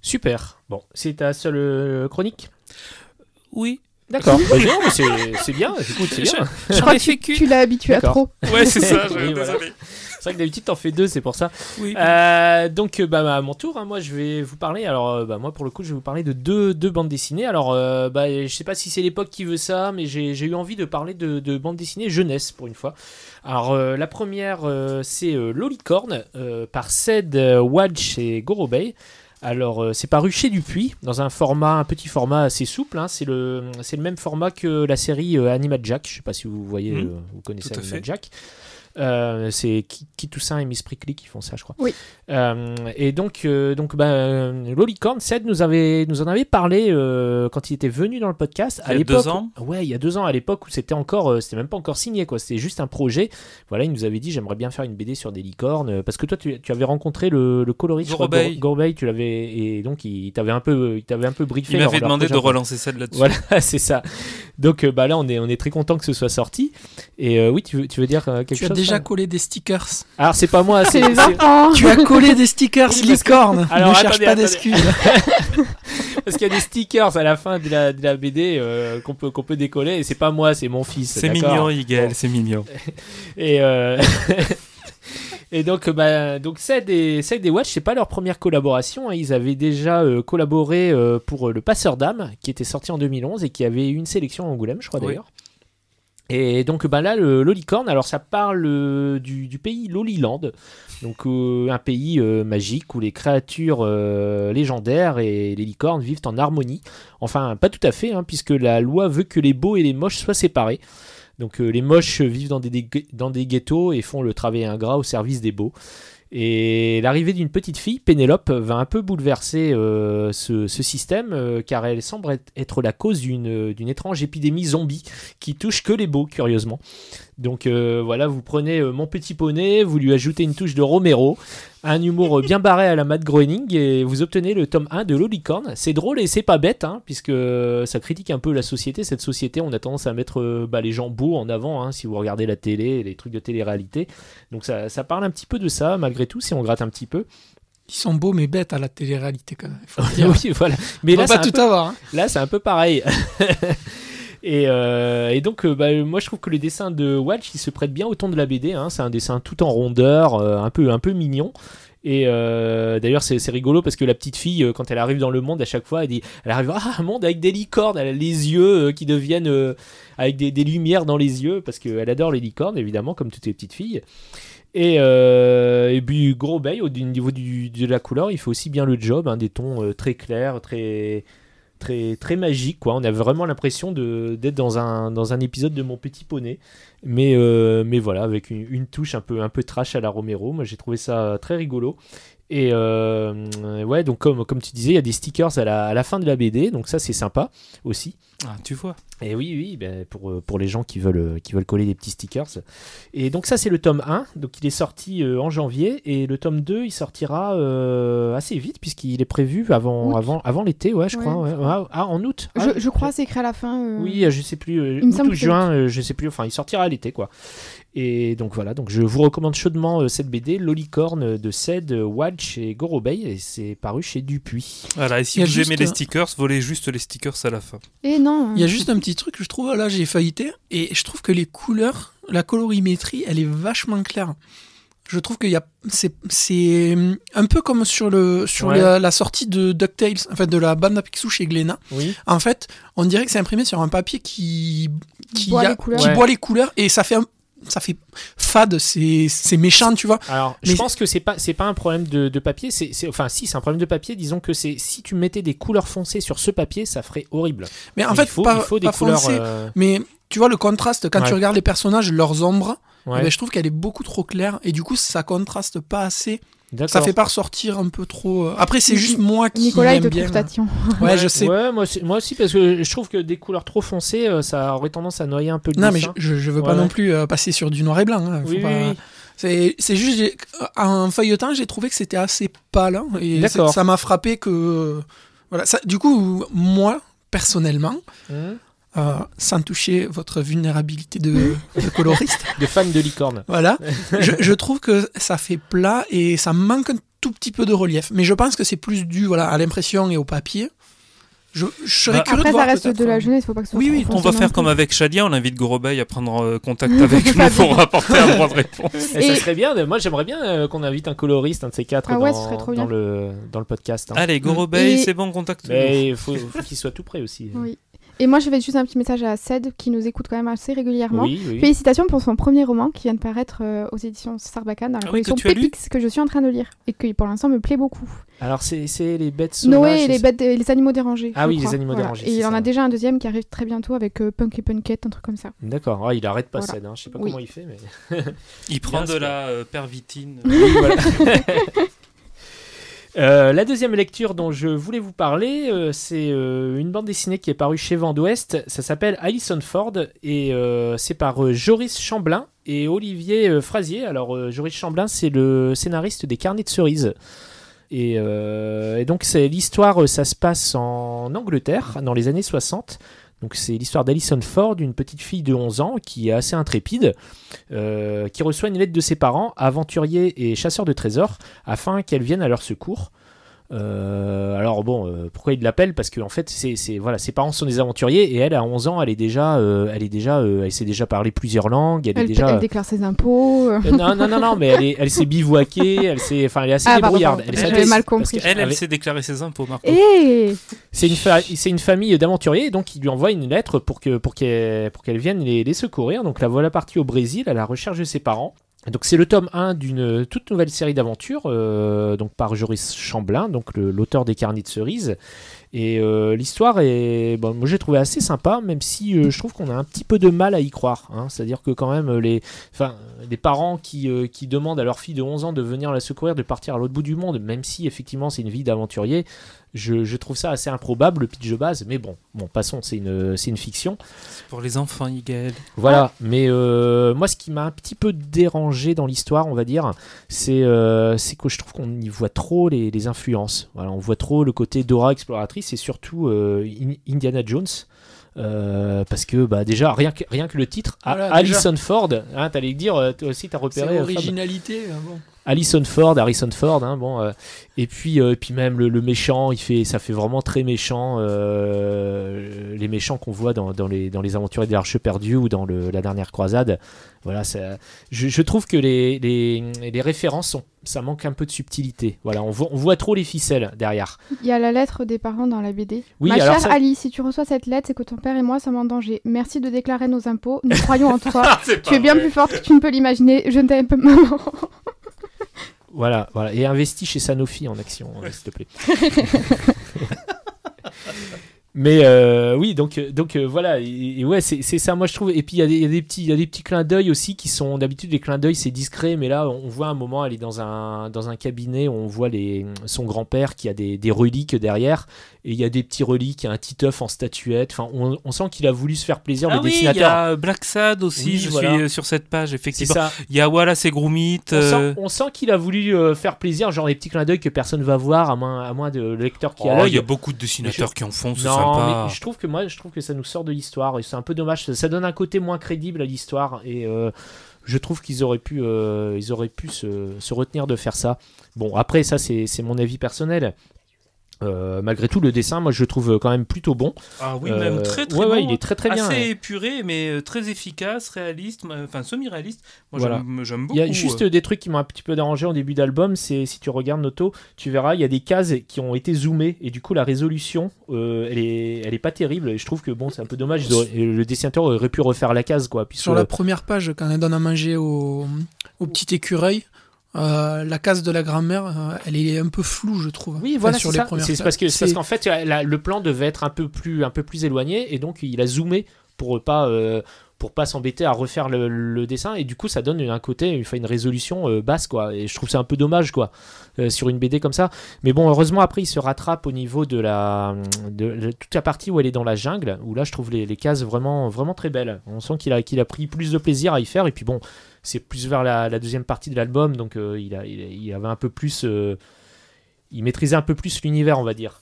Speaker 3: Super. Bon, c'est ta seule euh, chronique?
Speaker 6: Oui,
Speaker 3: D'accord. <laughs> Bah, c'est c'est bien. Écoute, c'est bien.
Speaker 5: Je crois que tu, tu l'as habitué à trop.
Speaker 6: Ouais, c'est ça, <laughs> je-
Speaker 3: Oui, voilà. C'est vrai que d'habitude t'en fais deux, c'est pour ça.
Speaker 6: Oui.
Speaker 3: Euh, donc euh, bah, à mon tour, hein, moi je vais vous parler. Alors euh, bah, moi pour le coup je vais vous parler de deux, deux bandes dessinées. Alors euh, bah, je sais pas si c'est l'époque qui veut ça, mais j'ai eu envie de parler de, de bandes dessinées jeunesse pour une fois. Alors euh, la première c'est Lolicorne par Ced Wadj et Gorobei. Alors, euh, c'est paru chez Dupuis, dans un format, un petit format assez souple. hein. C'est le, le même format que la série euh, Animal Jack. Je sais pas si vous voyez, euh, vous connaissez Animal
Speaker 6: fait.
Speaker 3: Jack. Euh, c'est Kitoussaint et Miss Prickly qui font ça, je crois.
Speaker 5: Oui.
Speaker 3: Euh, et donc, euh, donc bah, euh, Lolicorne, Seth nous, avait, nous en avait parlé euh, quand il était venu dans le podcast.
Speaker 6: Il y a deux ans
Speaker 3: Ouais, il y a deux ans, à l'époque où c'était encore, euh, c'était même pas encore signé, quoi. C'était juste un projet. Voilà, il nous avait dit j'aimerais bien faire une BD sur des licornes. Parce que toi, tu, tu avais rencontré le, le coloriste,
Speaker 6: Gorobei,
Speaker 3: tu l'avais, et donc il t'avait un peu, il t'avait un peu briefé.
Speaker 6: Il m'avait demandé de relancer celle là-dessus.
Speaker 3: Voilà, <laughs> c'est ça. Donc euh, bah là, on est, on est très content que ce soit sorti. Et euh, oui, tu veux, tu veux dire euh, quelque
Speaker 4: Tu as
Speaker 3: chose
Speaker 4: déjà collé des stickers.
Speaker 3: Alors c'est pas moi, <laughs>
Speaker 5: C'est les
Speaker 3: c'est-
Speaker 5: enfants
Speaker 4: Tu as collé des stickers <laughs> licorne. <laughs>
Speaker 3: Alors,
Speaker 4: ne cherche
Speaker 3: attendez,
Speaker 4: pas
Speaker 3: attendez.
Speaker 4: d'excuses.
Speaker 3: parce qu'il y a des stickers à la fin de la, de la BD euh, qu'on peut, qu'on peut décoller. Et c'est pas moi, c'est mon fils.
Speaker 6: C'est mignon, Higel,
Speaker 3: Bon.
Speaker 6: c'est mignon.
Speaker 3: Et, euh, et donc, bah, donc Ced et, et Watch, c'est pas leur première collaboration. hein. Ils avaient déjà euh, collaboré euh, pour euh, Le Passeur d'âme, qui était sorti en 2011 et qui avait eu une sélection à Angoulême, je crois
Speaker 6: Oui.
Speaker 3: d'ailleurs. Et donc bah là, le Lolicorne, alors ça parle euh, du, du pays Loliland, donc euh, un pays euh, magique où les créatures légendaires et les licornes vivent en harmonie. Enfin, pas tout à fait, hein, puisque la loi veut que les beaux et les moches soient séparés. Donc euh, les moches vivent dans des, ghettos et font le travail ingrat au service des beaux. Et l'arrivée d'une petite fille, Pénélope, va un peu bouleverser euh, ce, système, euh, car elle semble être- la cause d'une étrange épidémie zombie qui touche que les beaux, curieusement. Donc euh, voilà, vous prenez euh, mon petit poney, vous lui ajoutez une touche de Romero, un humour bien barré à la Matt Groening, et vous obtenez le tome 1 de Lolicorne. C'est drôle et c'est pas bête, hein, puisque ça critique un peu la société. Cette société, on a tendance à mettre euh, bah, les gens beaux en avant, hein, si vous regardez la télé, les trucs de télé-réalité. Donc ça, ça parle un petit peu de ça, malgré tout, si on gratte un petit peu.
Speaker 4: Ils sont beaux mais bêtes à la télé-réalité quand même. faut <laughs>
Speaker 3: oui, voilà. Mais
Speaker 4: On
Speaker 3: là,
Speaker 4: va pas tout
Speaker 3: peu-
Speaker 4: avoir. hein.
Speaker 3: Là, c'est un peu pareil. <laughs> et, euh, et donc, euh, bah, moi, je trouve que le dessin de Walsh, il se prête bien au ton de la BD. hein. C'est un dessin tout en rondeur, euh, un, peu, un peu mignon. Et d'ailleurs, c'est rigolo parce que la petite fille, quand elle arrive dans le monde, à chaque fois, elle dit, elle arrive, ah, un monde avec des licornes, elle a les yeux qui deviennent avec des, lumières dans les yeux parce qu'elle adore les licornes, évidemment, comme toutes les petites filles. Et, puis gros bay au niveau du- de la couleur, il fait aussi bien le job, hein, des tons très clairs, très très magiques quoi. On a vraiment l'impression d'être dans un dans un épisode de Mon Petit Poney, mais euh, mais voilà avec une, touche un peu un peu trash à la Romero. Moi j'ai trouvé ça très rigolo. Et euh, ouais donc comme comme tu disais, il y a des stickers à la, à la fin de la BD, donc ça c'est sympa aussi.
Speaker 6: Ah, tu vois.
Speaker 3: Et oui, oui, ben, pour, euh, pour les gens qui veulent, euh, qui veulent coller des petits stickers. Et donc ça, c'est le tome 1, donc il est sorti en janvier, et le tome 2, il sortira euh, assez vite, puisqu'il est prévu avant,
Speaker 5: Août.
Speaker 3: avant, avant l'été, ouais, je
Speaker 5: Ouais,
Speaker 3: crois. ouais. Ah, ah, en août Ah,
Speaker 5: Je, je crois c'est écrit à la fin. euh,
Speaker 3: Oui, je sais plus,
Speaker 5: Il me
Speaker 3: août
Speaker 5: semble
Speaker 3: ou juin, je sais plus, enfin, il sortira à l'été, quoi. Et donc voilà, donc je vous recommande chaudement euh, cette BD, Lolicorne de Ced, euh, Watch et Gorobei, et c'est paru chez Dupuis.
Speaker 6: Voilà, et si vous
Speaker 4: juste
Speaker 6: aimez les stickers, volez juste les stickers à la fin.
Speaker 5: Et non.
Speaker 4: Il y a juste un petit truc que je trouve, là j'ai feuilleté, et je trouve que les couleurs, la colorimétrie, elle est vachement claire. Je trouve qu'il y a, c'est, c'est un peu comme sur le, sur
Speaker 3: Ouais.
Speaker 4: la, la sortie de DuckTales, en fait de la bande à Picsou chez Glénat.
Speaker 3: Oui.
Speaker 4: En fait, on dirait que c'est imprimé sur un papier qui, qui,
Speaker 5: Boit
Speaker 4: a-
Speaker 5: les couleurs.
Speaker 4: qui
Speaker 3: Ouais.
Speaker 4: boit les couleurs, et ça fait, un- ça fait fade, c'est, méchant, tu vois.
Speaker 3: Alors, je pense que c'est pas c'est pas un problème de, de papier, c'est enfin si c'est un problème de papier, disons que c'est si tu mettais des couleurs foncées sur ce papier, ça ferait horrible.
Speaker 4: Mais en
Speaker 3: il
Speaker 4: fait,
Speaker 3: faut,
Speaker 4: pas,
Speaker 3: il faut des
Speaker 4: pas
Speaker 3: couleurs.
Speaker 4: foncé,
Speaker 3: euh,
Speaker 4: Mais tu vois le contraste quand tu regardes les personnages, leurs ombres, eh ben, je trouve qu'elle est beaucoup trop claire et du coup ça contraste pas assez. Ça fait pas ressortir un peu trop. euh, Après c'est juste moi qui
Speaker 5: Nicolas, il te
Speaker 4: aime bien.
Speaker 5: trouve tatillon.
Speaker 4: Ouais, je sais.
Speaker 3: Ouais, moi, aussi- moi aussi parce que je trouve que des couleurs trop foncées, euh, ça aurait tendance à noyer un peu le
Speaker 4: Non mais
Speaker 3: dessin.
Speaker 4: je, je, je veux
Speaker 3: Ouais,
Speaker 4: pas non plus euh, passer sur du noir et blanc. hein, faut
Speaker 3: Oui, oui,
Speaker 4: pas-
Speaker 3: oui.
Speaker 4: C'est c'est juste en feuilletant j'ai trouvé que c'était assez pâle hein, et ça m'a frappé que voilà. Ça, du coup moi personnellement,
Speaker 3: Hum,
Speaker 4: euh, sans toucher votre vulnérabilité de, de coloriste.
Speaker 3: De fan de licorne.
Speaker 4: Voilà. <laughs> je, je trouve que ça fait plat et ça manque un tout petit peu de relief. Mais je pense que c'est plus dû voilà, à l'impression et au papier. Je, je serais
Speaker 6: Bah,
Speaker 4: curieux
Speaker 5: Après,
Speaker 4: de
Speaker 5: ça
Speaker 4: voir
Speaker 5: reste
Speaker 4: peut-être,
Speaker 5: de la
Speaker 4: euh,
Speaker 5: jeunesse, faut pas que ce soit
Speaker 4: Oui,
Speaker 5: trop
Speaker 4: oui,
Speaker 6: On va faire
Speaker 5: plus.
Speaker 6: comme avec Shadia, on invite Gorobei à prendre euh, contact <laughs> avec nous pour apporter un droit de réponse.
Speaker 3: Et ça
Speaker 5: Et-
Speaker 3: serait bien. Moi, j'aimerais bien euh, qu'on invite un coloriste, un de ces quatre,
Speaker 5: Ah ouais,
Speaker 3: dans, le dans le podcast. hein.
Speaker 6: Allez, Gorobei,
Speaker 5: Et-
Speaker 6: c'est bon, contacte
Speaker 3: Mais il faut, faut qu'il soit tout prêt aussi.
Speaker 5: Oui. Et moi, je vais juste un petit message à Ced qui nous écoute quand même assez régulièrement.
Speaker 3: Oui, oui.
Speaker 5: Félicitations pour son premier roman qui vient de paraître euh, aux éditions Sarbacane dans la
Speaker 6: Ah oui,
Speaker 5: collection Pépix que je suis en train de lire et qui pour l'instant me plaît beaucoup.
Speaker 3: Alors, c'est les bêtes sauvages.
Speaker 5: Noé et les, bêtes, les animaux dérangés.
Speaker 3: Ah oui, les animaux dérangés,
Speaker 5: Et il en a déjà un deuxième qui arrive très bientôt avec euh, Punk et Punkette, un truc comme ça.
Speaker 3: D'accord. Ouais, il arrête pas
Speaker 5: Voilà.
Speaker 3: Ced, hein. Je sais pas
Speaker 5: Oui.
Speaker 3: comment il fait, mais.
Speaker 6: Il <laughs> prend de la euh, pervitine.
Speaker 3: Oui, voilà. <laughs> Euh, la deuxième lecture dont je voulais vous parler, euh, c'est euh, une bande dessinée qui est parue chez Vent d'Ouest. Ça s'appelle Alison Ford et c'est par Joris Chamblin et Olivier Frazier. Alors, Joris Chamblin, c'est le scénariste des Carnets de cerises. Et, et donc, c'est l'histoire, ça se passe en Angleterre dans les années 60. Donc, c'est l'histoire d'Alison Ford, une petite fille de 11 ans qui est assez intrépide, euh, qui reçoit une lettre de ses parents, aventuriers et chasseurs de trésors, afin qu'elle vienne à leur secours. Euh, alors bon, euh, pourquoi il l'appelle? Parce que en fait, c'est, c'est- voilà, ses parents sont des aventuriers et elle, à 11 ans, elle est déjà, euh, elle est déjà, euh, elle sait déjà parler plusieurs langues. Elle, est déjà.
Speaker 5: elle déclare ses impôts.
Speaker 3: non, non, non, non, mais elle, est, elle s'est bivouaquée, elle s'est, enfin, elle est assez
Speaker 5: Ah,
Speaker 3: débrouillarde.
Speaker 5: pardon,
Speaker 3: Elle s'appelle-
Speaker 5: mal compris.
Speaker 6: Elle, sait déclarer ses impôts, Marco.
Speaker 5: Et
Speaker 3: c'est une, fa- c'est une famille d'aventuriers, donc il lui envoie une lettre pour que pour qu'elle pour qu'elle vienne les, les secourir. Donc la voilà partie au Brésil à la recherche de ses parents. Donc c'est le tome 1 d'une toute nouvelle série d'aventures, euh, donc par Joris Chamblin, donc l'auteur des Carnets de cerises. Et euh, l'histoire est, bon, moi j'ai trouvé assez sympa, même si euh, je trouve qu'on a un petit peu de mal à y croire. hein. C'est-à-dire que quand même les, parents qui, qui demandent à leur fille de 11 ans de venir la secourir, de partir à l'autre bout du monde, même si effectivement c'est une vie d'aventurier, je, je trouve ça assez improbable le pitch de base. Mais bon, bon passons, c'est une, c'est une fiction.
Speaker 6: C'est pour les enfants, Igaël.
Speaker 3: Voilà, mais euh, moi ce qui m'a un petit peu dérangé dans l'histoire, on va dire, c'est euh, c'est que je trouve qu'on y voit trop les, les influences. Voilà, on voit trop le côté Dora exploratrice et surtout euh, In- Indiana Jones. Euh, parce que bah, déjà rien que, rien que le titre A-
Speaker 4: Voilà,
Speaker 3: Alison Ford hein, t'allais dire toi aussi t'as
Speaker 4: C'est
Speaker 3: repéré
Speaker 4: l'originalité. euh, bon.
Speaker 3: Harrison Ford, Harrison Ford, hein, bon, euh, et puis, euh, puis même le, le méchant, il fait, ça fait vraiment très méchant, euh, les méchants qu'on voit dans, dans les, dans les aventuriers de l'Arche perdue ou dans le, la dernière croisade. Voilà, ça- je, je trouve que les, les, les références, sont, ça manque un peu de subtilité. Voilà, on voit, on voit trop les ficelles derrière.
Speaker 5: Il y a la lettre des parents dans la BD.
Speaker 3: Oui,
Speaker 5: Ma
Speaker 3: alors
Speaker 5: chère
Speaker 3: ça-
Speaker 5: Ali, si tu reçois cette lettre, c'est que ton père et moi sommes en danger. Merci de déclarer nos impôts. Nous croyons en toi. <laughs> tu es bien plus forte que tu ne peux l'imaginer. Je ne t'aime pas, maman. <laughs>
Speaker 3: Voilà, voilà. Et investis chez Sanofi en action, euh, s'il te plaît. <laughs> Mais euh, oui, donc, euh, donc euh, voilà, et, et ouais, c'est ça, moi je trouve. Et puis il y, a des- il y a des petits, y a des petits clins d'œil aussi qui sont d'habitude les clins d'œil c'est discret, mais là on voit un moment, elle est dans un dans un cabinet, où on voit les son grand père qui a des, des reliques derrière, et il y a des petits reliques, il y a un petit œuf en statuette. Enfin, on, on sent qu'il a voulu se faire plaisir
Speaker 6: Ah
Speaker 3: le
Speaker 6: oui, il y a Black Sad aussi,
Speaker 3: Oui,
Speaker 6: je
Speaker 3: voilà.
Speaker 6: suis euh, sur cette page, effectivement.
Speaker 3: ça.
Speaker 6: Il y a Wallace et Gromit.
Speaker 3: On
Speaker 6: euh,
Speaker 3: sent, on sent qu'il a voulu euh, faire plaisir, genre des petits clins d'œil que personne va voir, à moins, à moins de le lecteur qui a
Speaker 6: oh,
Speaker 3: l'œil.
Speaker 6: il y a beaucoup de dessinateurs qui en font, c'est sympa.
Speaker 3: mais je trouve que moi, je trouve que ça nous sort de l'histoire et c'est un peu dommage. Ça, ça donne un côté moins crédible à l'histoire et euh, je trouve qu'ils auraient pu, ils auraient pu se, se retenir de faire ça. Bon, après ça, c'est mon avis personnel. Euh, malgré tout, le dessin, moi, je le trouve quand même plutôt bon.
Speaker 6: Ah oui,
Speaker 3: Euh,
Speaker 6: même très très
Speaker 3: ouais,
Speaker 6: bon.
Speaker 3: ouais, il est très très bien.
Speaker 6: Assez épuré, mais euh, très efficace, réaliste, euh, enfin semi-réaliste. Moi,
Speaker 3: Voilà.
Speaker 6: j'aime- j'aime
Speaker 3: Il
Speaker 6: beaucoup.
Speaker 3: y a juste
Speaker 6: euh.
Speaker 3: des trucs qui m'ont un petit peu dérangé en début d'album. C'est si tu regardes Noto, tu verras, il y a des cases qui ont été zoomées et du coup la résolution, euh, elle est, elle est pas terrible. Et je trouve que bon, c'est un peu dommage. Le dessinateur aurait pu refaire la case, quoi. Puisque
Speaker 4: Sur la première page, quand elle donne à manger au, au petit écureuil, euh, la case de la grand-mère, euh, elle est un peu floue, je trouve.
Speaker 3: Oui,
Speaker 4: Enfin,
Speaker 3: voilà,
Speaker 4: sur
Speaker 3: c'est
Speaker 4: les
Speaker 3: ça.
Speaker 4: premières
Speaker 3: C'est parce que c'est parce qu'en fait, la- le plan devait être un peu plus, un peu plus éloigné, et donc il a zoomé pour pas, euh, pour pas s'embêter à refaire le, le dessin, et du coup, ça donne un côté, enfin, une résolution euh, basse, quoi. Et je trouve ça un peu dommage, quoi, euh, sur une BD comme ça. Mais bon, heureusement, après, il se rattrape au niveau de la, de, de toute la partie où elle est dans la jungle, où là, je trouve les, les cases vraiment, vraiment très belles. On sent qu'il a, qu'il a pris plus de plaisir à y faire, et puis bon. C'est plus vers la, deuxième partie de l'album, donc euh, il, avait un peu plus euh, il maîtrisait un peu plus l'univers, on va dire.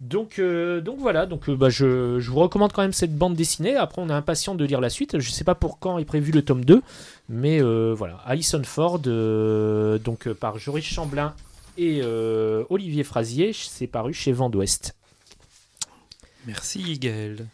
Speaker 3: Donc, euh, voilà, donc bah, je, vous recommande quand même cette bande dessinée. Après, on est impatient de lire la suite. Je sais pas pour quand est prévu le tome 2, mais voilà. Alison Ford, donc par Joris Chamblin et Olivier Frazier, c'est paru chez Vent d'Ouest.
Speaker 6: Merci, Gaël.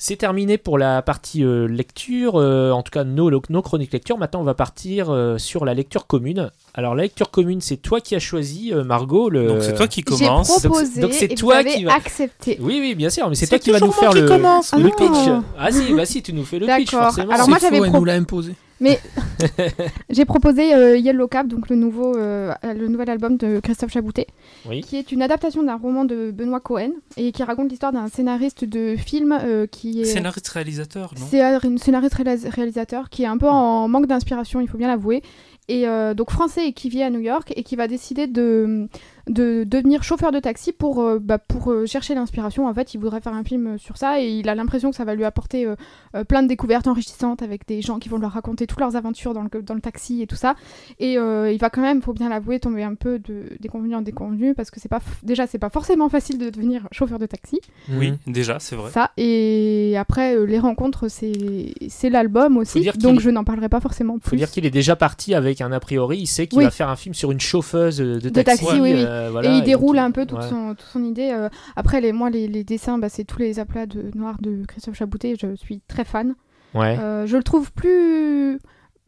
Speaker 3: C'est terminé pour la partie euh, lecture, euh, en tout cas nos, nos chroniques lecture. Maintenant, on va partir euh, sur la lecture commune. Alors, la lecture commune, c'est toi qui as choisi, euh, Margot. Le...
Speaker 6: Donc, c'est toi qui commence.
Speaker 3: Donc, c'est-
Speaker 5: proposé
Speaker 3: donc c'est
Speaker 5: et
Speaker 3: toi
Speaker 5: vous avez
Speaker 3: qui va-
Speaker 5: accepté.
Speaker 3: Oui, oui, bien sûr, mais c'est toi qui va nous faire le,
Speaker 6: commence,
Speaker 3: le
Speaker 5: oui.
Speaker 3: pitch.
Speaker 5: Ah.
Speaker 3: Si, bah si, tu nous fais le pitch,
Speaker 5: D'accord.
Speaker 3: forcément.
Speaker 5: Alors
Speaker 4: C'est
Speaker 5: moi, j'avais
Speaker 4: elle
Speaker 5: pro-
Speaker 4: nous l'a imposé. <laughs>
Speaker 5: J'ai proposé euh, Yellow Cap, donc le, nouveau, euh, le nouvel album de Christophe Chaboutet,
Speaker 3: Oui.
Speaker 5: qui est une adaptation d'un roman de Benoît Cohen et qui raconte l'histoire d'un scénariste de film euh, qui est.
Speaker 6: Scénariste réalisateur, non?
Speaker 5: C'est un scénariste réalis- réalisateur qui est un peu en manque d'inspiration, il faut bien l'avouer. Et euh, donc français et qui vit à New York et qui va décider de, de devenir chauffeur de taxi pour, euh, bah, pour euh, chercher l'inspiration. En fait, il voudrait faire un film sur ça et il a l'impression que ça va lui apporter euh, euh, plein de découvertes enrichissantes avec des gens qui vont leur raconter toutes leurs aventures dans le, dans le taxi et tout ça. Et euh, il va quand même, faut bien l'avouer, tomber un peu de déconvenu en déconvenu parce que c'est pas déjà c'est pas forcément facile de devenir chauffeur de taxi.
Speaker 6: Oui,
Speaker 3: Mhm.
Speaker 6: déjà, c'est vrai.
Speaker 5: Ça, et après, euh, les rencontres, c'est c'est l'album aussi, donc je n'en parlerai pas forcément
Speaker 3: Faut
Speaker 5: plus.
Speaker 3: dire qu'il est déjà parti avec un a priori. Il sait qu'il
Speaker 5: Oui.
Speaker 3: va faire un film sur une chauffeuse de
Speaker 5: De
Speaker 3: taxi.
Speaker 5: taxi, oui, oui.
Speaker 3: Euh, voilà,
Speaker 5: et il déroule un peu toute,
Speaker 3: ouais.
Speaker 5: son, toute son idée. euh. après, les, moi, les, les dessins, bah, c'est tous les aplats de noir de Christophe Chaboutet, je suis très fan.
Speaker 3: Ouais.
Speaker 5: Euh, je le trouve plus...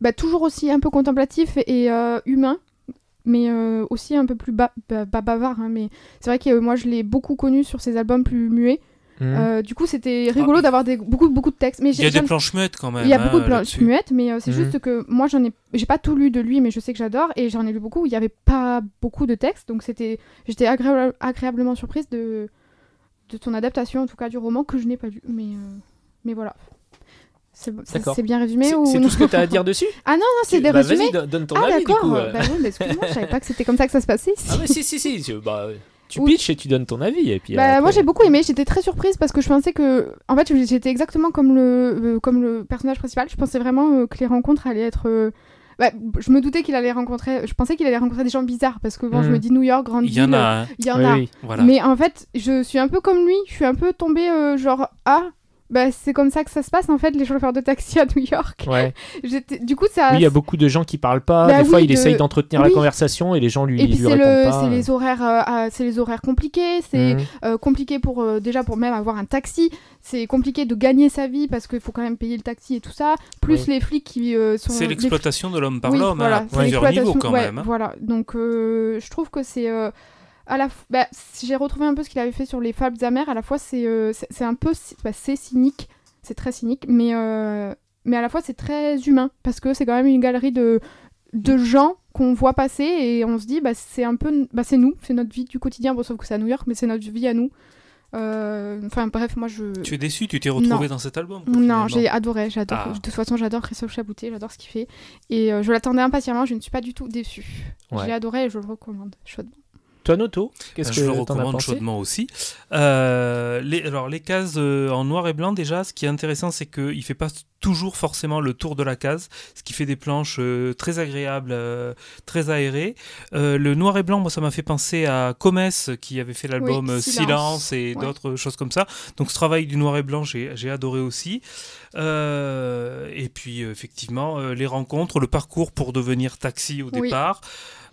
Speaker 5: bah, toujours aussi un peu contemplatif et humain, mais aussi un peu plus ba- ba- ba- bavard. hein, mais c'est vrai que moi, je l'ai beaucoup connu sur ses albums plus muets.
Speaker 3: Mhm.
Speaker 5: Euh, du coup, c'était rigolo
Speaker 6: Ah.
Speaker 5: d'avoir des, beaucoup, beaucoup de textes. Mais
Speaker 6: Il y a des planches muettes quand même.
Speaker 5: Il y a
Speaker 6: hein,
Speaker 5: beaucoup de planches muettes, mais euh, c'est
Speaker 3: Mhm.
Speaker 5: juste que moi j'en ai, j'ai pas tout lu de lui, mais je sais que j'adore et j'en ai lu beaucoup. où Il y avait pas beaucoup de textes, donc c'était, j'étais agréable- agréablement surprise de de ton adaptation, en tout cas du roman que je n'ai pas lu, mais euh, mais voilà. C'est bien résumé
Speaker 3: C'est
Speaker 5: ou
Speaker 3: c'est
Speaker 5: non
Speaker 3: tout ce que tu as à dire dessus
Speaker 5: Ah non, non, c'est des
Speaker 3: bah,
Speaker 5: résumés.
Speaker 3: Vas-y, don- donne ton
Speaker 5: ah
Speaker 3: avis du
Speaker 5: d'accord.
Speaker 3: euh.
Speaker 5: Bah excuse-moi, je savais pas que c'était comme ça que ça se passait. ici.
Speaker 3: Ah mais si, si, si. bah, tu pitches et tu donnes ton avis. Et puis,
Speaker 5: Bah,
Speaker 3: après-
Speaker 5: moi j'ai beaucoup aimé, j'étais très surprise parce que je pensais que en fait j'étais exactement comme le euh, comme le personnage principal, je pensais vraiment euh, que les rencontres allaient être euh, bah, je me doutais qu'il allait rencontrer je pensais qu'il allait rencontrer des gens bizarres parce que bon, je
Speaker 3: Mhm.
Speaker 5: me dis New York grande
Speaker 6: Il y en
Speaker 5: ville,
Speaker 6: a, hein.
Speaker 5: il y en
Speaker 3: Oui,
Speaker 5: a.
Speaker 3: oui.
Speaker 6: voilà.
Speaker 5: Mais en fait, je suis un peu comme lui, je suis un peu tombée euh, genre ah Bah, c'est comme ça que ça se passe en fait, les chauffeurs de taxi à New York.
Speaker 3: Ouais. <laughs>
Speaker 5: Du coup, ça.
Speaker 3: Oui, il y a beaucoup de gens qui parlent pas.
Speaker 5: Bah
Speaker 3: des fois,
Speaker 5: oui,
Speaker 3: il
Speaker 5: de-
Speaker 3: essaye d'entretenir la conversation et les gens lui,
Speaker 5: Et puis
Speaker 3: lui répondent
Speaker 5: le,
Speaker 3: pas.
Speaker 5: c'est les horaires, euh, c'est les horaires compliqués. C'est
Speaker 3: Mhm.
Speaker 5: euh, compliqué pour euh, déjà pour même avoir un taxi. C'est compliqué de gagner sa vie parce qu'il faut quand même payer le taxi et tout ça. Plus
Speaker 3: Oui.
Speaker 5: les flics qui euh, sont.
Speaker 6: C'est l'exploitation de l'homme par
Speaker 5: Oui,
Speaker 6: l'homme, hein,
Speaker 5: voilà,
Speaker 6: à
Speaker 5: c'est
Speaker 6: plusieurs
Speaker 5: l'exploitation,
Speaker 6: niveaux quand
Speaker 5: ouais,
Speaker 6: même. hein.
Speaker 5: Voilà, donc euh, je trouve que c'est euh, à la f- bah, j'ai retrouvé un peu ce qu'il avait fait sur les fables amères. À la fois, c'est euh, c'est un peu bah, c'est cynique, c'est très cynique, mais euh, mais à la fois c'est très humain parce que c'est quand même une galerie de de gens qu'on voit passer et on se dit bah c'est un peu bah c'est nous, c'est notre vie du quotidien. Bon, sauf que c'est à New York, mais c'est notre vie à nous. Euh, Enfin bref, moi je
Speaker 6: Tu es déçu, tu t'es retrouvé dans cet album
Speaker 5: non, j'ai adoré, j'adore.
Speaker 6: Ah.
Speaker 5: De toute façon, j'adore Christophe Chabouté, j'adore ce qu'il fait. Et euh, je l'attendais impatiemment, je ne suis pas du tout.
Speaker 3: Ouais.
Speaker 5: J'ai adoré et je le recommande chaudement.
Speaker 3: Toi, Noto, qu'est-ce
Speaker 6: je
Speaker 3: que
Speaker 6: le
Speaker 3: t'en as
Speaker 6: recommande
Speaker 3: pensé
Speaker 6: chaudement aussi. Euh, les, alors les cases euh, en noir et blanc déjà, ce qui est intéressant, c'est qu'il ne fait pas toujours forcément le tour de la case, ce qui fait des planches euh, très agréables, euh, très aérées. Euh, le noir et blanc, moi, ça m'a fait penser à Comes qui avait fait l'album
Speaker 5: Oui,
Speaker 6: euh,
Speaker 5: Silence.
Speaker 6: Silence et
Speaker 5: Ouais.
Speaker 6: d'autres choses comme ça. Donc ce travail du noir et blanc, j'ai adoré aussi. Euh, et puis euh, effectivement, euh, les rencontres, le parcours pour devenir taxi au
Speaker 5: Oui.
Speaker 6: départ.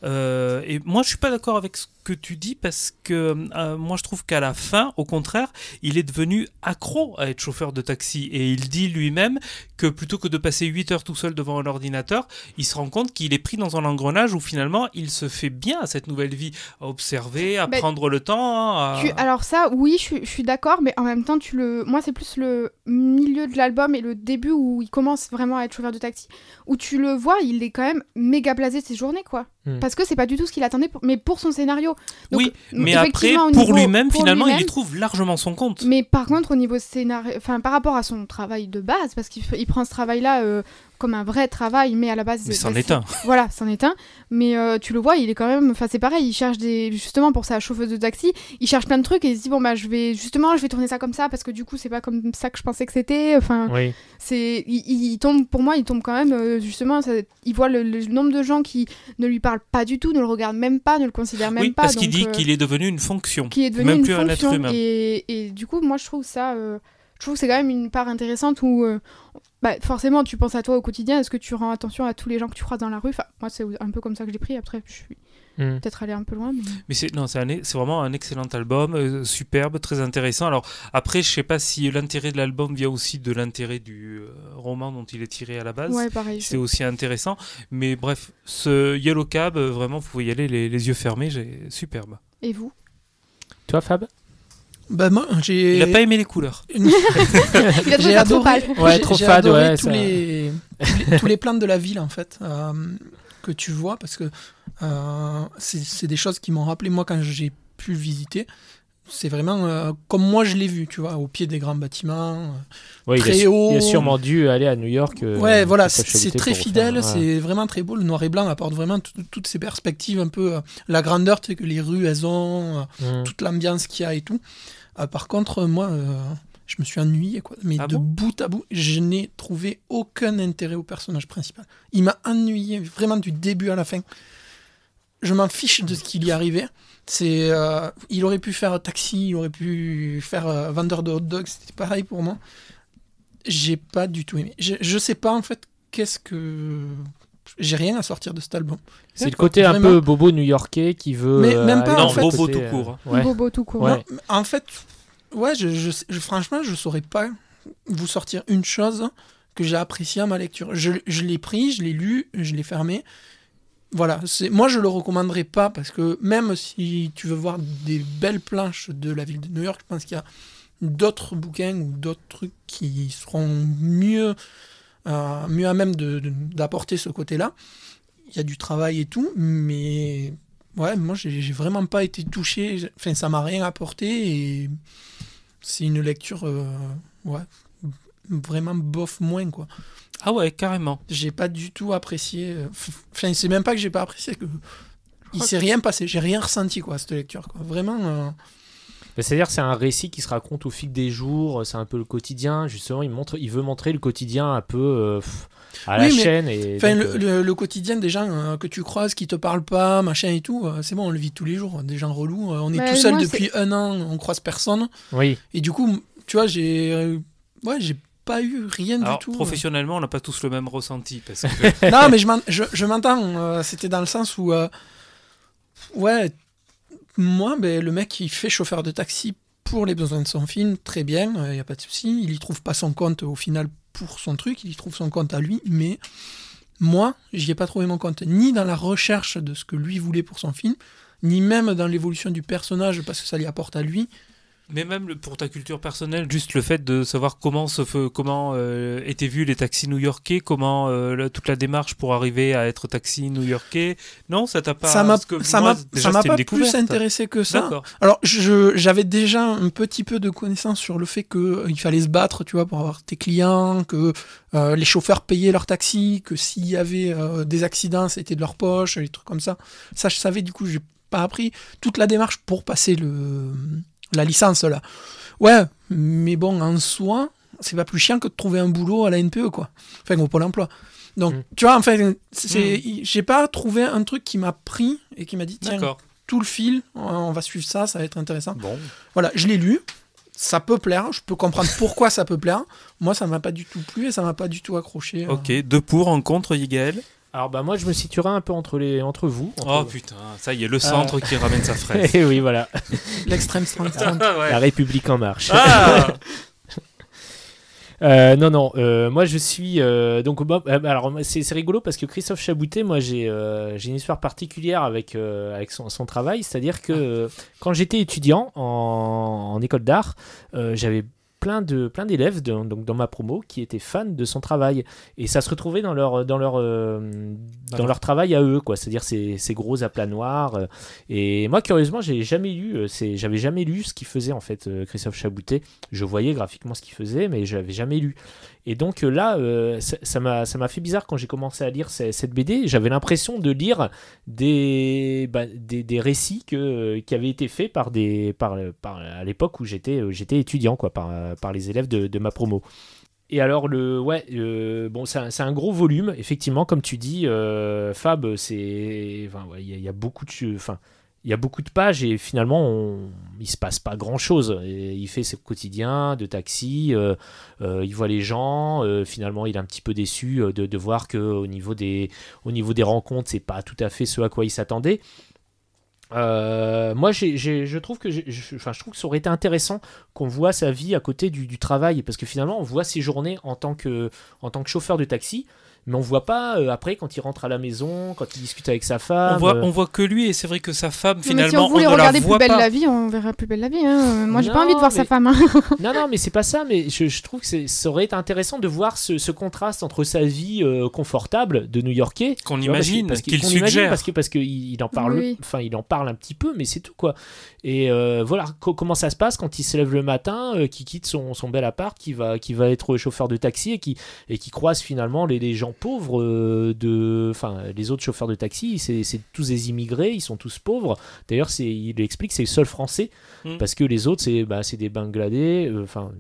Speaker 6: Euh, et moi, je suis pas d'accord avec ce que tu dis parce que euh, moi, je trouve qu'à la fin, au contraire, il est devenu accro à être chauffeur de taxi. Et il dit lui-même que plutôt que de passer 8 heures tout seul devant un ordinateur, il se rend compte qu'il est pris dans un engrenage où finalement, il se fait bien à cette nouvelle vie, à observer, à prendre le temps. à-
Speaker 5: Tu- alors ça, oui, je suis, je suis d'accord, mais en même temps, tu le, moi, c'est plus le milieu de l'album et le début où il commence vraiment à être chauffeur de taxi, où tu le vois, il est quand même méga blasé de ses journées, quoi.
Speaker 3: Hmm.
Speaker 5: Parce que c'est pas du tout ce qu'il attendait, pour- mais pour son scénario. Donc,
Speaker 6: oui, mais après, pour lui-même, finalement, il y trouve largement son compte.
Speaker 5: Mais par contre, au niveau scénario, enfin par rapport à son travail de base, parce qu'il f- il prend ce travail-là euh, comme un vrai travail, mais à la base,
Speaker 6: Mais c'en est un. <laughs>
Speaker 5: Voilà, c'en est un. Mais euh, tu le vois, il est quand même, enfin c'est pareil, il cherche des, justement pour sa chauffeuse de taxi, il cherche plein de trucs et il se dit bon bah je vais justement, je vais tourner ça comme ça parce que du coup c'est pas comme ça que je pensais que c'était. Enfin,
Speaker 3: Oui.
Speaker 5: c'est, il, il- il tombe, pour moi, il tombe quand même euh, justement, ça- il voit le, le nombre de gens qui ne lui parlent pas du tout, ne le regardent même pas, ne le considèrent même
Speaker 6: oui,
Speaker 5: pas.
Speaker 6: parce qu'il dit
Speaker 5: euh,
Speaker 6: qu'il est devenu une fonction.
Speaker 5: qui est devenu
Speaker 6: même
Speaker 5: une
Speaker 6: plus un
Speaker 5: fonction.
Speaker 6: être humain.
Speaker 5: Et, et du coup, moi, je trouve ça. je trouve que c'est quand même une part intéressante où. euh, bah, forcément, tu penses à toi au quotidien. Est-ce que tu rends attention à tous les gens que tu croises dans la rue? Enfin, moi, c'est un peu comme ça que je l'ai pris. Après, je suis
Speaker 3: Hmm.
Speaker 5: peut-être allé un peu loin. Mais...
Speaker 6: Mais c'est non, c'est un- c'est vraiment un excellent album, euh, superbe, très intéressant. Alors après, je sais pas si l'intérêt de l'album vient aussi de l'intérêt du euh, roman dont il est tiré à la base.
Speaker 5: Ouais, pareil.
Speaker 6: C'est aussi intéressant. Mais bref, ce Yellow Cab, euh, vraiment, vous pouvez y aller les, les yeux fermés, j'ai superbe.
Speaker 5: Et vous?
Speaker 3: Toi, Fab?
Speaker 4: Bah, moi, j'ai.
Speaker 6: Il a pas aimé les couleurs. <laughs> <laughs>
Speaker 5: Il a
Speaker 4: J'ai
Speaker 5: trop
Speaker 4: adoré.
Speaker 3: Ouais,
Speaker 4: J'ai-
Speaker 3: trop
Speaker 4: j'ai
Speaker 3: fade,
Speaker 4: adoré
Speaker 3: ouais,
Speaker 4: tous,
Speaker 3: ça-
Speaker 4: les, <laughs> tous les tous les plans de la ville en fait euh, que tu vois parce que euh, c'est c'est des choses qui m'ont rappelé moi quand j'ai pu le visiter. C'est vraiment euh, comme moi je l'ai vu, tu vois, au pied des grands bâtiments.
Speaker 3: Ouais, il,
Speaker 4: Très
Speaker 3: a,
Speaker 4: haut.
Speaker 3: il a sûrement dû aller à New York. euh,
Speaker 4: ouais, voilà, c'est très fidèle,
Speaker 3: refaire, ouais.
Speaker 4: c'est vraiment très beau. Le noir et blanc apporte vraiment tout- toutes ces perspectives, un peu euh, la grandeur que les rues elles ont, euh,
Speaker 3: Hmm.
Speaker 4: toute l'ambiance qu'il y a et tout. Euh, par contre, moi, euh, je me suis ennuyé, quoi. Mais
Speaker 6: Ah
Speaker 4: de
Speaker 6: bon
Speaker 4: bout à bout, je n'ai trouvé aucun intérêt au personnage principal. Il m'a ennuyé vraiment du début à la fin. Je m'en fiche de ce qu'il y arrivait. C'est, euh, il aurait pu faire taxi, il aurait pu faire euh, vendeur de hot dogs, c'était pareil pour moi. J'ai pas du tout aimé. Je, je sais pas en fait qu'est-ce que. J'ai rien à sortir de cet album.
Speaker 3: C'est le côté un
Speaker 4: Vraiment.
Speaker 3: peu bobo new-yorkais qui veut.
Speaker 4: Mais
Speaker 3: euh,
Speaker 4: même pas, en fait,
Speaker 6: bobo tout court.
Speaker 3: Ouais.
Speaker 5: Bobo tout court.
Speaker 3: Ouais.
Speaker 4: Non, en fait, ouais, je, je- je- franchement, je saurais pas vous sortir une chose que j'ai appréciée à ma lecture. Je, je l'ai pris, je l'ai lu, je l'ai fermé. Voilà, c'est moi je le recommanderais pas parce que même si tu veux voir des belles planches de la ville de New York, je pense qu'il y a d'autres bouquins ou d'autres trucs qui seront mieux, euh, mieux à même d'apporter ce côté-là. Il y a du travail et tout, mais ouais, moi j'ai vraiment pas été touché. Enfin, ça m'a rien apporté et c'est une lecture, euh, ouais, vraiment bof moins quoi.
Speaker 6: Ah ouais, carrément.
Speaker 4: J'ai pas du tout apprécié. euh, Enfin, c'est même pas que j'ai pas apprécié, que il s'est rien passé. J'ai rien ressenti quoi cette lecture. Quoi. Vraiment. euh,
Speaker 3: Mais C'est-à-dire c'est un récit qui se raconte au fil des jours, c'est un peu le quotidien, justement, il, montre, il veut montrer le quotidien un peu euh, à la
Speaker 4: Oui, mais-
Speaker 3: chaîne. Et
Speaker 4: Enfin,
Speaker 3: donc,
Speaker 4: le,
Speaker 3: euh,
Speaker 4: le- le quotidien des gens euh, que tu croises, qui te parlent pas, machin et tout, euh, c'est bon, on le vit tous les jours. Des gens relous. euh, on est
Speaker 5: Mais
Speaker 4: tout seul
Speaker 5: moi,
Speaker 4: depuis un an, on croise personne.
Speaker 3: Oui,
Speaker 4: Et du coup, tu vois, j'ai. euh, ouais, j'ai pas eu rien
Speaker 6: Alors,
Speaker 4: du tout.
Speaker 6: professionnellement, on n'a pas tous le même ressenti. Parce <laughs> que...
Speaker 4: non, mais je m'en- je, je m'entends. euh, C'était dans le sens où, euh, ouais, moi, ben, le mec qui fait chauffeur de taxi pour les besoins de son film, très bien, il n'y a pas de souci. Il y trouve pas son compte au final pour son truc, il y trouve son compte à lui, mais moi, j'y ai pas trouvé mon compte, ni dans la recherche de ce que lui voulait pour son film, ni même dans l'évolution du personnage parce que ça lui apporte à lui.
Speaker 6: Mais même pour ta culture personnelle, juste le fait de savoir comment se comment euh, étaient vus les taxis new-yorkais, comment euh, toute la démarche pour arriver à être taxi new-yorkais, non, ça t'a pas.
Speaker 4: ça m'a
Speaker 6: que
Speaker 4: ça m'a ça m'a pas plus intéressé que ça.
Speaker 6: D'accord.
Speaker 4: Alors, je- j'avais déjà un petit peu de connaissance sur le fait qu'il fallait se battre, tu vois, pour avoir tes clients, que euh, les chauffeurs payaient leur taxi, que s'il y avait euh, des accidents, c'était de leur poche, des trucs comme ça. Ça, je savais, du coup, j'ai pas appris toute la démarche pour passer le, la licence, là. Ouais, mais bon, en soi, c'est pas plus chiant que de trouver un boulot à la NPE, quoi. Enfin, au Pôle emploi. Donc,
Speaker 3: Mm.
Speaker 4: tu vois, enfin, c'est, j'ai pas trouvé un truc qui m'a pris et qui m'a dit, tiens,
Speaker 6: D'accord.
Speaker 4: tout le fil, on va suivre ça, ça va être intéressant.
Speaker 3: Bon,
Speaker 4: Voilà, je l'ai lu, ça peut plaire, je peux comprendre pourquoi ça peut plaire. Moi, ça m'a pas du tout plu et ça m'a pas du tout accroché. euh.
Speaker 6: Ok, deux pour en contre, Yigael.
Speaker 3: Alors bah moi je me situerai un peu entre les entre vous.
Speaker 6: Oh putain, ça y est, le centre qui ramène sa <laughs> fraise.
Speaker 3: Et oui voilà, <laughs>
Speaker 4: L'extrême.
Speaker 6: Ah, <laughs> ouais.
Speaker 3: la République en marche.
Speaker 6: Ah
Speaker 3: Euh, non, non, euh, moi je suis. euh, donc, bah, euh, alors, c'est c'est rigolo parce que Christophe Chaboutet, moi j'ai euh, j'ai une histoire particulière avec, euh, avec son, son travail. C'est-à-dire que euh, quand j'étais étudiant en, en école d'art, euh, j'avais plein de plein d'élèves donc dans ma promo qui étaient fans de son travail. Et ça se retrouvait dans leur dans leur euh, dans leur travail à eux quoi. C'est-à-dire ces, ces gros aplats noirs euh, et moi curieusement j'ai jamais lu euh, j'avais jamais lu ce qu'il faisait en fait Christophe Chaboutet je voyais graphiquement ce qu'il faisait mais je l'avais jamais lu et donc euh, là euh, ça m'a fait bizarre quand j'ai commencé à lire ce- cette BD j'avais l'impression de lire des, bah, des, des récits que, qui avaient été faits par des par, à l'époque où j'étais euh, j'étais étudiant quoi par, par les élèves de, de ma promo. Et alors le ouais euh, bon c'est un, un gros volume effectivement comme tu dis euh, Fab c'est enfin, ouais, il y, a- il y a beaucoup de enfin il y a beaucoup de pages et finalement on, il se passe pas grand chose il fait ses quotidiens de taxi euh, euh, il voit les gens euh, finalement il est un petit peu déçu de, voir que au niveau des au niveau des rencontres c'est pas tout à fait ce à quoi il s'attendait. Moi, je trouve que enfin, je trouve que ça aurait été intéressant qu'on voit sa vie à côté du, travail, parce que finalement, on voit ses journées en tant que chauffeur de taxi, mais on voit pas euh, après quand il rentre à la maison, quand il discute avec sa femme.
Speaker 6: on voit,
Speaker 3: euh,
Speaker 6: on voit que lui et c'est vrai que sa femme
Speaker 5: Non, mais
Speaker 6: finalement
Speaker 5: si on voulait
Speaker 6: ne la
Speaker 5: regarder
Speaker 6: voit
Speaker 5: Plus belle
Speaker 6: pas.
Speaker 5: la vie, on verrait Plus belle la vie. hein. Euh, Moi, j'ai pas
Speaker 3: Non,
Speaker 5: envie de voir
Speaker 3: mais-
Speaker 5: sa femme. hein. <laughs>
Speaker 3: Non, non, mais c'est pas ça. Mais je, je trouve que ça aurait été intéressant de voir ce, ce contraste entre sa vie euh, confortable de New-Yorkais
Speaker 6: Qu'on imagine,
Speaker 3: parce
Speaker 6: qu'il
Speaker 3: qu'on imagine,
Speaker 6: suggère.
Speaker 3: parce que parce qu'il il en parle,
Speaker 5: Oui.
Speaker 3: enfin il en parle un petit peu, mais c'est tout quoi. Et euh, voilà co- comment ça se passe quand il se lève le matin, euh, qui quitte son, son bel appart, qui va qui va être chauffeur de taxi et qui et qui croise finalement les, les gens pauvres euh, de, enfin les autres chauffeurs de taxi, c'est c'est tous des immigrés, ils sont tous pauvres. D'ailleurs il explique c'est le seul français
Speaker 6: Mm.
Speaker 3: parce que les autres c'est bah, des Bangladais, enfin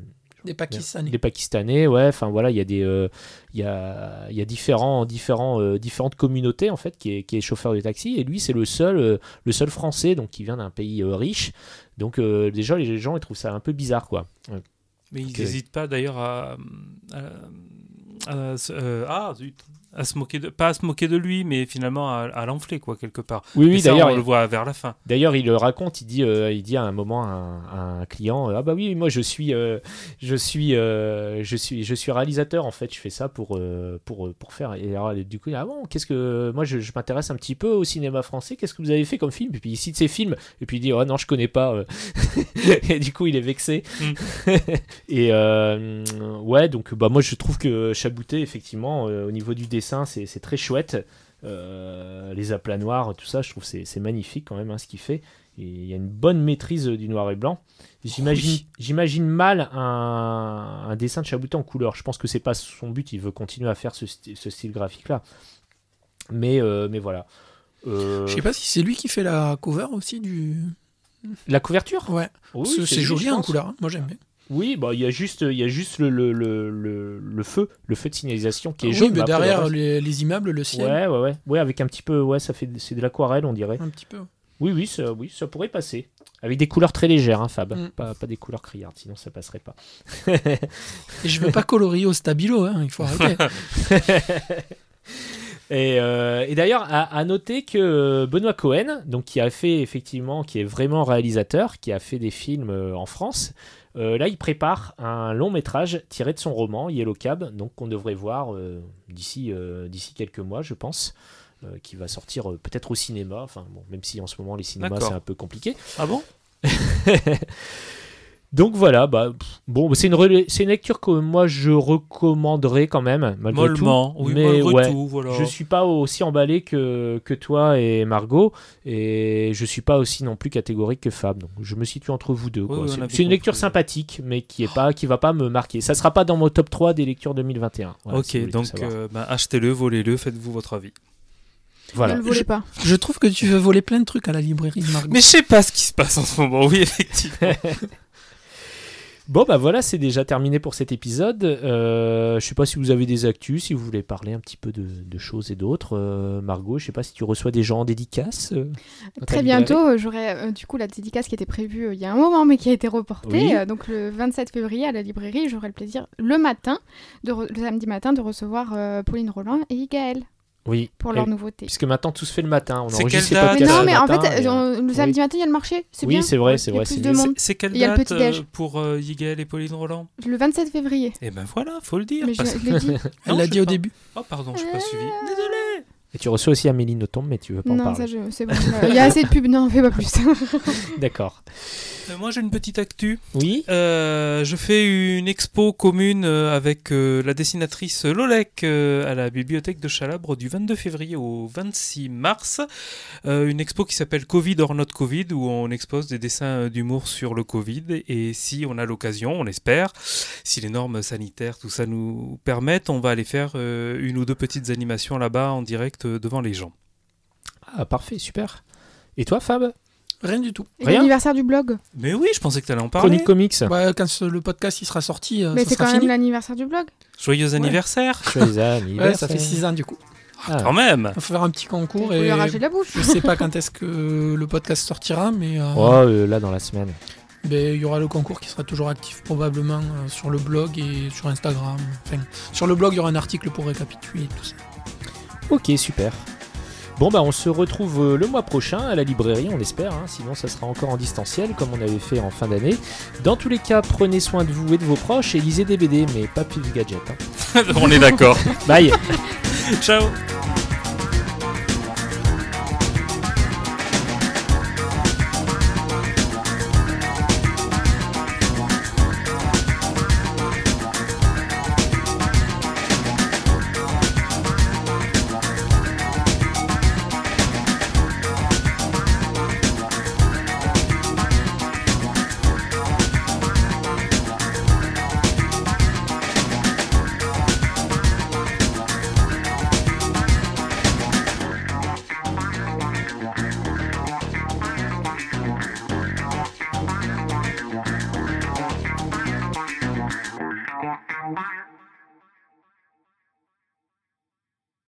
Speaker 4: Des Pakistanais.
Speaker 3: les Pakistanais, ouais, enfin voilà, il y a des, euh, il y a, il y a différents, différents, euh, différentes communautés en fait qui est, qui est chauffeur de taxi et lui c'est le seul, euh, le seul français donc qui vient d'un pays euh, riche. Donc euh, déjà les gens ils trouvent ça un peu bizarre quoi. Ouais.
Speaker 6: Mais ils n'hésitent pas d'ailleurs à, à- à euh, ah, zut, à se moquer de, pas à se moquer de lui, mais finalement à, à l'enfler quoi quelque part.
Speaker 3: Oui
Speaker 6: Et
Speaker 3: oui d'ailleurs
Speaker 6: on le voit vers la fin.
Speaker 3: D'ailleurs, il le raconte, il dit, euh, il dit à un moment à un, à un client, euh, ah bah oui, moi je suis, euh, je suis, euh, je suis, je suis réalisateur en fait, je fais ça pour, pour, pour faire. Et alors, du coup, il dit, ah bon, qu'est-ce que, moi je, je m'intéresse un petit peu au cinéma français. Qu'est-ce que vous avez fait comme film? Et puis il cite ses films, et puis il dit, oh non, je connais pas. <laughs> et du coup, il est vexé. <laughs> et euh, ouais, donc bah moi je trouve que Chaboutet, effectivement, au niveau du dessin, c'est c'est très chouette. Euh, les aplats noirs, tout ça, je trouve c'est magnifique quand même hein, ce qu'il fait. Et il y a une bonne maîtrise du noir et blanc. J'imagine,
Speaker 4: Oui.
Speaker 3: mal un, un dessin de Chaboutet en couleur. Je pense que c'est pas son but. Il veut continuer à faire ce, style graphique-là. Mais, euh, mais voilà. Euh,
Speaker 4: Je sais pas si c'est lui qui fait la cover aussi du.
Speaker 3: la couverture?
Speaker 4: Ouais.
Speaker 3: Oui,
Speaker 4: c'est joli en couleur. hein. Moi j'aime bien.
Speaker 3: Oui, bah il y a juste, il y a juste le, le, le, le, feu, le feu de signalisation qui est
Speaker 4: oui,
Speaker 3: jaune.
Speaker 4: mais
Speaker 3: après, le
Speaker 4: derrière les, les immeubles, le ciel,
Speaker 3: Ouais, ouais, ouais, ouais, avec un petit peu, ouais, ça fait, c'est de l'aquarelle, on dirait.
Speaker 4: un petit peu.
Speaker 3: Oui, oui, ça, oui, ça pourrait passer. Avec des couleurs très légères, hein, Fab.
Speaker 4: Mm.
Speaker 3: Pas, pas des couleurs criardes, sinon ça passerait pas. <laughs>
Speaker 4: Et je veux pas colorier au stabilo, hein, il faut arrêter. <laughs>
Speaker 3: Et, euh, et d'ailleurs, à, à noter que Benoît Cohen, donc qui a fait effectivement, qui est vraiment réalisateur, qui a fait des films euh, en France, euh, là il prépare un long métrage tiré de son roman Yellow Cab, donc qu'on devrait voir euh, d'ici euh, d'ici quelques mois, je pense. qui va sortir peut-être au cinéma, enfin bon, même si en ce moment les cinémas c'est un peu compliqué.
Speaker 6: Ah bon? <laughs>
Speaker 3: Donc voilà, bah, pff, bon, c'est une, c'est une lecture que moi je recommanderais quand même, malgré
Speaker 6: Mollement,
Speaker 3: tout.
Speaker 6: oui,
Speaker 3: mais
Speaker 6: malgré
Speaker 3: ouais,
Speaker 6: tout, voilà.
Speaker 3: je suis pas aussi emballé que, que toi et Margot, et je suis pas aussi non plus catégorique que Fab. Donc je me situe entre vous deux. quoi.
Speaker 6: oui, on
Speaker 3: c'est une lecture
Speaker 6: compris.
Speaker 3: sympathique, mais qui est pas, qui va pas me marquer. Ça sera pas dans mon top 3 des lectures 2021. Voilà, si vous
Speaker 6: ok, donc euh, bah, achetez-le, volez-le, faites-vous votre avis.
Speaker 3: voilà.
Speaker 5: Ne le volez pas.
Speaker 4: je trouve que tu veux voler plein de trucs à la librairie de Margot.
Speaker 6: Mais je sais pas ce qui se passe en ce moment, oui, effectivement. <laughs>
Speaker 3: Bon bah voilà, c'est déjà terminé pour cet épisode. Euh, je sais pas si vous avez des actus, si vous voulez parler un petit peu de, de choses et d'autres. Euh, Margot, je sais pas si tu reçois des gens en dédicace. euh,
Speaker 5: Très bientôt, euh, j'aurai du coup la dédicace qui était prévue il y a un moment mais qui a été reportée.
Speaker 3: Oui.
Speaker 5: Donc le 27 février à la librairie, j'aurai le plaisir le matin, de le samedi matin, de recevoir Pauline Roland et Gaël
Speaker 3: Oui.
Speaker 5: pour
Speaker 3: Et-
Speaker 5: leur nouveauté.
Speaker 3: Puisque maintenant tout se fait le matin. On
Speaker 6: C'est
Speaker 3: enregistre
Speaker 6: date
Speaker 5: Mais
Speaker 3: podcasts
Speaker 5: non, mais en fait,
Speaker 3: et, euh,
Speaker 5: euh, le samedi matin, il y a le marché. C'est
Speaker 3: Oui,
Speaker 5: bien.
Speaker 3: c'est vrai, c'est
Speaker 5: il y a
Speaker 3: vrai,
Speaker 5: plus
Speaker 3: c'est
Speaker 5: de
Speaker 3: mieux.
Speaker 5: monde.
Speaker 6: C'est quelle
Speaker 5: Il y a le
Speaker 6: date
Speaker 5: petit-déj.
Speaker 6: euh, pour euh, Yigel et Pauline Roland?
Speaker 5: Le 27 février.
Speaker 6: Eh ben voilà, faut le dire.
Speaker 5: Mais je,
Speaker 6: parce-
Speaker 5: je l'ai dit. <laughs>
Speaker 4: Elle l'a dit au
Speaker 6: pas.
Speaker 4: début.
Speaker 6: Oh pardon, je suis pas suivi. Désolé.
Speaker 3: Et tu reçois aussi Amélie Nothomb, mais tu veux pas en
Speaker 5: non,
Speaker 3: parler.
Speaker 5: ça, je... c'est bon. <laughs> Il y a assez de pubs. Non, fais pas plus. <laughs>
Speaker 3: D'accord.
Speaker 6: Euh, moi j'ai une petite actu.
Speaker 3: Oui.
Speaker 6: Euh, je fais une expo commune euh, avec euh, la dessinatrice Lolek euh, à la bibliothèque de Chalabre du 22 février au 26 mars. Euh, une expo qui s'appelle Covid or not Covid où on expose des dessins d'humour sur le Covid et si on a l'occasion, on espère, si les normes sanitaires, tout ça nous permettent, on va aller faire euh, une ou deux petites animations là-bas en direct devant les gens.
Speaker 3: Ah, parfait, super. Et toi, Fab?
Speaker 4: Rien du tout.
Speaker 5: Et
Speaker 3: Rien?
Speaker 5: L'anniversaire du blog?
Speaker 6: Mais oui, je pensais que tu allais en parler.
Speaker 3: Chronique Comics.
Speaker 4: Ouais, quand ce- le podcast il sera sorti, euh,
Speaker 5: Mais c'est quand même l'anniversaire du blog.
Speaker 6: Joyeux anniversaire
Speaker 3: Joyeux <laughs> anniversaire.
Speaker 4: Ouais, ça fait 6 ans du coup.
Speaker 3: Ah.
Speaker 6: Quand même
Speaker 4: On va faire un petit concours
Speaker 5: Faut
Speaker 4: et
Speaker 5: lui la bouche.
Speaker 4: je sais pas quand est-ce que le podcast sortira, mais euh,
Speaker 3: Oh, euh, là, dans la semaine.
Speaker 4: ben, il y aura le concours qui sera toujours actif probablement euh, sur le blog et sur Instagram. Enfin, sur le blog, il y aura un article pour récapituler tout ça.
Speaker 3: Ok, super. Bon, bah, on se retrouve euh, le mois prochain à la librairie, on espère. hein. Sinon, ça sera encore en distanciel, comme on avait fait en fin d'année. Dans tous les cas, prenez soin de vous et de vos proches et lisez des BD, mais pas plus de gadgets. hein. <laughs>
Speaker 6: On est d'accord.
Speaker 3: Bye <laughs>
Speaker 6: Ciao